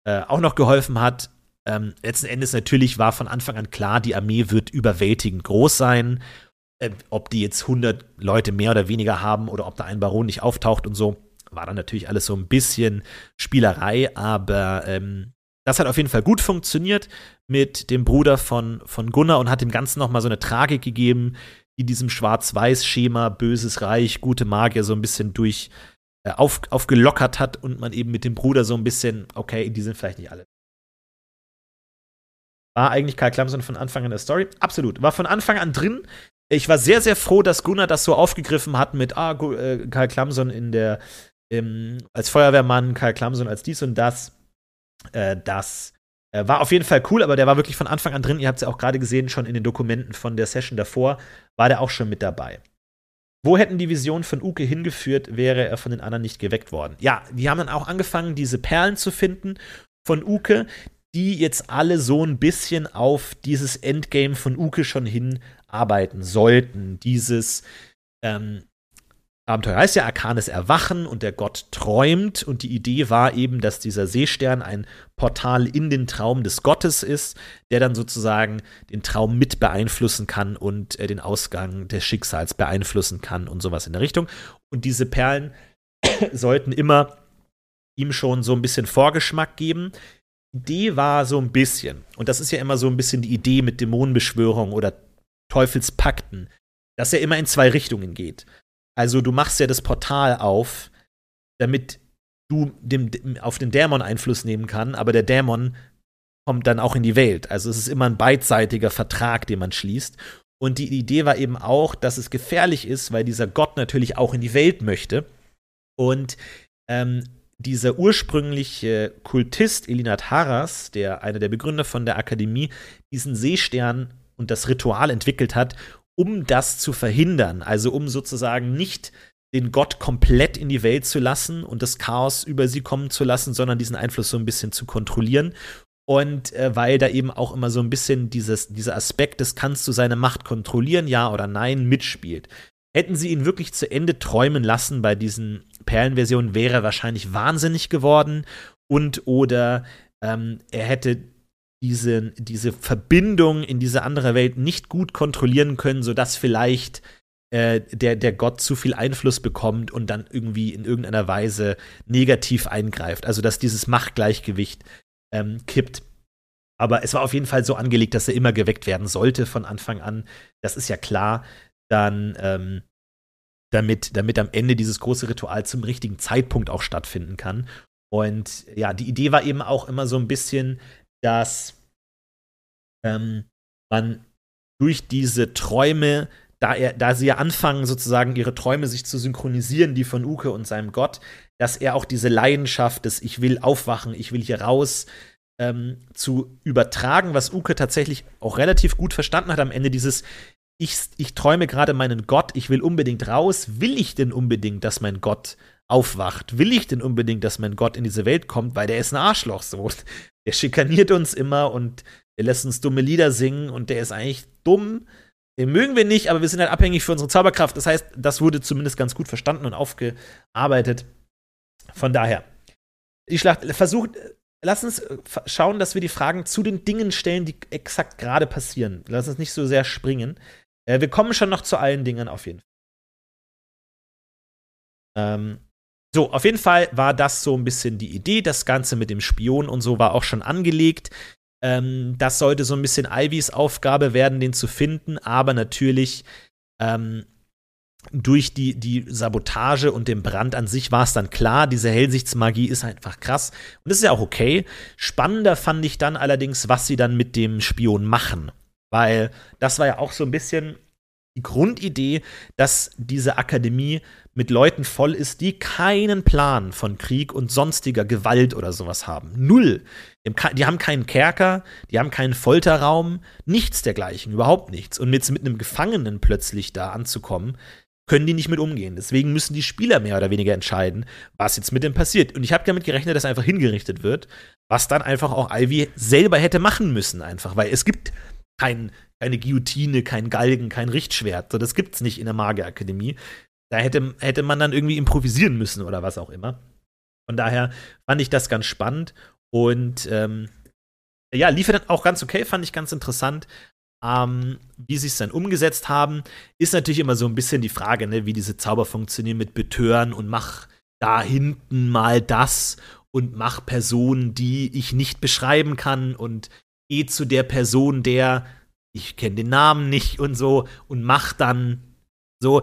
äh, auch noch geholfen hat. Ähm, letzten Endes natürlich war von Anfang an klar, die Armee wird überwältigend groß sein äh, ob die jetzt 100 Leute mehr oder weniger haben oder ob da ein Baron nicht auftaucht und so, war dann natürlich alles so ein bisschen Spielerei, aber ähm, das hat auf jeden Fall gut funktioniert mit dem Bruder von, von Gunnar und hat dem Ganzen noch mal so eine Tragik gegeben, die diesem Schwarz-Weiß-Schema Böses Reich, gute Magier so ein bisschen durch äh, auf, aufgelockert hat und man eben mit dem Bruder so ein bisschen, okay, die sind vielleicht nicht alle. War eigentlich Karl Klamson von Anfang an der Story? Absolut. War von Anfang an drin ich war sehr, sehr froh, dass Gunnar das so aufgegriffen hat mit ah, äh, Karl Klamson in der, ähm, als Feuerwehrmann, Karl Klamson als dies und das, äh, dass Äh, war auf jeden Fall cool, aber der war wirklich von Anfang an drin. Ihr habt es ja auch gerade gesehen, schon in den Dokumenten von der Session davor, war der auch schon mit dabei. Wo hätten die Visionen von Uke hingeführt, wäre er von den anderen nicht geweckt worden? Ja, die haben dann auch angefangen, diese Perlen zu finden von Uke, die jetzt alle so ein bisschen auf dieses Endgame von Uke schon hinarbeiten sollten. Dieses ähm, Abenteuer heißt ja Arkanes Erwachen und der Gott träumt. Und die Idee war eben, dass dieser Seestern ein Portal in den Traum des Gottes ist, der dann sozusagen den Traum mit beeinflussen kann und äh, den Ausgang des Schicksals beeinflussen kann und sowas in der Richtung. Und diese Perlen sollten immer ihm schon so ein bisschen Vorgeschmack geben. Idee war so ein bisschen, und das ist ja immer so ein bisschen die Idee mit Dämonenbeschwörung oder Teufelspakten, dass er immer in zwei Richtungen geht. Also du machst ja das Portal auf, damit du dem, auf den Dämon Einfluss nehmen kann, aber der Dämon kommt dann auch in die Welt. Also es ist immer ein beidseitiger Vertrag, den man schließt. Und die Idee war eben auch, dass es gefährlich ist, weil dieser Gott natürlich auch in die Welt möchte. Und ähm, dieser ursprüngliche Kultist Elinat Haras, der einer der Begründer von der Akademie, diesen Seestern und das Ritual entwickelt hat, um das zu verhindern, also um sozusagen nicht den Gott komplett in die Welt zu lassen und das Chaos über sie kommen zu lassen, sondern diesen Einfluss so ein bisschen zu kontrollieren. Und äh, weil da eben auch immer so ein bisschen dieses, dieser Aspekt des kannst du seine Macht kontrollieren, ja oder nein, mitspielt. Hätten sie ihn wirklich zu Ende träumen lassen bei diesen Perlenversionen, wäre er wahrscheinlich wahnsinnig geworden und oder ähm, er hätte diese, diese Verbindung in diese andere Welt nicht gut kontrollieren können, sodass vielleicht äh, der, der Gott zu viel Einfluss bekommt und dann irgendwie in irgendeiner Weise negativ eingreift. Also dass dieses Machtgleichgewicht ähm, kippt. Aber es war auf jeden Fall so angelegt, dass er immer geweckt werden sollte von Anfang an. Das ist ja klar. Dann, ähm, damit, damit am Ende dieses große Ritual zum richtigen Zeitpunkt auch stattfinden kann. Und ja, die Idee war eben auch immer so ein bisschen, dass ähm, man durch diese Träume, da, er, da sie ja anfangen, sozusagen ihre Träume sich zu synchronisieren, die von Uke und seinem Gott, dass er auch diese Leidenschaft des Ich will aufwachen, ich will hier raus, ähm, zu übertragen, was Uke tatsächlich auch relativ gut verstanden hat am Ende dieses ich, ich träume gerade meinen Gott, ich will unbedingt raus. Will ich denn unbedingt, dass mein Gott aufwacht? Will ich denn unbedingt, dass mein Gott in diese Welt kommt? Weil der ist ein Arschloch so. Der schikaniert uns immer und der lässt uns dumme Lieder singen und der ist eigentlich dumm. Den mögen wir nicht, aber wir sind halt abhängig für unsere Zauberkraft. Das heißt, das wurde zumindest ganz gut verstanden und aufgearbeitet. Von daher, die Schlacht versucht, lass uns schauen, dass wir die Fragen zu den Dingen stellen, die exakt gerade passieren. Lass uns nicht so sehr springen. Äh, wir kommen schon noch zu allen Dingen auf jeden Fall. Ähm, so, auf jeden Fall war das so ein bisschen die Idee. Das Ganze mit dem Spion und so war auch schon angelegt. Ähm, das sollte so ein bisschen Ivys Aufgabe werden, den zu finden, aber natürlich ähm, durch die, die Sabotage und den Brand an sich war es dann klar, diese Hellsichtsmagie ist einfach krass. Und das ist ja auch okay. Spannender fand ich dann allerdings, was sie dann mit dem Spion machen. Weil das war ja auch so ein bisschen die Grundidee, dass diese Akademie mit Leuten voll ist, die keinen Plan von Krieg und sonstiger Gewalt oder sowas haben. Null. Die haben keinen Kerker, die haben keinen Folterraum, nichts dergleichen, überhaupt nichts. Und jetzt mit einem Gefangenen plötzlich da anzukommen, können die nicht mit umgehen. Deswegen müssen die Spieler mehr oder weniger entscheiden, was jetzt mit dem passiert. Und ich habe damit gerechnet, dass einfach hingerichtet wird, was dann einfach auch Ivy selber hätte machen müssen, einfach, weil es gibt kein, keine Guillotine, kein Galgen, kein Richtschwert. So, das gibt's nicht in der Magierakademie. Da hätte, hätte man dann irgendwie improvisieren müssen oder was auch immer. Von daher fand ich das ganz spannend und ähm, ja, lief dann auch ganz okay, fand ich ganz interessant. Ähm, wie sie es dann umgesetzt haben, ist natürlich immer so ein bisschen die Frage, ne, wie diese Zauber funktionieren mit Betören und mach da hinten mal das und mach Personen, die ich nicht beschreiben kann und geh zu der Person, der ich kenne den Namen nicht und so und mach dann so.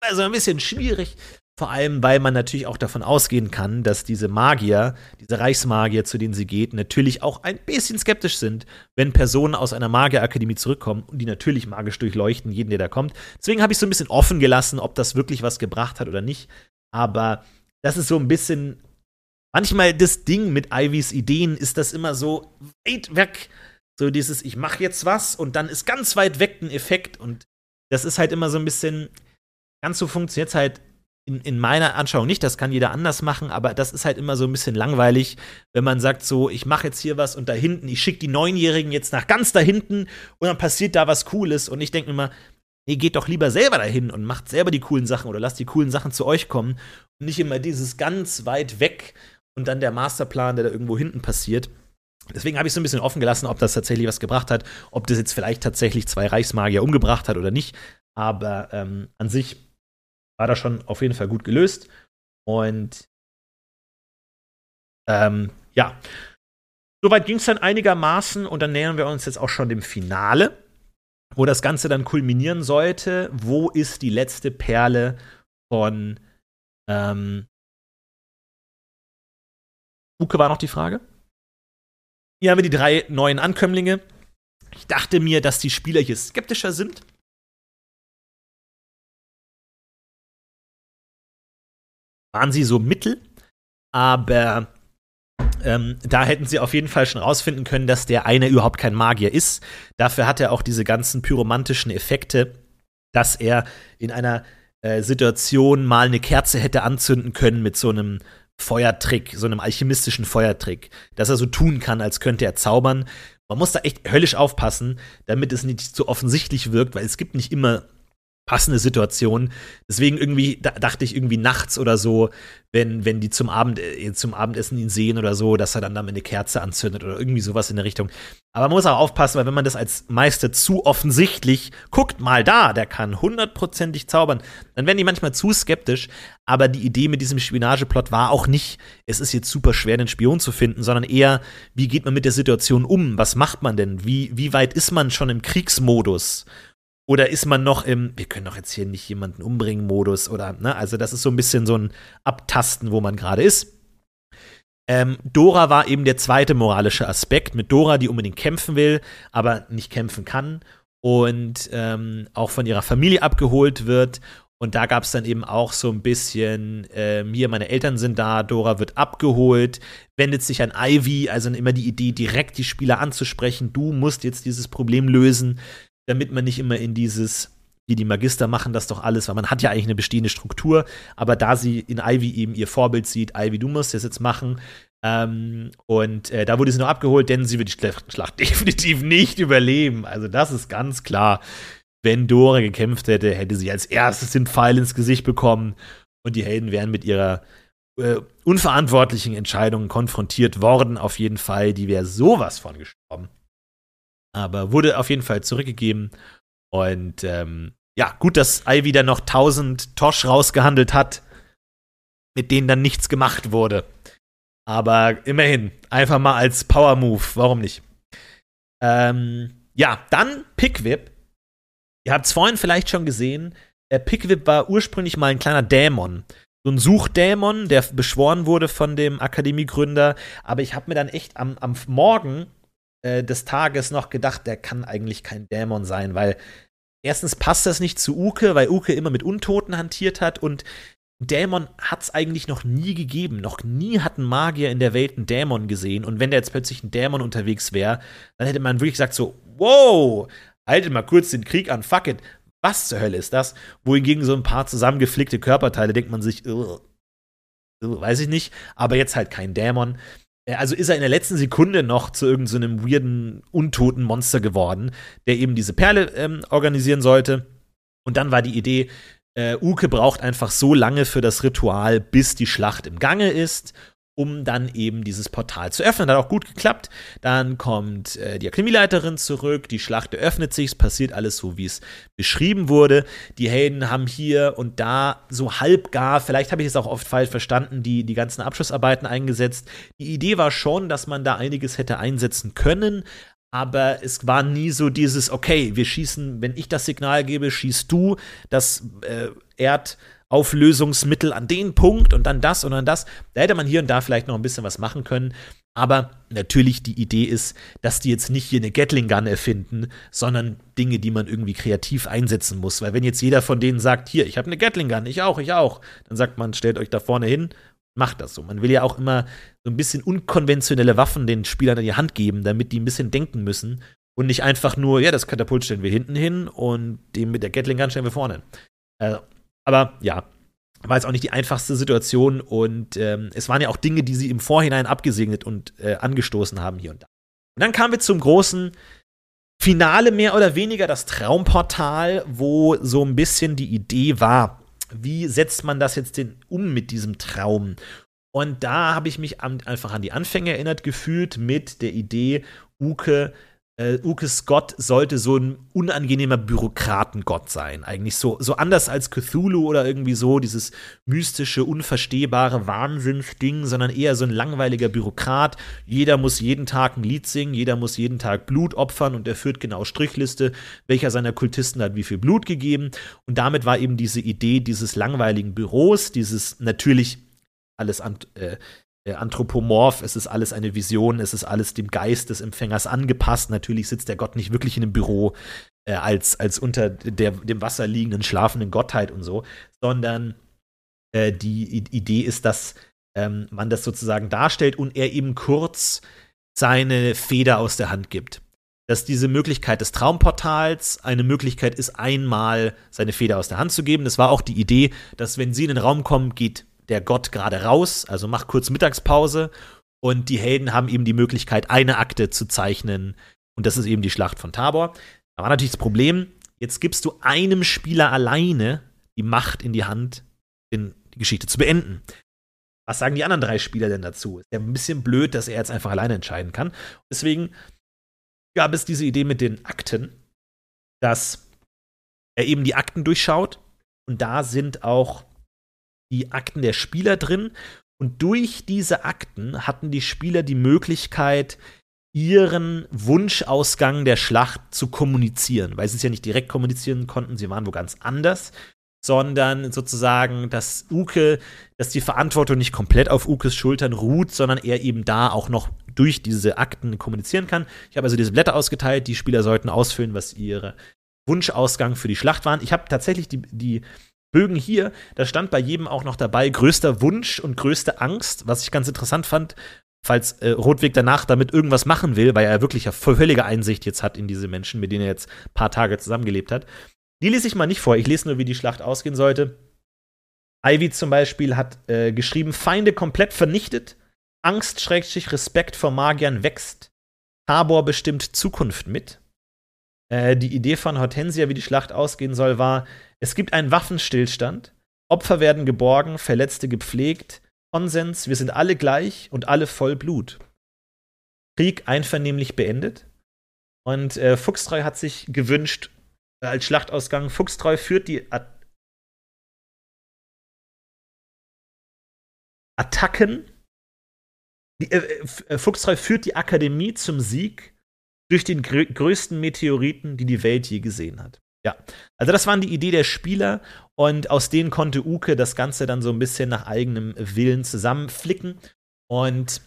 Also ein bisschen schwierig. Vor allem, weil man natürlich auch davon ausgehen kann, dass diese Magier, diese Reichsmagier, zu denen sie geht, natürlich auch ein bisschen skeptisch sind, wenn Personen aus einer Magierakademie zurückkommen und die natürlich magisch durchleuchten, jeden, der da kommt. Deswegen habe ich so ein bisschen offen gelassen, ob das wirklich was gebracht hat oder nicht. Aber das ist so ein bisschen manchmal das Ding mit Ivys Ideen ist das immer so weit weg. So dieses, ich mache jetzt was und dann ist ganz weit weg ein Effekt. Und das ist halt immer so ein bisschen, ganz so funktioniert es halt in, in, meiner Anschauung nicht, das kann jeder anders machen, aber das ist halt immer so ein bisschen langweilig, wenn man sagt so, ich mache jetzt hier was und da hinten, ich schicke die Neunjährigen jetzt nach ganz da hinten und dann passiert da was Cooles und ich denke immer, nee, geht doch lieber selber dahin und macht selber die coolen Sachen oder lasst die coolen Sachen zu euch kommen und nicht immer dieses ganz weit weg und dann der Masterplan, der da irgendwo hinten passiert. Deswegen habe ich so ein bisschen offen gelassen, ob das tatsächlich was gebracht hat, ob das jetzt vielleicht tatsächlich zwei Reichsmagier umgebracht hat oder nicht. Aber ähm, an sich war das schon auf jeden Fall gut gelöst. Und ähm, ja, soweit ging es dann einigermaßen und dann nähern wir uns jetzt auch schon dem Finale, wo das Ganze dann kulminieren sollte. Wo ist die letzte Perle von ähm, Uke war noch die Frage? Hier haben wir die drei neuen Ankömmlinge. Ich dachte mir, dass die Spieler hier skeptischer sind. Waren sie so mittel, aber ähm, da hätten sie auf jeden Fall schon rausfinden können, dass der eine überhaupt kein Magier ist. Dafür hat er auch diese ganzen pyromantischen Effekte, dass er in einer äh, Situation mal eine Kerze hätte anzünden können mit so einem Feuertrick, so einem alchemistischen Feuertrick, dass er so tun kann, als könnte er zaubern. Man muss da echt höllisch aufpassen, damit es nicht zu offensichtlich wirkt, weil es gibt nicht immer passende Situation. Deswegen irgendwie da, dachte ich irgendwie nachts oder so, wenn, wenn die zum, Abend, äh, zum Abendessen ihn sehen oder so, dass er dann damit eine Kerze anzündet oder irgendwie sowas in der Richtung. Aber man muss auch aufpassen, weil wenn man das als Meister zu offensichtlich guckt, mal da, der kann hundertprozentig zaubern, dann werden die manchmal zu skeptisch. Aber die Idee mit diesem Spionageplot war auch nicht, es ist jetzt super schwer, den Spion zu finden, sondern eher, wie geht man mit der Situation um? Was macht man denn? Wie, wie weit ist man schon im Kriegsmodus? Oder ist man noch im, wir können doch jetzt hier nicht jemanden umbringen Modus oder, ne? Also das ist so ein bisschen so ein Abtasten, wo man gerade ist. Ähm, Dora war eben der zweite moralische Aspekt mit Dora, die unbedingt kämpfen will, aber nicht kämpfen kann und ähm, auch von ihrer Familie abgeholt wird. Und da gab es dann eben auch so ein bisschen, äh, mir, meine Eltern sind da, Dora wird abgeholt, wendet sich an Ivy, also immer die Idee, direkt die Spieler anzusprechen, du musst jetzt dieses Problem lösen damit man nicht immer in dieses, wie die Magister machen das doch alles, weil man hat ja eigentlich eine bestehende Struktur, aber da sie in Ivy eben ihr Vorbild sieht, Ivy, du musst das jetzt machen, ähm, und äh, da wurde sie noch abgeholt, denn sie wird die Schlacht definitiv nicht überleben. Also das ist ganz klar. Wenn Dora gekämpft hätte, hätte sie als erstes den Pfeil ins Gesicht bekommen und die Helden wären mit ihrer äh, unverantwortlichen Entscheidung konfrontiert worden. Auf jeden Fall, die wäre sowas von gestorben. Aber wurde auf jeden Fall zurückgegeben. Und ähm, ja, gut, dass Ivy dann noch 1000 Tosh rausgehandelt hat, mit denen dann nichts gemacht wurde. Aber immerhin, einfach mal als Power Move, warum nicht? Ähm, ja, dann Pickwip. Ihr habt es vorhin vielleicht schon gesehen. Der Pickwip war ursprünglich mal ein kleiner Dämon. So ein Suchdämon, der beschworen wurde von dem Akademiegründer. Aber ich habe mir dann echt am, am Morgen äh, des Tages noch gedacht, der kann eigentlich kein Dämon sein, weil erstens passt das nicht zu Uke, weil Uke immer mit Untoten hantiert hat und Dämon hat es eigentlich noch nie gegeben. Noch nie hat ein Magier in der Welt einen Dämon gesehen. Und wenn da jetzt plötzlich ein Dämon unterwegs wäre, dann hätte man wirklich gesagt so, wow, haltet mal kurz den Krieg an, fuck it. Was zur Hölle ist das? Wohingegen so ein paar zusammengeflickte Körperteile denkt man sich, weiß ich nicht, aber jetzt halt kein Dämon. Äh, also ist er in der letzten Sekunde noch zu irgendeinem so weirden, untoten Monster geworden, der eben diese Perle ähm, organisieren sollte. Und dann war die Idee, äh, Uke braucht einfach so lange für das Ritual, bis die Schlacht im Gange ist um dann eben dieses Portal zu öffnen. Hat auch gut geklappt. Dann kommt äh, die Akademieleiterin zurück, die Schlacht eröffnet sich, es passiert alles so, wie es beschrieben wurde. Die Helden haben hier und da so halbgar, vielleicht habe ich es auch oft falsch verstanden, die, die ganzen Abschlussarbeiten eingesetzt. Die Idee war schon, dass man da einiges hätte einsetzen können, aber es war nie so dieses, okay, wir schießen, wenn ich das Signal gebe, schießt du das äh, Erd Auflösungsmittel an den Punkt und dann das und dann das. Da hätte man hier und da vielleicht noch ein bisschen was machen können. Aber natürlich die Idee ist, dass die jetzt nicht hier eine Gatling Gun erfinden, sondern Dinge, die man irgendwie kreativ einsetzen muss. Weil wenn jetzt jeder von denen sagt, hier, ich habe eine Gatling Gun, ich auch, ich auch, dann sagt man, stellt euch da vorne hin macht das so. Man will ja auch immer so ein bisschen unkonventionelle Waffen den Spielern in die Hand geben, damit die ein bisschen denken müssen und nicht einfach nur, ja, das Katapult stellen wir hinten hin und den mit der Gatling Gun stellen wir vorne. Äh, aber ja, war jetzt auch nicht die einfachste Situation und ähm, es waren ja auch Dinge, die sie im Vorhinein abgesegnet und äh, angestoßen haben hier und da. Und dann kamen wir zum großen Finale mehr oder weniger, das Traumportal, wo so ein bisschen die Idee war, wie setzt man das jetzt denn um mit diesem Traum? Und da habe ich mich einfach an die Anfänge erinnert gefühlt mit der Idee, Uke äh, Uke Scott sollte so ein unangenehmer Bürokratengott sein. Eigentlich so, so anders als Cthulhu oder irgendwie so, dieses mystische, unverstehbare Wahnsinnsding, sondern eher so ein langweiliger Bürokrat. Jeder muss jeden Tag ein Lied singen, jeder muss jeden Tag Blut opfern und er führt genau Strichliste, welcher seiner Kultisten hat wie viel Blut gegeben. Und damit war eben diese Idee dieses langweiligen Büros, dieses natürlich alles an, äh, äh, anthropomorph, es ist alles eine Vision, es ist alles dem Geist des Empfängers angepasst. Natürlich sitzt der Gott nicht wirklich in einem Büro äh, als, als unter der, dem Wasser liegenden, schlafenden Gottheit und so, sondern äh, die I Idee ist, dass ähm, man das sozusagen darstellt und er eben kurz seine Feder aus der Hand gibt. Dass diese Möglichkeit des Traumportals eine Möglichkeit ist, einmal seine Feder aus der Hand zu geben. Das war auch die Idee, dass wenn sie in den Raum kommen, geht der Gott gerade raus, also macht kurz Mittagspause und die Helden haben eben die Möglichkeit, eine Akte zu zeichnen und das ist eben die Schlacht von Tabor. Da war natürlich das Problem, jetzt gibst du einem Spieler alleine die Macht in die Hand, die Geschichte zu beenden. Was sagen die anderen drei Spieler denn dazu? Ist ja ein bisschen blöd, dass er jetzt einfach alleine entscheiden kann. Deswegen gab es diese Idee mit den Akten, dass er eben die Akten durchschaut und da sind auch die Akten der Spieler drin. Und durch diese Akten hatten die Spieler die Möglichkeit, ihren Wunschausgang der Schlacht zu kommunizieren, weil sie es ja nicht direkt kommunizieren konnten, sie waren wo ganz anders, sondern sozusagen, dass Uke, dass die Verantwortung nicht komplett auf Ukes Schultern ruht, sondern er eben da auch noch durch diese Akten kommunizieren kann. Ich habe also diese Blätter ausgeteilt, die Spieler sollten ausfüllen, was ihre Wunschausgang für die Schlacht waren. Ich habe tatsächlich die, die Bögen hier, da stand bei jedem auch noch dabei größter Wunsch und größte Angst, was ich ganz interessant fand, falls äh, Rotweg danach damit irgendwas machen will, weil er wirklich ja völlige Einsicht jetzt hat in diese Menschen, mit denen er jetzt ein paar Tage zusammengelebt hat. Die lese ich mal nicht vor, ich lese nur, wie die Schlacht ausgehen sollte. Ivy zum Beispiel hat äh, geschrieben, Feinde komplett vernichtet, Angst, Schrägstrich, Respekt vor Magiern wächst, Tabor bestimmt Zukunft mit. Äh, die Idee von Hortensia, wie die Schlacht ausgehen soll, war, es gibt einen Waffenstillstand, Opfer werden geborgen, Verletzte gepflegt, Konsens, wir sind alle gleich und alle voll Blut. Krieg einvernehmlich beendet. Und äh, Fuchstreu hat sich gewünscht, äh, als Schlachtausgang, Fuchstreu führt die At Attacken. Die, äh, äh Fuchstreu führt die Akademie zum Sieg durch den grö größten Meteoriten, die die Welt je gesehen hat. Ja, also das waren die Idee der Spieler und aus denen konnte Uke das Ganze dann so ein bisschen nach eigenem Willen zusammenflicken und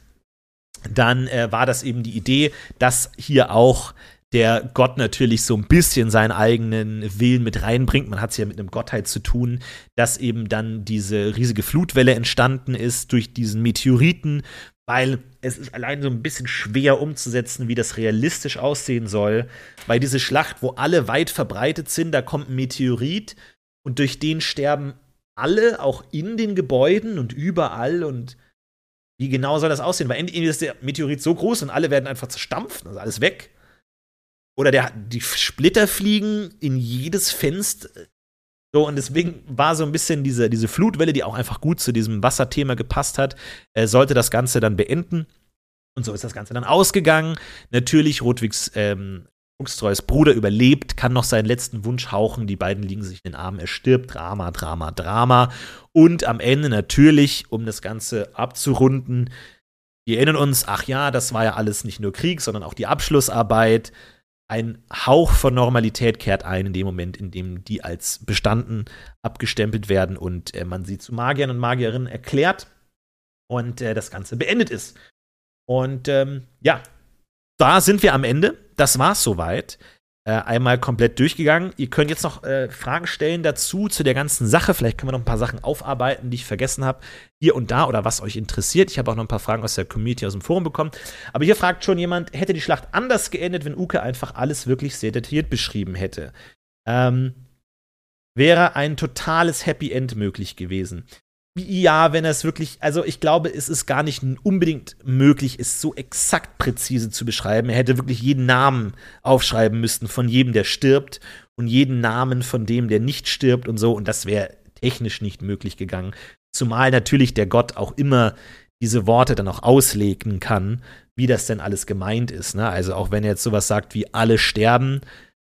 dann äh, war das eben die Idee, dass hier auch der Gott natürlich so ein bisschen seinen eigenen Willen mit reinbringt. Man hat es ja mit einem Gottheit zu tun, dass eben dann diese riesige Flutwelle entstanden ist durch diesen Meteoriten, weil es ist allein so ein bisschen schwer umzusetzen, wie das realistisch aussehen soll. Weil diese Schlacht, wo alle weit verbreitet sind, da kommt ein Meteorit und durch den sterben alle, auch in den Gebäuden und überall. Und wie genau soll das aussehen? Weil entweder ist der Meteorit so groß und alle werden einfach zerstampft, also alles weg. Oder der, die Splitter fliegen in jedes Fenster. So, und deswegen war so ein bisschen diese, diese Flutwelle, die auch einfach gut zu diesem Wasserthema gepasst hat, äh, sollte das Ganze dann beenden. Und so ist das Ganze dann ausgegangen. Natürlich, Rotwigs ähm, Fuchstreus Bruder überlebt, kann noch seinen letzten Wunsch hauchen. Die beiden liegen sich in den Armen. Er stirbt. Drama, Drama, Drama. Und am Ende natürlich, um das Ganze abzurunden, wir erinnern uns, ach ja, das war ja alles nicht nur Krieg, sondern auch die Abschlussarbeit ein Hauch von Normalität kehrt ein in dem Moment, in dem die als bestanden abgestempelt werden und äh, man sie zu Magiern und Magierinnen erklärt und äh, das Ganze beendet ist. Und ähm, ja, da sind wir am Ende. Das war's soweit. Äh, einmal komplett durchgegangen. Ihr könnt jetzt noch äh, Fragen stellen dazu, zu der ganzen Sache. Vielleicht können wir noch ein paar Sachen aufarbeiten, die ich vergessen habe, hier und da oder was euch interessiert. Ich habe auch noch ein paar Fragen aus der Community, aus dem Forum bekommen. Aber hier fragt schon jemand, hätte die Schlacht anders geendet, wenn Uke einfach alles wirklich sehr detailliert beschrieben hätte? Ähm, wäre ein totales Happy End möglich gewesen. Ja, wenn es wirklich, also ich glaube, es ist gar nicht unbedingt möglich, es so exakt präzise zu beschreiben. Er hätte wirklich jeden Namen aufschreiben müssen von jedem, der stirbt und jeden Namen von dem, der nicht stirbt und so. Und das wäre technisch nicht möglich gegangen. Zumal natürlich der Gott auch immer diese Worte dann auch auslegen kann, wie das denn alles gemeint ist. Ne? Also auch wenn er jetzt sowas sagt wie alle sterben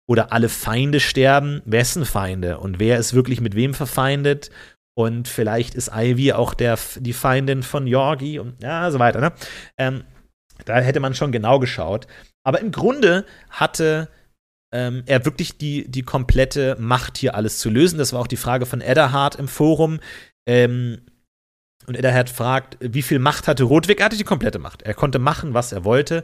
oder alle Feinde sterben, wessen Feinde und wer ist wirklich mit wem verfeindet und vielleicht ist Ivy auch der, die Feindin von Yorgi und ja, so weiter. Ne? Ähm, da hätte man schon genau geschaut. Aber im Grunde hatte ähm, er wirklich die, die komplette Macht, hier alles zu lösen. Das war auch die Frage von Eddahard im Forum. Ähm, und Eddahard fragt, wie viel Macht hatte Rotwig? Er hatte die komplette Macht. Er konnte machen, was er wollte,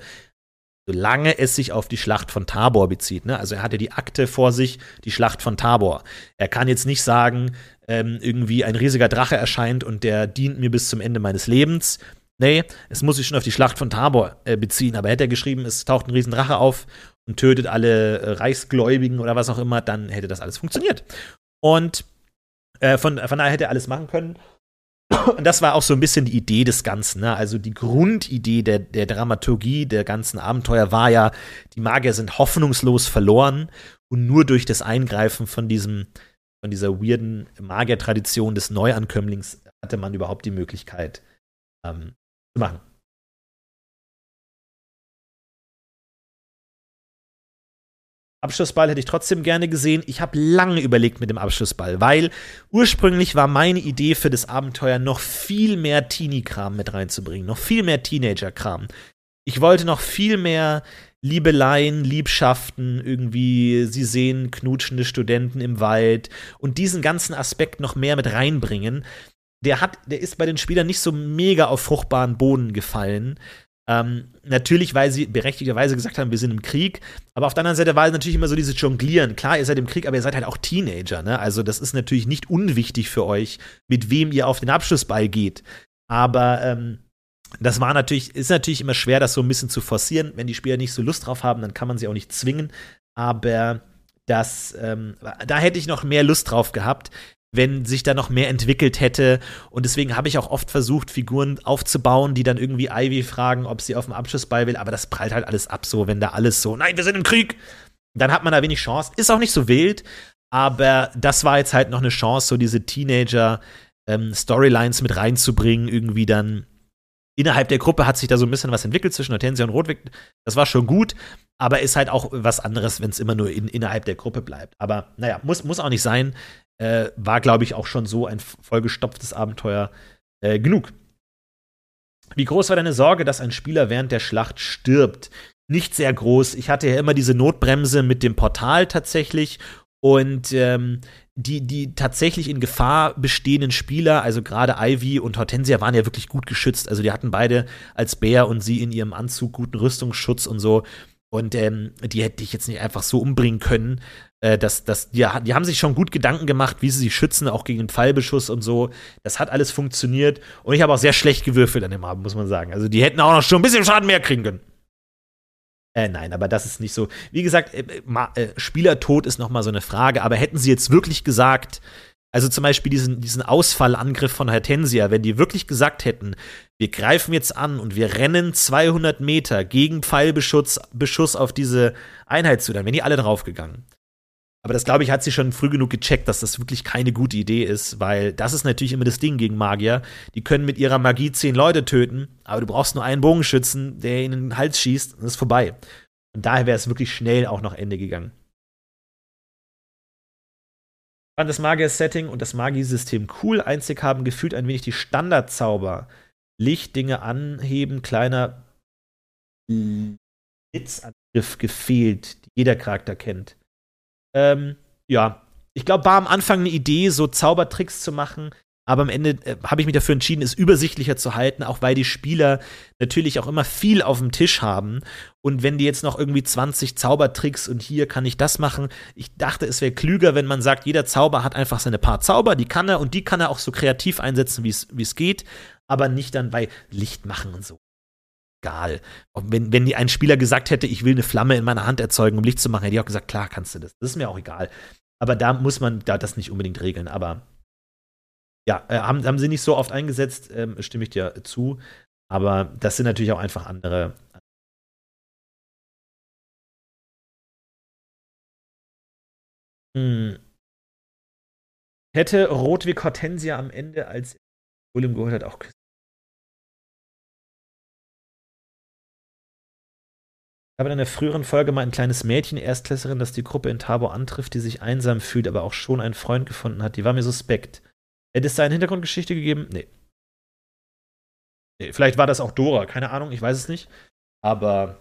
solange es sich auf die Schlacht von Tabor bezieht. Ne? Also er hatte die Akte vor sich, die Schlacht von Tabor. Er kann jetzt nicht sagen, ähm, irgendwie ein riesiger Drache erscheint und der dient mir bis zum Ende meines Lebens. Nee, es muss sich schon auf die Schlacht von Tabor äh, beziehen. Aber hätte er geschrieben, es taucht ein Riesendrache auf und tötet alle äh, Reichsgläubigen oder was auch immer, dann hätte das alles funktioniert. Und äh, von, von daher hätte er alles machen können. Und das war auch so ein bisschen die Idee des Ganzen. Ne? Also die Grundidee der, der Dramaturgie der ganzen Abenteuer war ja, die Magier sind hoffnungslos verloren und nur durch das Eingreifen von diesem von dieser weirden Magiertradition des Neuankömmlings hatte man überhaupt die Möglichkeit ähm, zu machen. Abschlussball hätte ich trotzdem gerne gesehen. Ich habe lange überlegt mit dem Abschlussball, weil ursprünglich war meine Idee für das Abenteuer noch viel mehr Teenie-Kram mit reinzubringen, noch viel mehr Teenager-Kram. Ich wollte noch viel mehr Liebeleien, Liebschaften, irgendwie, sie sehen knutschende Studenten im Wald und diesen ganzen Aspekt noch mehr mit reinbringen. Der hat, der ist bei den Spielern nicht so mega auf fruchtbaren Boden gefallen. Ähm, natürlich, weil sie berechtigterweise gesagt haben, wir sind im Krieg, aber auf der anderen Seite war es natürlich immer so dieses Jonglieren. Klar, ihr seid im Krieg, aber ihr seid halt auch Teenager, ne? Also, das ist natürlich nicht unwichtig für euch, mit wem ihr auf den Abschlussball geht. Aber ähm, das war natürlich, ist natürlich immer schwer, das so ein bisschen zu forcieren. Wenn die Spieler nicht so Lust drauf haben, dann kann man sie auch nicht zwingen. Aber das, ähm, da hätte ich noch mehr Lust drauf gehabt, wenn sich da noch mehr entwickelt hätte. Und deswegen habe ich auch oft versucht, Figuren aufzubauen, die dann irgendwie Ivy fragen, ob sie auf dem Abschlussball will. Aber das prallt halt alles ab, so, wenn da alles so, nein, wir sind im Krieg. Dann hat man da wenig Chance. Ist auch nicht so wild, aber das war jetzt halt noch eine Chance, so diese Teenager-Storylines ähm, mit reinzubringen, irgendwie dann innerhalb der Gruppe hat sich da so ein bisschen was entwickelt zwischen Hortensia und Rotwig. Das war schon gut, aber ist halt auch was anderes, wenn es immer nur in, innerhalb der Gruppe bleibt. Aber naja, muss, muss auch nicht sein. Äh, war, glaube ich, auch schon so ein vollgestopftes Abenteuer äh, genug. Wie groß war deine Sorge, dass ein Spieler während der Schlacht stirbt? Nicht sehr groß. Ich hatte ja immer diese Notbremse mit dem Portal tatsächlich und ähm, die, die tatsächlich in Gefahr bestehenden Spieler, also gerade Ivy und Hortensia, waren ja wirklich gut geschützt. Also die hatten beide als Bär und sie in ihrem Anzug guten Rüstungsschutz und so. Und ähm, die hätte ich jetzt nicht einfach so umbringen können. Äh, das, das, die, die haben sich schon gut Gedanken gemacht, wie sie sich schützen, auch gegen den Fallbeschuss und so. Das hat alles funktioniert. Und ich habe auch sehr schlecht gewürfelt an dem Abend, muss man sagen. Also die hätten auch noch schon ein bisschen Schaden mehr kriegen können. Äh, nein, aber das ist nicht so. Wie gesagt, äh, äh, Spielertod ist noch mal so eine Frage. Aber hätten sie jetzt wirklich gesagt, also zum Beispiel diesen, diesen Ausfallangriff von Hortensia, wenn die wirklich gesagt hätten, wir greifen jetzt an und wir rennen 200 Meter gegen Pfeilbeschuss Beschuss auf diese Einheit zu, dann wären die alle draufgegangen. Aber das, glaube ich, hat sie schon früh genug gecheckt, dass das wirklich keine gute Idee ist, weil das ist natürlich immer das Ding gegen Magier. Die können mit ihrer Magie zehn Leute töten, aber du brauchst nur einen Bogenschützen, der ihnen in den Hals schießt und ist vorbei. Und daher wäre es wirklich schnell auch noch Ende gegangen. Ich fand das Magier-Setting und das Magiesystem cool. Einzig haben gefühlt ein wenig die Standardzauber. Licht, Dinge anheben, kleiner Blitzangriff gefehlt, die jeder Charakter kennt. Ähm, ja, ich glaube, war am Anfang eine Idee, so Zaubertricks zu machen. Aber am Ende äh, habe ich mich dafür entschieden, es übersichtlicher zu halten, auch weil die Spieler natürlich auch immer viel auf dem Tisch haben. Und wenn die jetzt noch irgendwie 20 Zaubertricks und hier kann ich das machen, ich dachte, es wäre klüger, wenn man sagt, jeder Zauber hat einfach seine paar Zauber, die kann er und die kann er auch so kreativ einsetzen, wie es geht, aber nicht dann bei Licht machen und so egal. Wenn, wenn ein Spieler gesagt hätte, ich will eine Flamme in meiner Hand erzeugen, um Licht zu machen, hätte ich auch gesagt, klar kannst du das. Das ist mir auch egal. Aber da muss man da das nicht unbedingt regeln. Aber ja, äh, haben, haben sie nicht so oft eingesetzt, ähm, stimme ich dir zu. Aber das sind natürlich auch einfach andere. Hm. Hätte Rotwig Hortensia am Ende, als Golem geholt hat, auch Ich habe in einer früheren Folge mal ein kleines Mädchen, Erstklässerin, das die Gruppe in Tabo antrifft, die sich einsam fühlt, aber auch schon einen Freund gefunden hat. Die war mir suspekt. Hätte es da eine Hintergrundgeschichte gegeben? Nee. nee. Vielleicht war das auch Dora, keine Ahnung, ich weiß es nicht. Aber.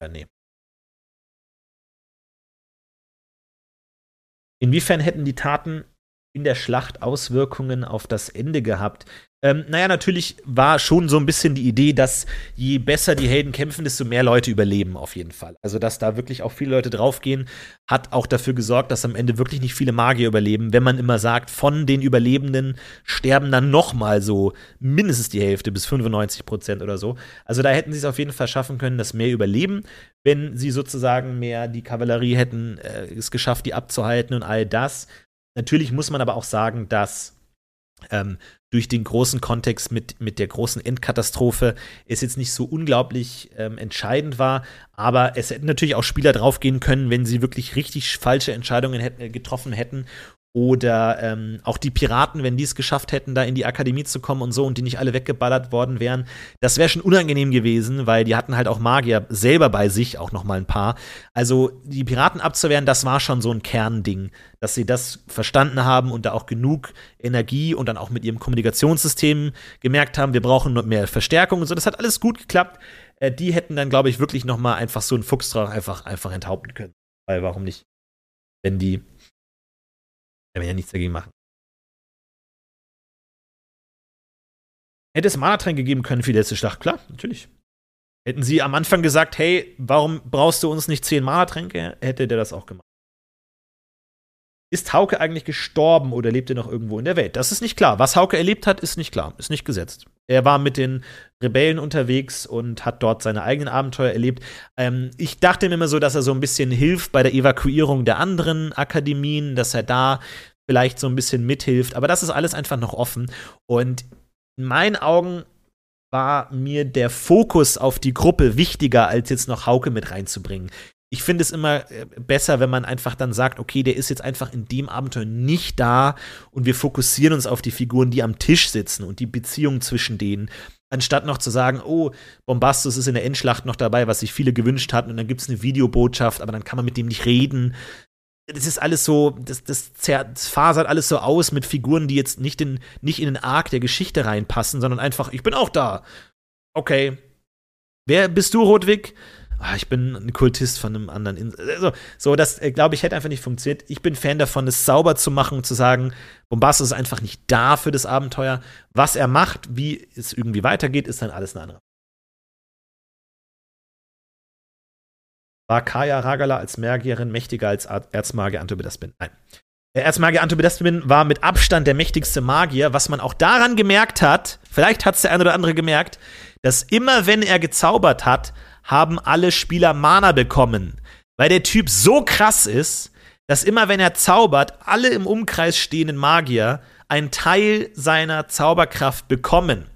Ja, nee. Inwiefern hätten die Taten in der Schlacht Auswirkungen auf das Ende gehabt? Ähm, naja, natürlich war schon so ein bisschen die Idee, dass je besser die Helden kämpfen, desto mehr Leute überleben, auf jeden Fall. Also, dass da wirklich auch viele Leute draufgehen, hat auch dafür gesorgt, dass am Ende wirklich nicht viele Magier überleben. Wenn man immer sagt, von den Überlebenden sterben dann noch mal so mindestens die Hälfte bis 95 Prozent oder so. Also, da hätten sie es auf jeden Fall schaffen können, dass mehr überleben, wenn sie sozusagen mehr die Kavallerie hätten äh, es geschafft, die abzuhalten und all das. Natürlich muss man aber auch sagen, dass ähm, durch den großen Kontext mit, mit der großen Endkatastrophe es jetzt nicht so unglaublich ähm, entscheidend war. Aber es hätten natürlich auch Spieler draufgehen können, wenn sie wirklich richtig falsche Entscheidungen hätten, äh, getroffen hätten oder ähm, auch die Piraten, wenn die es geschafft hätten, da in die Akademie zu kommen und so und die nicht alle weggeballert worden wären, das wäre schon unangenehm gewesen, weil die hatten halt auch Magier selber bei sich, auch noch mal ein paar. Also die Piraten abzuwehren, das war schon so ein Kernding, dass sie das verstanden haben und da auch genug Energie und dann auch mit ihrem Kommunikationssystem gemerkt haben, wir brauchen mehr Verstärkung und so. Das hat alles gut geklappt. Äh, die hätten dann, glaube ich, wirklich noch mal einfach so einen Fuchsdrach einfach, einfach enthaupten können. Weil warum nicht? Wenn die er will ja nichts dagegen machen. Hätte es Mana-Tränke geben können für die letzte Schlacht? Klar, natürlich. Hätten sie am Anfang gesagt, hey, warum brauchst du uns nicht 10 Mana-Tränke, hätte der das auch gemacht. Ist Hauke eigentlich gestorben oder lebt er noch irgendwo in der Welt? Das ist nicht klar. Was Hauke erlebt hat, ist nicht klar, ist nicht gesetzt. Er war mit den Rebellen unterwegs und hat dort seine eigenen Abenteuer erlebt. Ähm, ich dachte mir immer so, dass er so ein bisschen hilft bei der Evakuierung der anderen Akademien, dass er da vielleicht so ein bisschen mithilft. Aber das ist alles einfach noch offen. Und in meinen Augen war mir der Fokus auf die Gruppe wichtiger, als jetzt noch Hauke mit reinzubringen ich finde es immer äh, besser, wenn man einfach dann sagt, okay, der ist jetzt einfach in dem Abenteuer nicht da und wir fokussieren uns auf die Figuren, die am Tisch sitzen und die Beziehung zwischen denen, anstatt noch zu sagen, oh, Bombastus ist in der Endschlacht noch dabei, was sich viele gewünscht hatten und dann gibt es eine Videobotschaft, aber dann kann man mit dem nicht reden. Das ist alles so, das, das, das fasert alles so aus mit Figuren, die jetzt nicht in, nicht in den Arc der Geschichte reinpassen, sondern einfach, ich bin auch da. Okay. Wer bist du, Rodwig? Ah, ich bin ein Kultist von einem anderen. In also, so, das äh, glaube ich hätte einfach nicht funktioniert. Ich bin Fan davon, es sauber zu machen und zu sagen, Bombastus ist einfach nicht da für das Abenteuer. Was er macht, wie es irgendwie weitergeht, ist dann alles eine andere. War Kaya Ragala als Magierin mächtiger als Erzmagier Antobedaspin? Nein. Der Erzmagier Antobedaspin war mit Abstand der mächtigste Magier, was man auch daran gemerkt hat, vielleicht hat es der eine oder andere gemerkt, dass immer wenn er gezaubert hat, haben alle Spieler Mana bekommen. Weil der Typ so krass ist, dass immer wenn er zaubert, alle im Umkreis stehenden Magier einen Teil seiner Zauberkraft bekommen.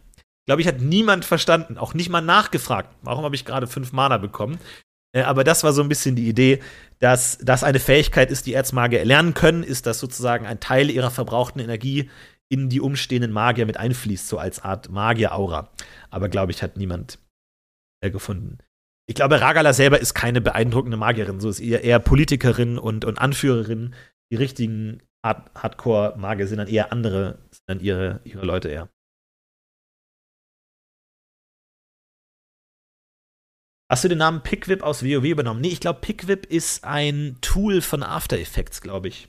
Glaube ich, hat niemand verstanden, auch nicht mal nachgefragt, warum habe ich gerade fünf Mana bekommen. Äh, aber das war so ein bisschen die Idee, dass das eine Fähigkeit ist, die Erzmagier erlernen können, ist, dass sozusagen ein Teil ihrer verbrauchten Energie in die umstehenden Magier mit einfließt, so als Art Magier-Aura. Aber glaube ich, hat niemand äh, gefunden ich glaube, Ragala selber ist keine beeindruckende Magierin, so ist eher, eher Politikerin und, und Anführerin. Die richtigen Hard Hardcore-Magier sind dann eher andere, sind dann ihre, ihre Leute eher. Hast du den Namen Pickwip aus WoW übernommen? Nee, ich glaube, Pickwip ist ein Tool von After Effects, glaube ich.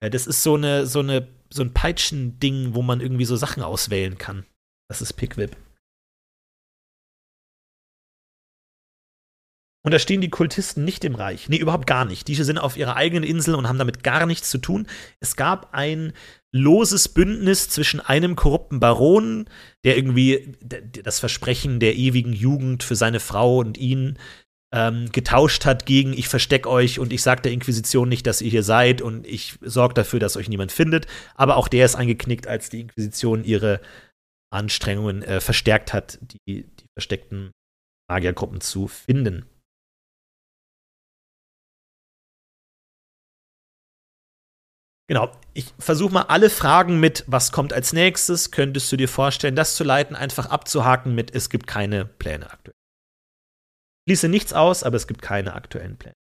Das ist so eine, so eine so ein Peitschending, wo man irgendwie so Sachen auswählen kann. Das ist Pickwip. Und da stehen die Kultisten nicht im Reich. Nee, überhaupt gar nicht. Die sind auf ihrer eigenen Insel und haben damit gar nichts zu tun. Es gab ein loses Bündnis zwischen einem korrupten Baron, der irgendwie das Versprechen der ewigen Jugend für seine Frau und ihn ähm, getauscht hat gegen ich versteck euch und ich sag der Inquisition nicht, dass ihr hier seid und ich sorge dafür, dass euch niemand findet. Aber auch der ist eingeknickt, als die Inquisition ihre Anstrengungen äh, verstärkt hat, die, die versteckten Magiergruppen zu finden. Genau, ich versuche mal alle Fragen mit, was kommt als nächstes, könntest du dir vorstellen, das zu leiten, einfach abzuhaken mit, es gibt keine Pläne aktuell. Schließe nichts aus, aber es gibt keine aktuellen Pläne.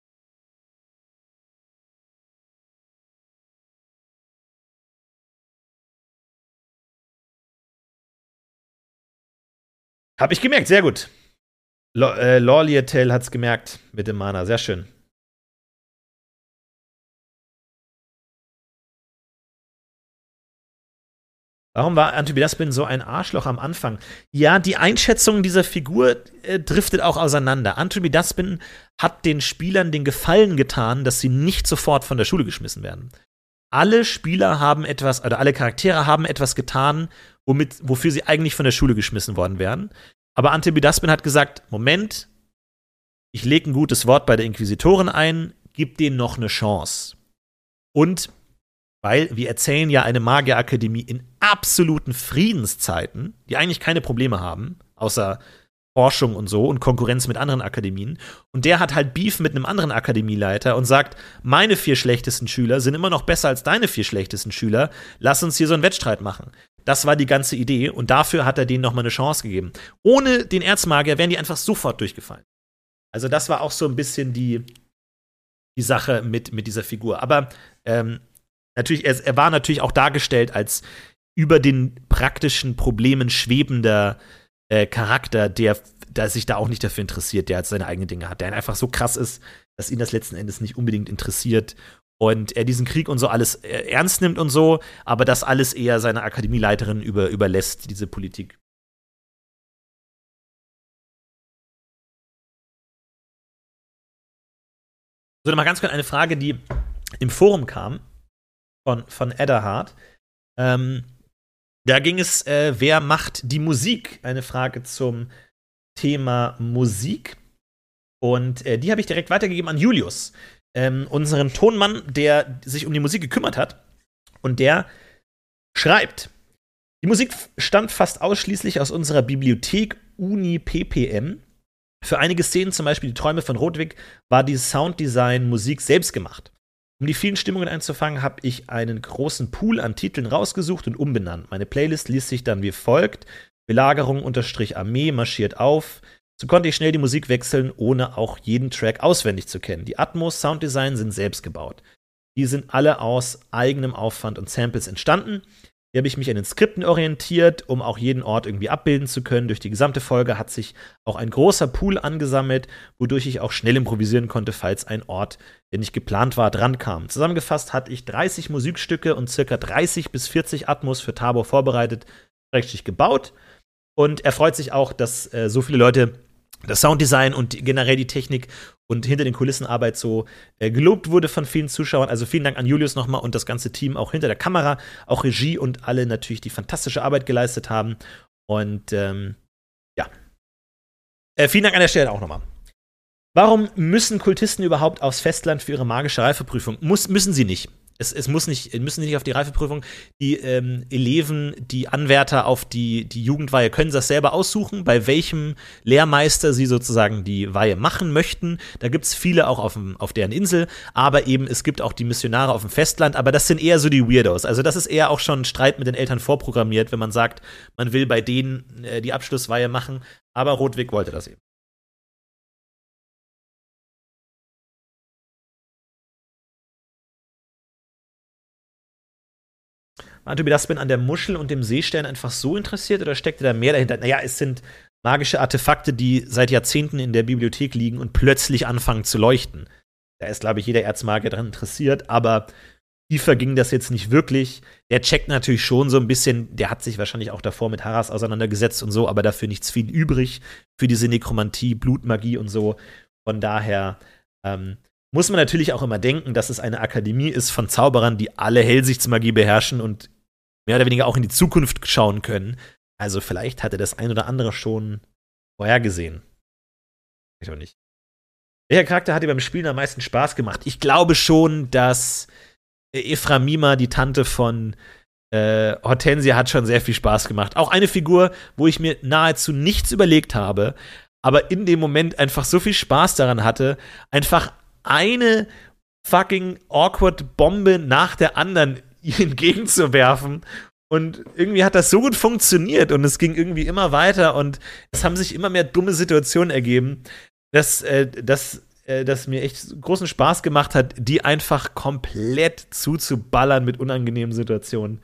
Habe ich gemerkt, sehr gut. Lorliatel äh, hat es gemerkt mit dem Mana, sehr schön. Warum war Antibidaspin so ein Arschloch am Anfang? Ja, die Einschätzung dieser Figur äh, driftet auch auseinander. Antibidaspin hat den Spielern den Gefallen getan, dass sie nicht sofort von der Schule geschmissen werden. Alle Spieler haben etwas, oder alle Charaktere haben etwas getan, womit, wofür sie eigentlich von der Schule geschmissen worden wären. Aber Antibidaspin hat gesagt: Moment, ich lege ein gutes Wort bei der Inquisitorin ein, gib denen noch eine Chance. Und weil wir erzählen ja eine Magierakademie in absoluten Friedenszeiten, die eigentlich keine Probleme haben, außer Forschung und so und Konkurrenz mit anderen Akademien. Und der hat halt Beef mit einem anderen Akademieleiter und sagt, meine vier schlechtesten Schüler sind immer noch besser als deine vier schlechtesten Schüler. Lass uns hier so einen Wettstreit machen. Das war die ganze Idee und dafür hat er denen noch mal eine Chance gegeben. Ohne den Erzmagier wären die einfach sofort durchgefallen. Also das war auch so ein bisschen die, die Sache mit, mit dieser Figur. Aber ähm, Natürlich, er, er war natürlich auch dargestellt als über den praktischen Problemen schwebender äh, Charakter, der, der sich da auch nicht dafür interessiert, der halt seine eigenen Dinge hat, der einfach so krass ist, dass ihn das letzten Endes nicht unbedingt interessiert und er diesen Krieg und so alles äh, ernst nimmt und so, aber das alles eher seiner Akademieleiterin über, überlässt, diese Politik. So, dann mal ganz kurz eine Frage, die im Forum kam von, von Edderhard. Ähm, da ging es, äh, wer macht die Musik? Eine Frage zum Thema Musik. Und äh, die habe ich direkt weitergegeben an Julius, ähm, unseren Tonmann, der sich um die Musik gekümmert hat. Und der schreibt: Die Musik stammt fast ausschließlich aus unserer Bibliothek Uni PPM. Für einige Szenen, zum Beispiel die Träume von Rodwig, war die Sounddesign Musik selbst gemacht. Um die vielen Stimmungen einzufangen, habe ich einen großen Pool an Titeln rausgesucht und umbenannt. Meine Playlist liest sich dann wie folgt: Belagerung-Armee marschiert auf. So konnte ich schnell die Musik wechseln, ohne auch jeden Track auswendig zu kennen. Die Atmos, Sounddesign sind selbst gebaut. Die sind alle aus eigenem Aufwand und Samples entstanden. Hier habe ich mich an den Skripten orientiert, um auch jeden Ort irgendwie abbilden zu können. Durch die gesamte Folge hat sich auch ein großer Pool angesammelt, wodurch ich auch schnell improvisieren konnte, falls ein Ort, der nicht geplant war, drankam. Zusammengefasst hatte ich 30 Musikstücke und circa 30 bis 40 Atmos für Tabor vorbereitet, richtig gebaut. Und er freut sich auch, dass äh, so viele Leute das Sounddesign und generell die Technik und hinter den Kulissenarbeit so äh, gelobt wurde von vielen Zuschauern. Also vielen Dank an Julius nochmal und das ganze Team auch hinter der Kamera, auch Regie und alle natürlich, die fantastische Arbeit geleistet haben. Und ähm, ja. Äh, vielen Dank an der Stelle auch nochmal. Warum müssen Kultisten überhaupt aufs Festland für ihre magische Reifeprüfung? Muss, müssen sie nicht es, es muss nicht, müssen nicht auf die Reifeprüfung. Die ähm, Eleven, die Anwärter auf die, die Jugendweihe können das selber aussuchen, bei welchem Lehrmeister sie sozusagen die Weihe machen möchten. Da gibt es viele auch auf, dem, auf deren Insel, aber eben es gibt auch die Missionare auf dem Festland, aber das sind eher so die Weirdos. Also das ist eher auch schon ein Streit mit den Eltern vorprogrammiert, wenn man sagt, man will bei denen äh, die Abschlussweihe machen. Aber Rotwig wollte das eben. War Tobidaspin an der Muschel und dem Seestern einfach so interessiert oder steckte da mehr dahinter? Naja, es sind magische Artefakte, die seit Jahrzehnten in der Bibliothek liegen und plötzlich anfangen zu leuchten. Da ist, glaube ich, jeder Erzmagier daran interessiert, aber tiefer ging das jetzt nicht wirklich. Der checkt natürlich schon so ein bisschen, der hat sich wahrscheinlich auch davor mit Harras auseinandergesetzt und so, aber dafür nichts viel übrig für diese Nekromantie, Blutmagie und so. Von daher ähm, muss man natürlich auch immer denken, dass es eine Akademie ist von Zauberern, die alle Hellsichtsmagie beherrschen und mehr oder weniger auch in die Zukunft schauen können. Also vielleicht hat er das ein oder andere schon vorhergesehen. Ich auch nicht. Welcher Charakter hat dir beim Spielen am meisten Spaß gemacht? Ich glaube schon, dass Ephramima, die Tante von äh, Hortensia, hat schon sehr viel Spaß gemacht. Auch eine Figur, wo ich mir nahezu nichts überlegt habe, aber in dem Moment einfach so viel Spaß daran hatte, einfach eine fucking awkward Bombe nach der anderen entgegenzuwerfen. Und irgendwie hat das so gut funktioniert und es ging irgendwie immer weiter und es haben sich immer mehr dumme Situationen ergeben, dass, äh, dass, äh, dass mir echt großen Spaß gemacht hat, die einfach komplett zuzuballern mit unangenehmen Situationen.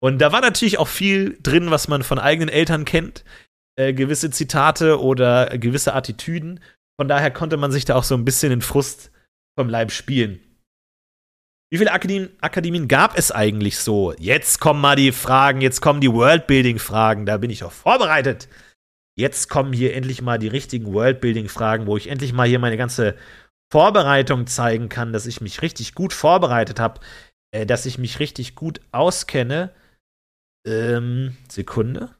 Und da war natürlich auch viel drin, was man von eigenen Eltern kennt. Äh, gewisse Zitate oder gewisse Attitüden. Von daher konnte man sich da auch so ein bisschen den Frust vom Leib spielen. Wie viele Akademien, Akademien gab es eigentlich so? Jetzt kommen mal die Fragen, jetzt kommen die Worldbuilding-Fragen, da bin ich auch vorbereitet. Jetzt kommen hier endlich mal die richtigen Worldbuilding-Fragen, wo ich endlich mal hier meine ganze Vorbereitung zeigen kann, dass ich mich richtig gut vorbereitet habe, äh, dass ich mich richtig gut auskenne. Ähm, Sekunde.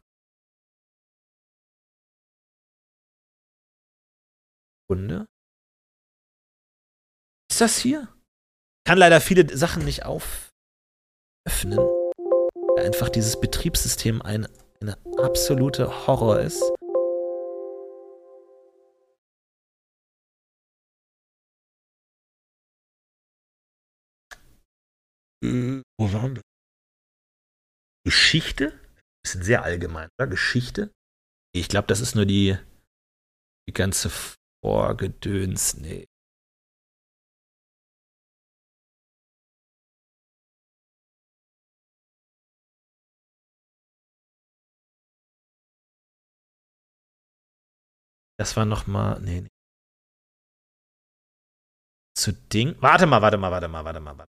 Sekunde. Ist das hier? Kann leider viele Sachen nicht auföffnen. Weil einfach dieses Betriebssystem ein, eine absolute Horror ist. Äh, wo waren wir? Geschichte? Bisschen sehr allgemein, oder? Geschichte? Ich glaube, das ist nur die, die ganze Vorgedöns. Nee. Das war noch mal, nee, nee. Zu Ding. Warte mal, warte mal, warte mal, warte mal, warte.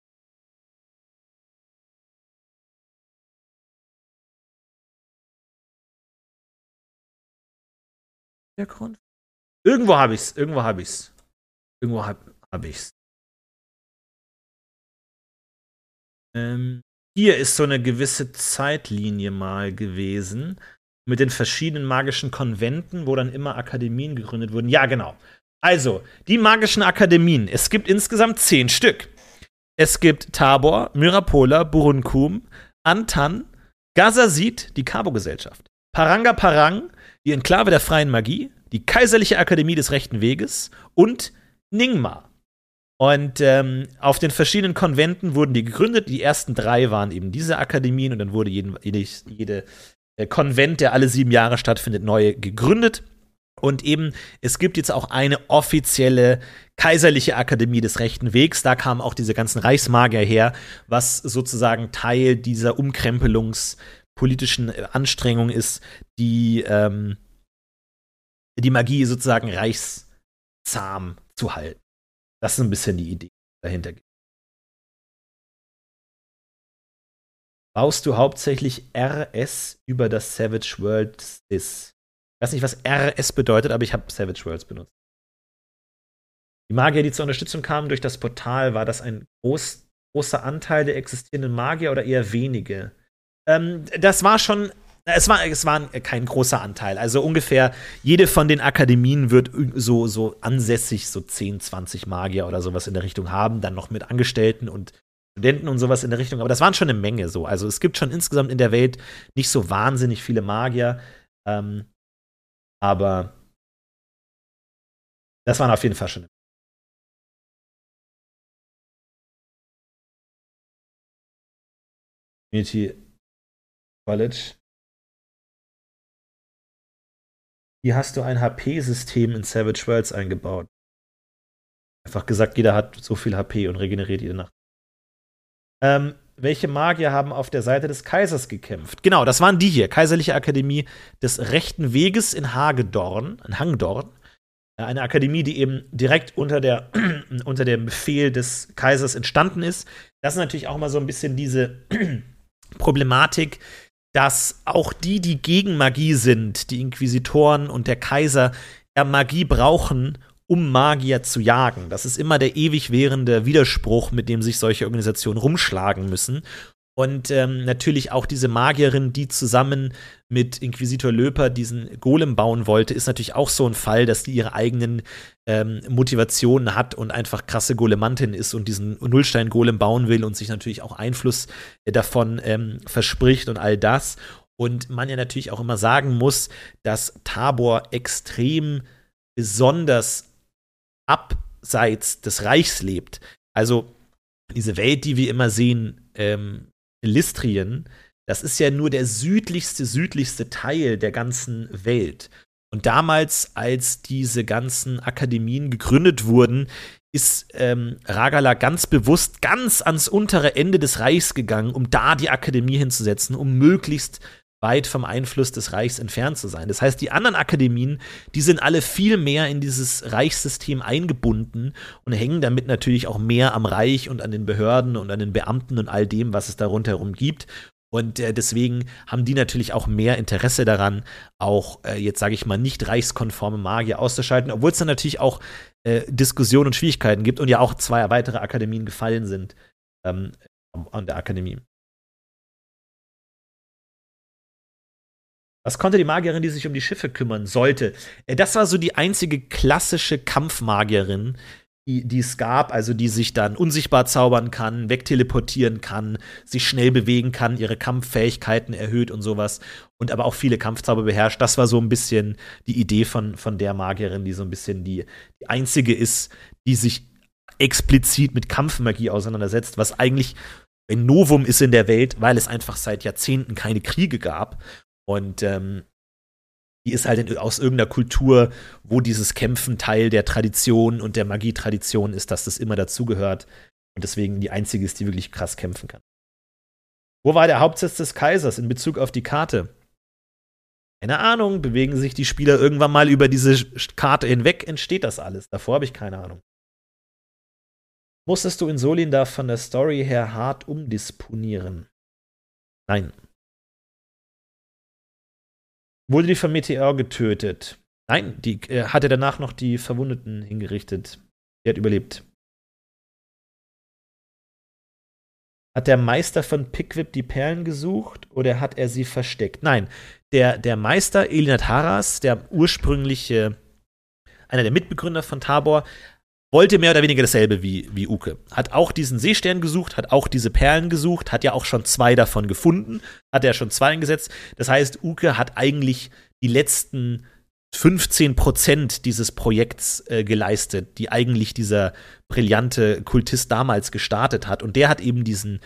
Hintergrund? Irgendwo habe ich's, irgendwo habe ich's. Irgendwo habe hab ich's. Ähm, hier ist so eine gewisse Zeitlinie mal gewesen mit den verschiedenen magischen Konventen, wo dann immer Akademien gegründet wurden. Ja, genau. Also, die magischen Akademien. Es gibt insgesamt zehn Stück. Es gibt Tabor, Myrapola, Burunkum, Antan, Gazasid, die Kabo-Gesellschaft, Paranga Parang, die Enklave der freien Magie, die Kaiserliche Akademie des Rechten Weges und Ningma. Und ähm, auf den verschiedenen Konventen wurden die gegründet. Die ersten drei waren eben diese Akademien und dann wurde jeden, jede, jede Konvent, der alle sieben Jahre stattfindet, neu gegründet. Und eben, es gibt jetzt auch eine offizielle kaiserliche Akademie des rechten Wegs. Da kamen auch diese ganzen Reichsmagier her, was sozusagen Teil dieser umkrempelungspolitischen äh, Anstrengung ist, die ähm, die Magie sozusagen reichszahm zu halten. Das ist ein bisschen die Idee dahinter. Baust du hauptsächlich RS über das Savage Worlds ist. Ich weiß nicht, was RS bedeutet, aber ich habe Savage Worlds benutzt. Die Magier, die zur Unterstützung kamen durch das Portal, war das ein groß, großer Anteil der existierenden Magier oder eher wenige? Ähm, das war schon, es war, es war kein großer Anteil. Also ungefähr jede von den Akademien wird so, so ansässig so 10, 20 Magier oder sowas in der Richtung haben, dann noch mit Angestellten und Studenten und sowas in der Richtung, aber das waren schon eine Menge so. Also es gibt schon insgesamt in der Welt nicht so wahnsinnig viele Magier, ähm, aber das waren auf jeden Fall schon. Community College. Wie hast du ein HP-System in Savage Worlds eingebaut? Einfach gesagt, jeder hat so viel HP und regeneriert jede Nacht. Ähm, welche Magier haben auf der Seite des Kaisers gekämpft? Genau, das waren die hier. Kaiserliche Akademie des Rechten Weges in Hagedorn, in Hangdorn. Eine Akademie, die eben direkt unter, der, unter dem Befehl des Kaisers entstanden ist. Das ist natürlich auch mal so ein bisschen diese Problematik, dass auch die, die gegen Magie sind, die Inquisitoren und der Kaiser, ja Magie brauchen, um Magier zu jagen. Das ist immer der ewig währende Widerspruch, mit dem sich solche Organisationen rumschlagen müssen. Und ähm, natürlich auch diese Magierin, die zusammen mit Inquisitor Löper diesen Golem bauen wollte, ist natürlich auch so ein Fall, dass die ihre eigenen ähm, Motivationen hat und einfach krasse Golemantin ist und diesen Nullstein-Golem bauen will und sich natürlich auch Einfluss äh, davon ähm, verspricht und all das. Und man ja natürlich auch immer sagen muss, dass Tabor extrem besonders abseits des Reichs lebt. Also diese Welt, die wir immer sehen, ähm, Listrien, das ist ja nur der südlichste, südlichste Teil der ganzen Welt. Und damals, als diese ganzen Akademien gegründet wurden, ist ähm, Ragala ganz bewusst ganz ans untere Ende des Reichs gegangen, um da die Akademie hinzusetzen, um möglichst weit vom Einfluss des Reichs entfernt zu sein. Das heißt, die anderen Akademien, die sind alle viel mehr in dieses Reichssystem eingebunden und hängen damit natürlich auch mehr am Reich und an den Behörden und an den Beamten und all dem, was es da rundherum gibt. Und äh, deswegen haben die natürlich auch mehr Interesse daran, auch äh, jetzt sage ich mal nicht reichskonforme Magier auszuschalten, obwohl es dann natürlich auch äh, Diskussionen und Schwierigkeiten gibt und ja auch zwei weitere Akademien gefallen sind ähm, an der Akademie. Was konnte die Magierin, die sich um die Schiffe kümmern sollte? Äh, das war so die einzige klassische Kampfmagierin, die, die es gab, also die sich dann unsichtbar zaubern kann, wegteleportieren kann, sich schnell bewegen kann, ihre Kampffähigkeiten erhöht und sowas und aber auch viele Kampfzauber beherrscht. Das war so ein bisschen die Idee von, von der Magierin, die so ein bisschen die, die einzige ist, die sich explizit mit Kampfmagie auseinandersetzt, was eigentlich ein Novum ist in der Welt, weil es einfach seit Jahrzehnten keine Kriege gab. Und ähm, die ist halt in, aus irgendeiner Kultur, wo dieses Kämpfen Teil der Tradition und der Magietradition ist, dass das immer dazugehört und deswegen die einzige ist, die wirklich krass kämpfen kann. Wo war der Hauptsitz des Kaisers in Bezug auf die Karte? Keine Ahnung, bewegen sich die Spieler irgendwann mal über diese Karte hinweg, entsteht das alles. Davor habe ich keine Ahnung. Musstest du in Solin da von der Story her hart umdisponieren? Nein. Wurde die von Meteor getötet? Nein, die äh, hatte danach noch die Verwundeten hingerichtet. Die hat überlebt. Hat der Meister von Pickwip die Perlen gesucht oder hat er sie versteckt? Nein, der, der Meister Elinat Haras, der ursprüngliche, einer der Mitbegründer von Tabor, wollte mehr oder weniger dasselbe wie, wie Uke. Hat auch diesen Seestern gesucht, hat auch diese Perlen gesucht, hat ja auch schon zwei davon gefunden, hat er schon zwei eingesetzt. Das heißt, Uke hat eigentlich die letzten 15 Prozent dieses Projekts äh, geleistet, die eigentlich dieser brillante Kultist damals gestartet hat. Und der hat eben diesen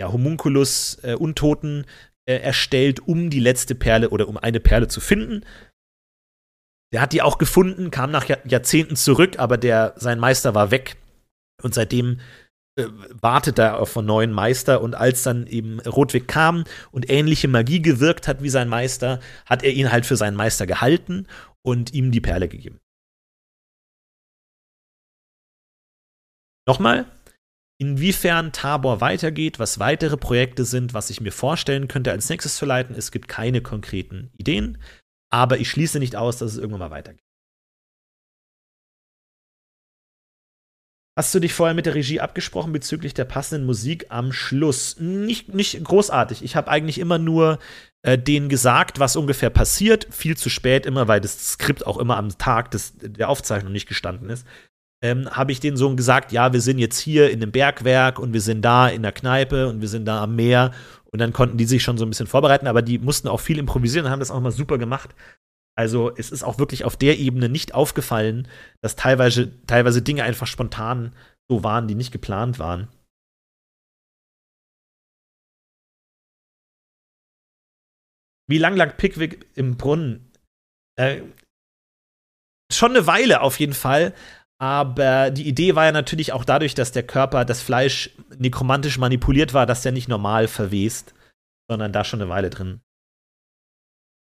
ja, Homunculus äh, Untoten äh, erstellt, um die letzte Perle oder um eine Perle zu finden. Der hat die auch gefunden, kam nach Jahrzehnten zurück, aber der, sein Meister war weg. Und seitdem äh, wartet er auf einen neuen Meister. Und als dann eben Rotwig kam und ähnliche Magie gewirkt hat wie sein Meister, hat er ihn halt für seinen Meister gehalten und ihm die Perle gegeben. Nochmal, inwiefern Tabor weitergeht, was weitere Projekte sind, was ich mir vorstellen könnte, als nächstes zu leiten. Es gibt keine konkreten Ideen. Aber ich schließe nicht aus, dass es irgendwann mal weitergeht. Hast du dich vorher mit der Regie abgesprochen bezüglich der passenden Musik am Schluss? Nicht, nicht großartig. Ich habe eigentlich immer nur äh, denen gesagt, was ungefähr passiert. Viel zu spät immer, weil das Skript auch immer am Tag des, der Aufzeichnung nicht gestanden ist. Ähm, habe ich denen so gesagt, ja, wir sind jetzt hier in dem Bergwerk und wir sind da in der Kneipe und wir sind da am Meer und dann konnten die sich schon so ein bisschen vorbereiten, aber die mussten auch viel improvisieren und haben das auch mal super gemacht. Also es ist auch wirklich auf der Ebene nicht aufgefallen, dass teilweise, teilweise Dinge einfach spontan so waren, die nicht geplant waren. Wie lang lag Pickwick im Brunnen? Äh, schon eine Weile auf jeden Fall. Aber die Idee war ja natürlich auch dadurch, dass der Körper, das Fleisch nekromantisch manipuliert war, dass der nicht normal verwest, sondern da schon eine Weile drin.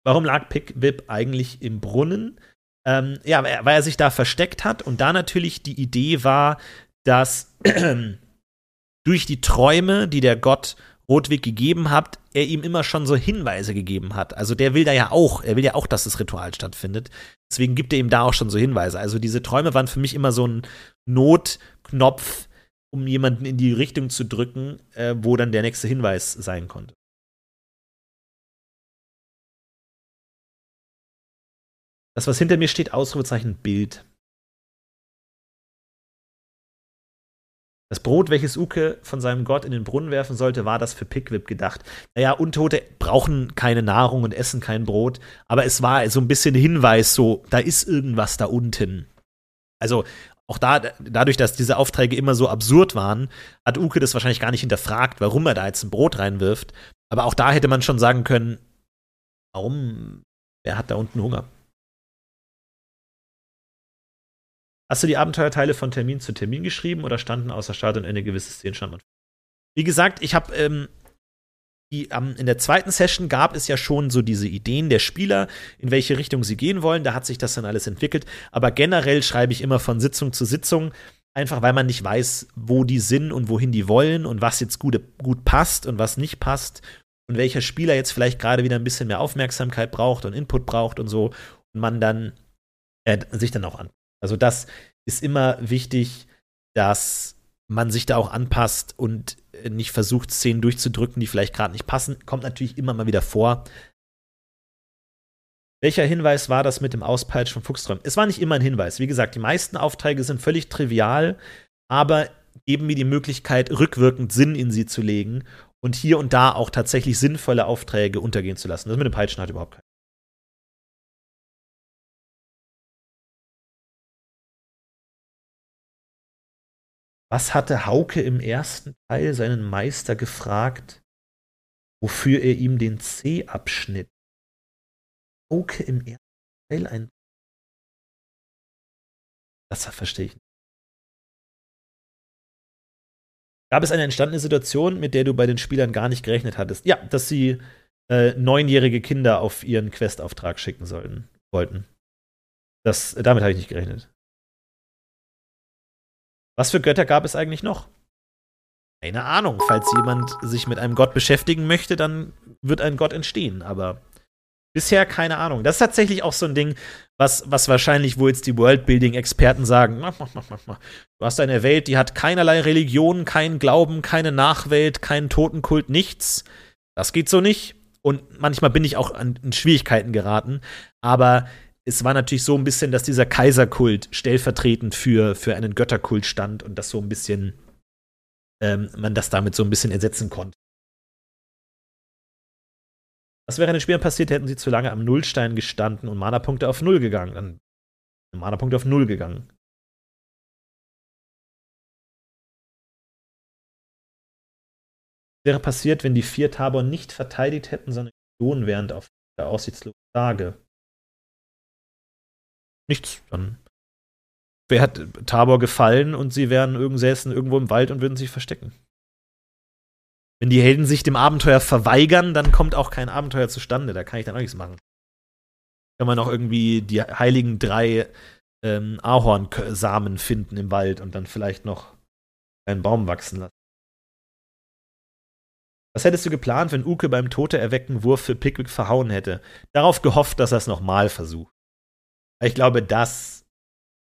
Warum lag Pickwip eigentlich im Brunnen? Ähm, ja, weil er sich da versteckt hat und da natürlich die Idee war, dass durch die Träume, die der Gott Rotwig gegeben hat, er ihm immer schon so Hinweise gegeben hat. Also der will da ja auch, er will ja auch, dass das Ritual stattfindet. Deswegen gibt er ihm da auch schon so Hinweise. Also diese Träume waren für mich immer so ein Notknopf, um jemanden in die Richtung zu drücken, äh, wo dann der nächste Hinweis sein konnte. Das, was hinter mir steht, Ausrufezeichen Bild. Das Brot, welches Uke von seinem Gott in den Brunnen werfen sollte, war das für Pickwip gedacht. Naja, Untote brauchen keine Nahrung und essen kein Brot, aber es war so ein bisschen Hinweis, so, da ist irgendwas da unten. Also, auch da, dadurch, dass diese Aufträge immer so absurd waren, hat Uke das wahrscheinlich gar nicht hinterfragt, warum er da jetzt ein Brot reinwirft. Aber auch da hätte man schon sagen können, warum, wer hat da unten Hunger? Hast du die Abenteuerteile von Termin zu Termin geschrieben oder standen außer Start und Ende gewisse Szenen schon? Wie gesagt, ich habe ähm, ähm, in der zweiten Session gab es ja schon so diese Ideen der Spieler, in welche Richtung sie gehen wollen. Da hat sich das dann alles entwickelt. Aber generell schreibe ich immer von Sitzung zu Sitzung, einfach weil man nicht weiß, wo die sind und wohin die wollen und was jetzt gut, gut passt und was nicht passt und welcher Spieler jetzt vielleicht gerade wieder ein bisschen mehr Aufmerksamkeit braucht und Input braucht und so und man dann äh, sich dann auch an. Also das ist immer wichtig, dass man sich da auch anpasst und nicht versucht, Szenen durchzudrücken, die vielleicht gerade nicht passen. Kommt natürlich immer mal wieder vor. Welcher Hinweis war das mit dem Auspeitschen von Fuchsträumen? Es war nicht immer ein Hinweis. Wie gesagt, die meisten Aufträge sind völlig trivial, aber geben mir die Möglichkeit, rückwirkend Sinn in sie zu legen und hier und da auch tatsächlich sinnvolle Aufträge untergehen zu lassen. Das mit dem Peitschen hat überhaupt keinen. Was hatte Hauke im ersten Teil seinen Meister gefragt, wofür er ihm den C abschnitt? Hauke im ersten Teil ein. Das verstehe ich nicht. Gab es eine entstandene Situation, mit der du bei den Spielern gar nicht gerechnet hattest? Ja, dass sie äh, neunjährige Kinder auf ihren Questauftrag schicken sollten, wollten. Das, damit habe ich nicht gerechnet. Was für Götter gab es eigentlich noch? Keine Ahnung. Falls jemand sich mit einem Gott beschäftigen möchte, dann wird ein Gott entstehen. Aber bisher keine Ahnung. Das ist tatsächlich auch so ein Ding, was, was wahrscheinlich, wo jetzt die Worldbuilding-Experten sagen: mach, mach, mach, mach, mach. Du hast eine Welt, die hat keinerlei Religion, keinen Glauben, keine Nachwelt, keinen Totenkult, nichts. Das geht so nicht. Und manchmal bin ich auch an, in Schwierigkeiten geraten. Aber es war natürlich so ein bisschen, dass dieser Kaiserkult stellvertretend für, für einen Götterkult stand und das so ein bisschen, ähm, man das damit so ein bisschen ersetzen konnte. Was wäre den Spielern passiert, hätten sie zu lange am Nullstein gestanden und Mana-Punkte auf Null gegangen? Dann Mana-Punkte auf Null gegangen. Was wäre passiert, wenn die vier Tabor nicht verteidigt hätten, sondern während auf der aussichtslosen Tage? Nichts. Dann wer hat Tabor gefallen und sie wären irgend, irgendwo im Wald und würden sich verstecken. Wenn die Helden sich dem Abenteuer verweigern, dann kommt auch kein Abenteuer zustande. Da kann ich dann auch nichts machen. Kann man auch irgendwie die heiligen drei ähm, Ahornsamen finden im Wald und dann vielleicht noch einen Baum wachsen lassen. Was hättest du geplant, wenn Uke beim Tote erwecken Wurf für Pickwick verhauen hätte? Darauf gehofft, dass er es nochmal versucht. Ich glaube, das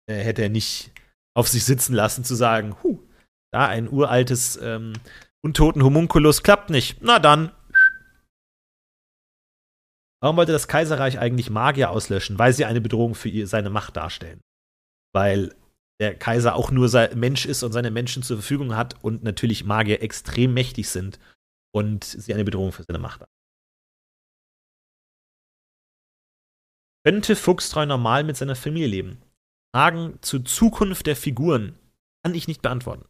äh, hätte er nicht auf sich sitzen lassen, zu sagen, huh, da ein uraltes, ähm, untoten Homunculus klappt nicht. Na dann. Warum wollte das Kaiserreich eigentlich Magier auslöschen? Weil sie eine Bedrohung für ihr, seine Macht darstellen. Weil der Kaiser auch nur Mensch ist und seine Menschen zur Verfügung hat und natürlich Magier extrem mächtig sind und sie eine Bedrohung für seine Macht haben. Könnte Fuchstreu normal mit seiner Familie leben? Fragen zur Zukunft der Figuren kann ich nicht beantworten.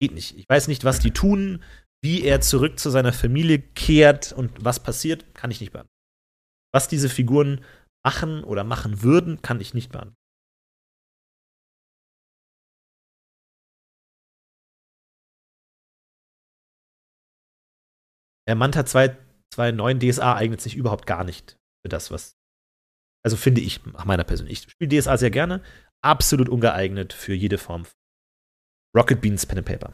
Geht nicht. Ich weiß nicht, was die tun, wie er zurück zu seiner Familie kehrt und was passiert, kann ich nicht beantworten. Was diese Figuren machen oder machen würden, kann ich nicht beantworten. Der Manta 2.9 DSA eignet sich überhaupt gar nicht für das, was Also finde ich, nach meiner persönlichen. Ich spiele DSA sehr gerne. Absolut ungeeignet für jede Form. Rocket Beans Pen and Paper.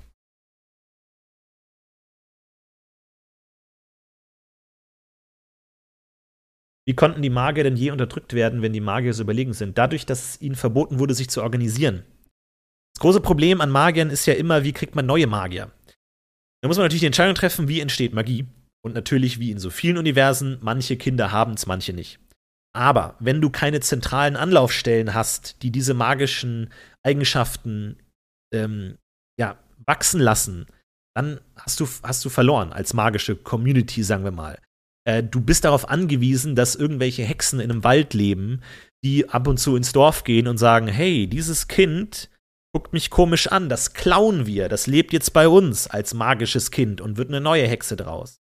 Wie konnten die Magier denn je unterdrückt werden, wenn die Magier so überlegen sind? Dadurch, dass ihnen verboten wurde, sich zu organisieren. Das große Problem an Magiern ist ja immer, wie kriegt man neue Magier? Da muss man natürlich die Entscheidung treffen, wie entsteht Magie. Und natürlich, wie in so vielen Universen, manche Kinder haben es, manche nicht. Aber wenn du keine zentralen Anlaufstellen hast, die diese magischen Eigenschaften ähm, ja, wachsen lassen, dann hast du, hast du verloren als magische Community, sagen wir mal. Äh, du bist darauf angewiesen, dass irgendwelche Hexen in einem Wald leben, die ab und zu ins Dorf gehen und sagen, hey, dieses Kind guckt mich komisch an, das klauen wir, das lebt jetzt bei uns als magisches Kind und wird eine neue Hexe draus.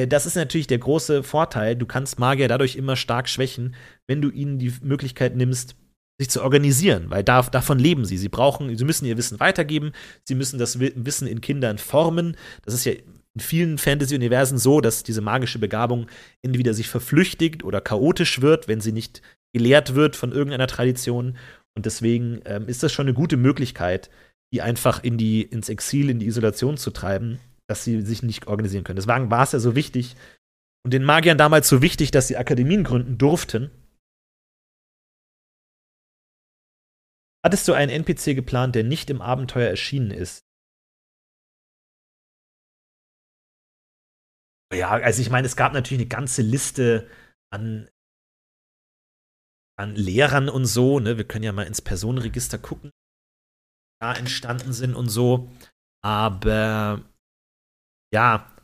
Äh, das ist natürlich der große Vorteil. Du kannst Magier dadurch immer stark schwächen, wenn du ihnen die Möglichkeit nimmst, sich zu organisieren, weil da, davon leben sie. Sie brauchen, sie müssen ihr Wissen weitergeben, sie müssen das Wissen in Kindern formen. Das ist ja in vielen Fantasy-Universen so, dass diese magische Begabung entweder sich verflüchtigt oder chaotisch wird, wenn sie nicht gelehrt wird von irgendeiner Tradition. Und deswegen ähm, ist das schon eine gute Möglichkeit, die einfach in die, ins Exil, in die Isolation zu treiben, dass sie sich nicht organisieren können. Deswegen war es ja so wichtig und den Magiern damals so wichtig, dass sie Akademien gründen durften. Hattest du einen NPC geplant, der nicht im Abenteuer erschienen ist? Ja, also ich meine, es gab natürlich eine ganze Liste an, an Lehrern und so. Ne? Wir können ja mal ins Personenregister gucken, da entstanden sind und so. Aber ja.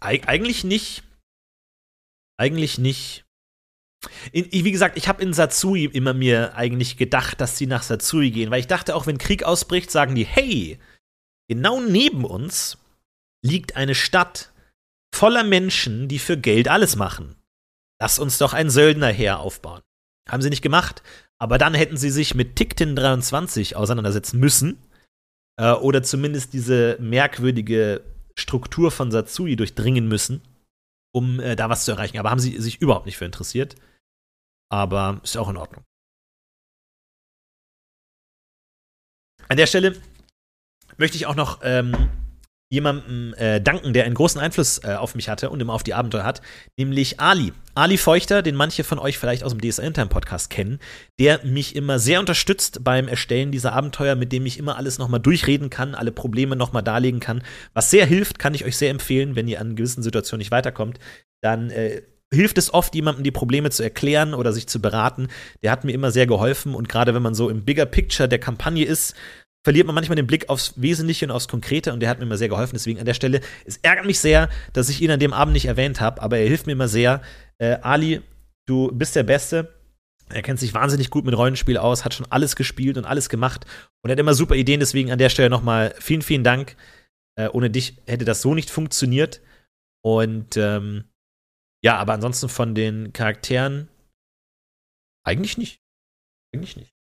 Eig eigentlich nicht. Eigentlich nicht. In, wie gesagt, ich habe in Satsui immer mir eigentlich gedacht, dass sie nach Satsui gehen, weil ich dachte, auch wenn Krieg ausbricht, sagen die, hey, Genau neben uns liegt eine Stadt voller Menschen, die für Geld alles machen. Lass uns doch ein Söldnerheer aufbauen. Haben sie nicht gemacht, aber dann hätten sie sich mit Tiktin 23 auseinandersetzen müssen. Äh, oder zumindest diese merkwürdige Struktur von Satsui durchdringen müssen, um äh, da was zu erreichen. Aber haben sie sich überhaupt nicht für interessiert. Aber ist auch in Ordnung. An der Stelle möchte ich auch noch ähm, jemandem äh, danken, der einen großen Einfluss äh, auf mich hatte und immer auf die Abenteuer hat, nämlich Ali. Ali Feuchter, den manche von euch vielleicht aus dem DSA Time Podcast kennen, der mich immer sehr unterstützt beim Erstellen dieser Abenteuer, mit dem ich immer alles nochmal durchreden kann, alle Probleme nochmal darlegen kann. Was sehr hilft, kann ich euch sehr empfehlen, wenn ihr an gewissen Situationen nicht weiterkommt, dann äh, hilft es oft, jemandem die Probleme zu erklären oder sich zu beraten. Der hat mir immer sehr geholfen und gerade wenn man so im Bigger Picture der Kampagne ist verliert man manchmal den Blick aufs Wesentliche und aufs Konkrete und der hat mir immer sehr geholfen. Deswegen an der Stelle, es ärgert mich sehr, dass ich ihn an dem Abend nicht erwähnt habe, aber er hilft mir immer sehr. Äh, Ali, du bist der Beste. Er kennt sich wahnsinnig gut mit Rollenspiel aus, hat schon alles gespielt und alles gemacht und hat immer super Ideen. Deswegen an der Stelle nochmal vielen, vielen Dank. Äh, ohne dich hätte das so nicht funktioniert. Und ähm, ja, aber ansonsten von den Charakteren eigentlich nicht. Eigentlich nicht.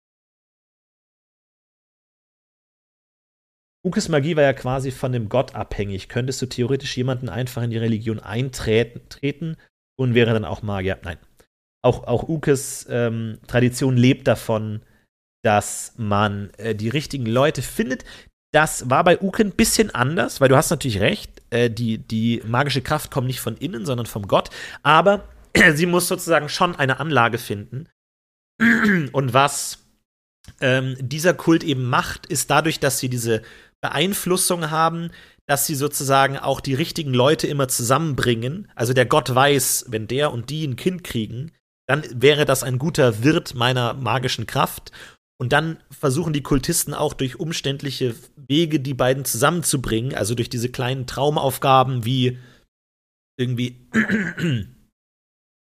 Ukes Magie war ja quasi von dem Gott abhängig. Könntest du theoretisch jemanden einfach in die Religion eintreten und wäre dann auch Magier? Nein. Auch, auch Ukes ähm, Tradition lebt davon, dass man äh, die richtigen Leute findet. Das war bei Uke ein bisschen anders, weil du hast natürlich recht, äh, die, die magische Kraft kommt nicht von innen, sondern vom Gott. Aber sie muss sozusagen schon eine Anlage finden. Und was ähm, dieser Kult eben macht, ist dadurch, dass sie diese Beeinflussung haben, dass sie sozusagen auch die richtigen Leute immer zusammenbringen. Also der Gott weiß, wenn der und die ein Kind kriegen, dann wäre das ein guter Wirt meiner magischen Kraft. Und dann versuchen die Kultisten auch durch umständliche Wege die beiden zusammenzubringen, also durch diese kleinen Traumaufgaben wie irgendwie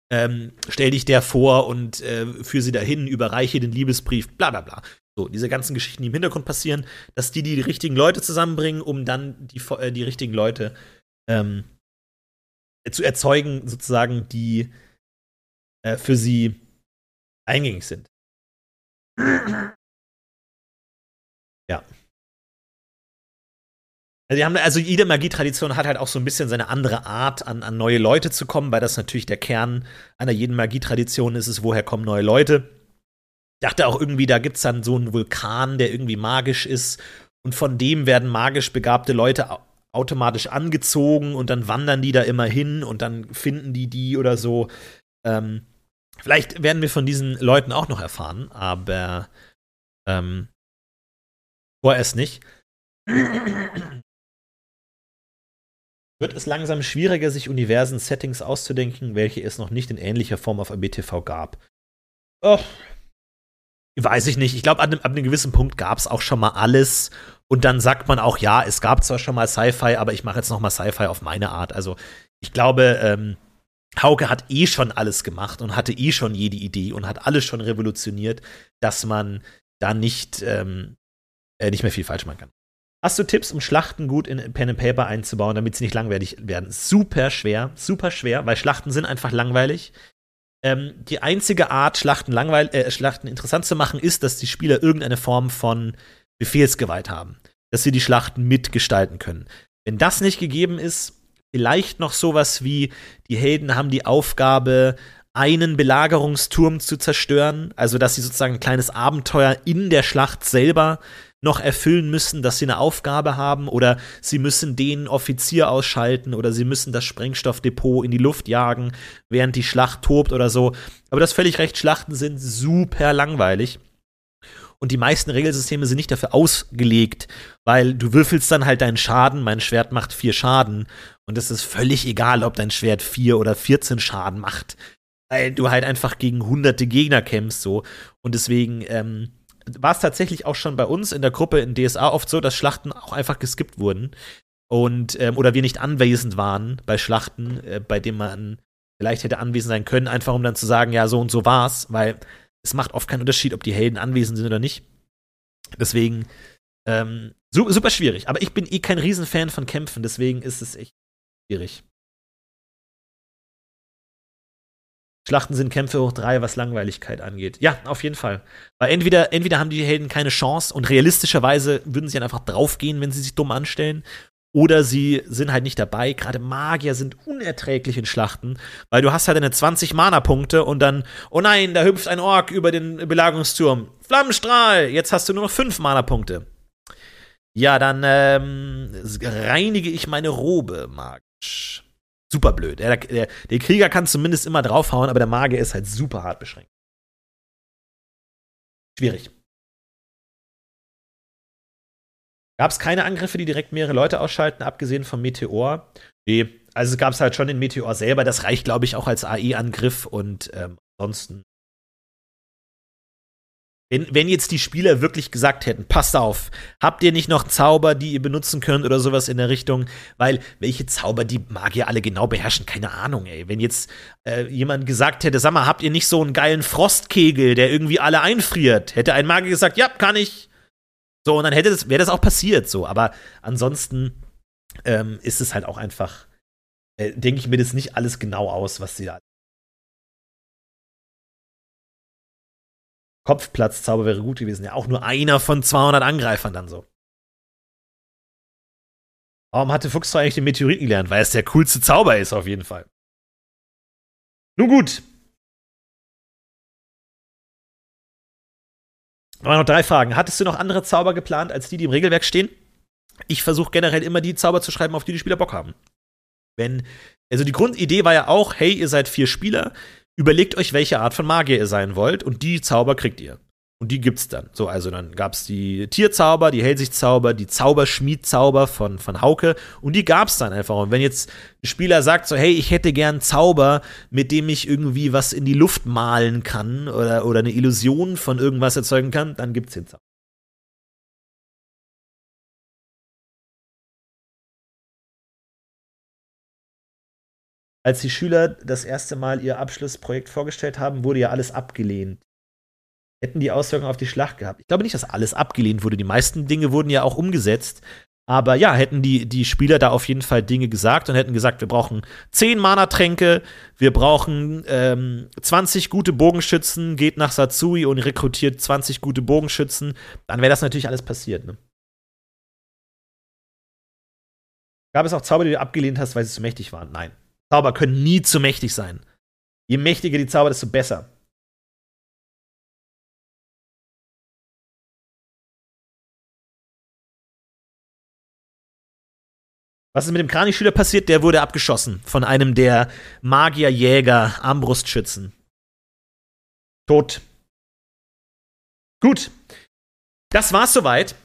ähm, stell dich der vor und äh, führ sie dahin, überreiche den Liebesbrief, bla bla bla. So, diese ganzen Geschichten, die im Hintergrund passieren, dass die die richtigen Leute zusammenbringen, um dann die, äh, die richtigen Leute ähm, zu erzeugen, sozusagen, die äh, für sie eingängig sind. Ja. Also, haben, also jede Magietradition hat halt auch so ein bisschen seine andere Art, an, an neue Leute zu kommen, weil das natürlich der Kern einer jeden Magietradition ist, ist, woher kommen neue Leute. Ich dachte auch irgendwie, da gibt es dann so einen Vulkan, der irgendwie magisch ist. Und von dem werden magisch begabte Leute automatisch angezogen und dann wandern die da immer hin und dann finden die die oder so. Ähm, vielleicht werden wir von diesen Leuten auch noch erfahren, aber ähm, vorerst nicht. Wird es langsam schwieriger, sich Universen, Settings auszudenken, welche es noch nicht in ähnlicher Form auf ABTV gab? Oh, weiß ich nicht. Ich glaube, ab, ab, einem gewissen Punkt gab es auch schon mal alles. Und dann sagt man auch, ja, es gab zwar schon mal Sci-Fi, aber ich mache jetzt noch mal Sci-Fi auf meine Art. Also ich glaube, ähm, Hauke hat eh schon alles gemacht und hatte eh schon jede Idee und hat alles schon revolutioniert, dass man da nicht, ähm, äh, nicht mehr viel falsch machen kann. Hast du Tipps, um Schlachten gut in Pen and Paper einzubauen, damit sie nicht langweilig werden? Super schwer, super schwer, weil Schlachten sind einfach langweilig. Ähm, die einzige Art, Schlachten, langweil äh, Schlachten interessant zu machen, ist, dass die Spieler irgendeine Form von Befehlsgewalt haben. Dass sie die Schlachten mitgestalten können. Wenn das nicht gegeben ist, vielleicht noch sowas wie, die Helden haben die Aufgabe, einen Belagerungsturm zu zerstören, also dass sie sozusagen ein kleines Abenteuer in der Schlacht selber noch erfüllen müssen, dass sie eine Aufgabe haben oder sie müssen den Offizier ausschalten oder sie müssen das Sprengstoffdepot in die Luft jagen, während die Schlacht tobt oder so. Aber das völlig recht, Schlachten sind super langweilig. Und die meisten Regelsysteme sind nicht dafür ausgelegt, weil du würfelst dann halt deinen Schaden, mein Schwert macht vier Schaden. Und es ist völlig egal, ob dein Schwert vier oder 14 Schaden macht. Weil du halt einfach gegen hunderte Gegner kämpfst so. Und deswegen, ähm, war es tatsächlich auch schon bei uns in der Gruppe in DSA oft so, dass Schlachten auch einfach geskippt wurden. Und, ähm, oder wir nicht anwesend waren bei Schlachten, äh, bei denen man vielleicht hätte anwesend sein können, einfach um dann zu sagen, ja, so und so war's, weil es macht oft keinen Unterschied, ob die Helden anwesend sind oder nicht. Deswegen, ähm, su super schwierig. Aber ich bin eh kein Riesenfan von Kämpfen, deswegen ist es echt schwierig. Schlachten sind Kämpfe hoch drei, was Langweiligkeit angeht. Ja, auf jeden Fall. Weil entweder, entweder haben die Helden keine Chance und realistischerweise würden sie dann einfach draufgehen, wenn sie sich dumm anstellen. Oder sie sind halt nicht dabei. Gerade Magier sind unerträglich in Schlachten, weil du hast halt deine 20 Mana-Punkte und dann, oh nein, da hüpft ein Ork über den Belagerungsturm. Flammenstrahl! Jetzt hast du nur noch 5 Mana-Punkte. Ja, dann ähm, reinige ich meine Robe magisch super blöd. Der, der, der, Krieger kann zumindest immer draufhauen, aber der Magier ist halt super hart beschränkt. Schwierig. Gab es keine Angriffe, die direkt mehrere Leute ausschalten, abgesehen vom Meteor? Nee, also es gab es halt schon den Meteor selber, das reicht, glaube ich, auch als AI-Angriff und ähm, ansonsten wenn, wenn jetzt die Spieler wirklich gesagt hätten, passt auf, habt ihr nicht noch Zauber, die ihr benutzen könnt oder sowas in der Richtung? Weil welche Zauber die Magier alle genau beherrschen, keine Ahnung, ey. Wenn jetzt äh, jemand gesagt hätte, sag mal, habt ihr nicht so einen geilen Frostkegel, der irgendwie alle einfriert? Hätte ein Magier gesagt, ja, kann ich. So, und dann hätte das, wäre das auch passiert, so. Aber ansonsten ähm, ist es halt auch einfach, äh, denke ich mir das nicht alles genau aus, was sie da Kopfplatzzauber wäre gut gewesen. Ja, auch nur einer von 200 Angreifern dann so. Warum hatte Fuchs eigentlich den Meteoriten gelernt? Weil es der coolste Zauber ist, auf jeden Fall. Nun gut. Aber noch drei Fragen. Hattest du noch andere Zauber geplant, als die, die im Regelwerk stehen? Ich versuche generell immer die Zauber zu schreiben, auf die die Spieler Bock haben. Wenn, also die Grundidee war ja auch, hey, ihr seid vier Spieler, überlegt euch, welche Art von Magier ihr sein wollt und die Zauber kriegt ihr. Und die gibt's dann. So, also dann gab's die Tierzauber, die Hellsichtzauber, die Zauberschmiedzauber von, von Hauke und die gab's dann einfach. Und wenn jetzt ein Spieler sagt so, hey, ich hätte gern Zauber, mit dem ich irgendwie was in die Luft malen kann oder, oder eine Illusion von irgendwas erzeugen kann, dann gibt's den Zauber. Als die Schüler das erste Mal ihr Abschlussprojekt vorgestellt haben, wurde ja alles abgelehnt. Hätten die Auswirkungen auf die Schlacht gehabt. Ich glaube nicht, dass alles abgelehnt wurde. Die meisten Dinge wurden ja auch umgesetzt. Aber ja, hätten die, die Spieler da auf jeden Fall Dinge gesagt und hätten gesagt, wir brauchen 10 Mana-Tränke, wir brauchen ähm, 20 gute Bogenschützen, geht nach Satsui und rekrutiert 20 gute Bogenschützen, dann wäre das natürlich alles passiert. Ne? Gab es auch Zauber, die du abgelehnt hast, weil sie zu mächtig waren? Nein. Zauber können nie zu mächtig sein. Je mächtiger die Zauber, desto besser. Was ist mit dem Kranichschüler passiert? Der wurde abgeschossen von einem der Magierjäger Armbrustschützen. Tot. Gut. Das war's soweit.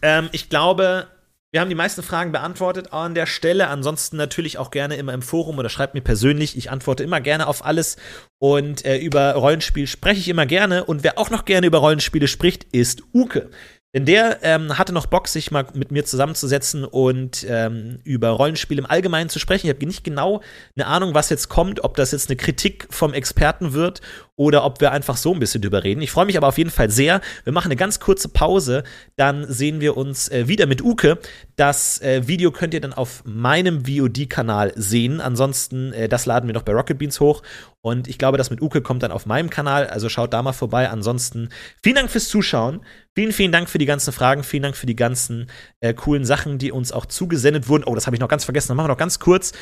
Ähm, ich glaube, wir haben die meisten Fragen beantwortet an der Stelle. Ansonsten natürlich auch gerne immer im Forum oder schreibt mir persönlich. Ich antworte immer gerne auf alles. Und äh, über Rollenspiel spreche ich immer gerne. Und wer auch noch gerne über Rollenspiele spricht, ist Uke. Denn der ähm, hatte noch Bock, sich mal mit mir zusammenzusetzen und ähm, über Rollenspiele im Allgemeinen zu sprechen. Ich habe nicht genau eine Ahnung, was jetzt kommt, ob das jetzt eine Kritik vom Experten wird oder ob wir einfach so ein bisschen drüber reden. Ich freue mich aber auf jeden Fall sehr. Wir machen eine ganz kurze Pause, dann sehen wir uns äh, wieder mit Uke. Das äh, Video könnt ihr dann auf meinem VOD-Kanal sehen. Ansonsten, äh, das laden wir noch bei Rocket Beans hoch. Und ich glaube, das mit Uke kommt dann auf meinem Kanal. Also schaut da mal vorbei. Ansonsten, vielen Dank fürs Zuschauen. Vielen, vielen Dank für die ganzen Fragen. Vielen Dank für die ganzen äh, coolen Sachen, die uns auch zugesendet wurden. Oh, das habe ich noch ganz vergessen. Dann machen wir noch ganz kurz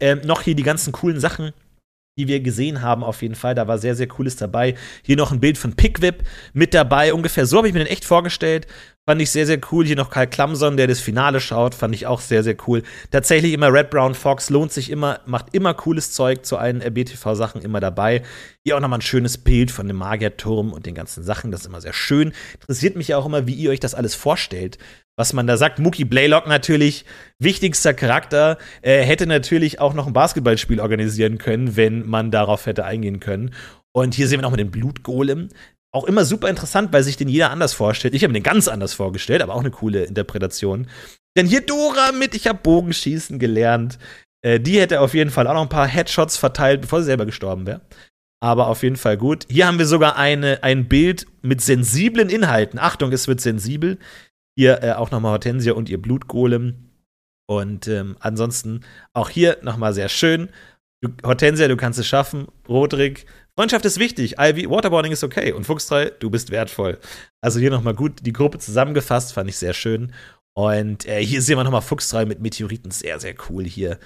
ähm, noch hier die ganzen coolen Sachen die wir gesehen haben, auf jeden Fall. Da war sehr, sehr cooles dabei. Hier noch ein Bild von Pickwip mit dabei. Ungefähr so habe ich mir den echt vorgestellt. Fand ich sehr, sehr cool. Hier noch Karl Klamson, der das Finale schaut. Fand ich auch sehr, sehr cool. Tatsächlich immer Red Brown Fox. Lohnt sich immer. Macht immer cooles Zeug zu allen RBTV-Sachen immer dabei. Hier auch nochmal ein schönes Bild von dem Magierturm und den ganzen Sachen. Das ist immer sehr schön. Interessiert mich ja auch immer, wie ihr euch das alles vorstellt was man da sagt. Mookie Blaylock natürlich, wichtigster Charakter, äh, hätte natürlich auch noch ein Basketballspiel organisieren können, wenn man darauf hätte eingehen können. Und hier sehen wir noch mal den Blutgolem. Auch immer super interessant, weil sich den jeder anders vorstellt. Ich habe mir den ganz anders vorgestellt, aber auch eine coole Interpretation. Denn hier Dora mit, ich habe Bogenschießen gelernt. Äh, die hätte auf jeden Fall auch noch ein paar Headshots verteilt, bevor sie selber gestorben wäre. Aber auf jeden Fall gut. Hier haben wir sogar eine, ein Bild mit sensiblen Inhalten. Achtung, es wird sensibel. Hier äh, auch nochmal Hortensia und ihr Blutgolem. Und ähm, ansonsten auch hier nochmal sehr schön. Du, Hortensia, du kannst es schaffen. Rodrik, Freundschaft ist wichtig. Ivy, Waterboarding ist okay. Und Fuchstreu, du bist wertvoll. Also hier nochmal gut die Gruppe zusammengefasst, fand ich sehr schön. Und äh, hier sehen wir nochmal Fuchstreu mit Meteoriten. Sehr, sehr cool hier.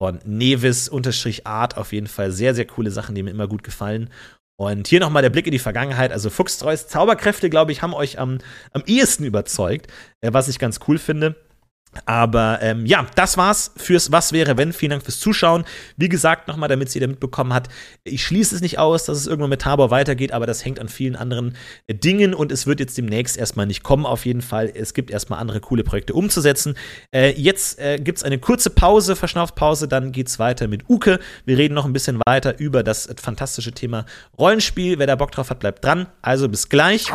Von Nevis-Art auf jeden Fall. Sehr, sehr coole Sachen, die mir immer gut gefallen. Und hier nochmal der Blick in die Vergangenheit. Also Fuchstreus Zauberkräfte, glaube ich, haben euch am, am ehesten überzeugt, äh, was ich ganz cool finde. Aber ähm, ja, das war's fürs Was wäre wenn. Vielen Dank fürs Zuschauen. Wie gesagt, nochmal, damit es jeder mitbekommen hat, ich schließe es nicht aus, dass es irgendwann mit Tabor weitergeht, aber das hängt an vielen anderen äh, Dingen und es wird jetzt demnächst erstmal nicht kommen, auf jeden Fall. Es gibt erstmal andere coole Projekte umzusetzen. Äh, jetzt äh, gibt's eine kurze Pause, Verschnaufpause, dann geht's weiter mit Uke. Wir reden noch ein bisschen weiter über das fantastische Thema Rollenspiel. Wer da Bock drauf hat, bleibt dran. Also bis gleich.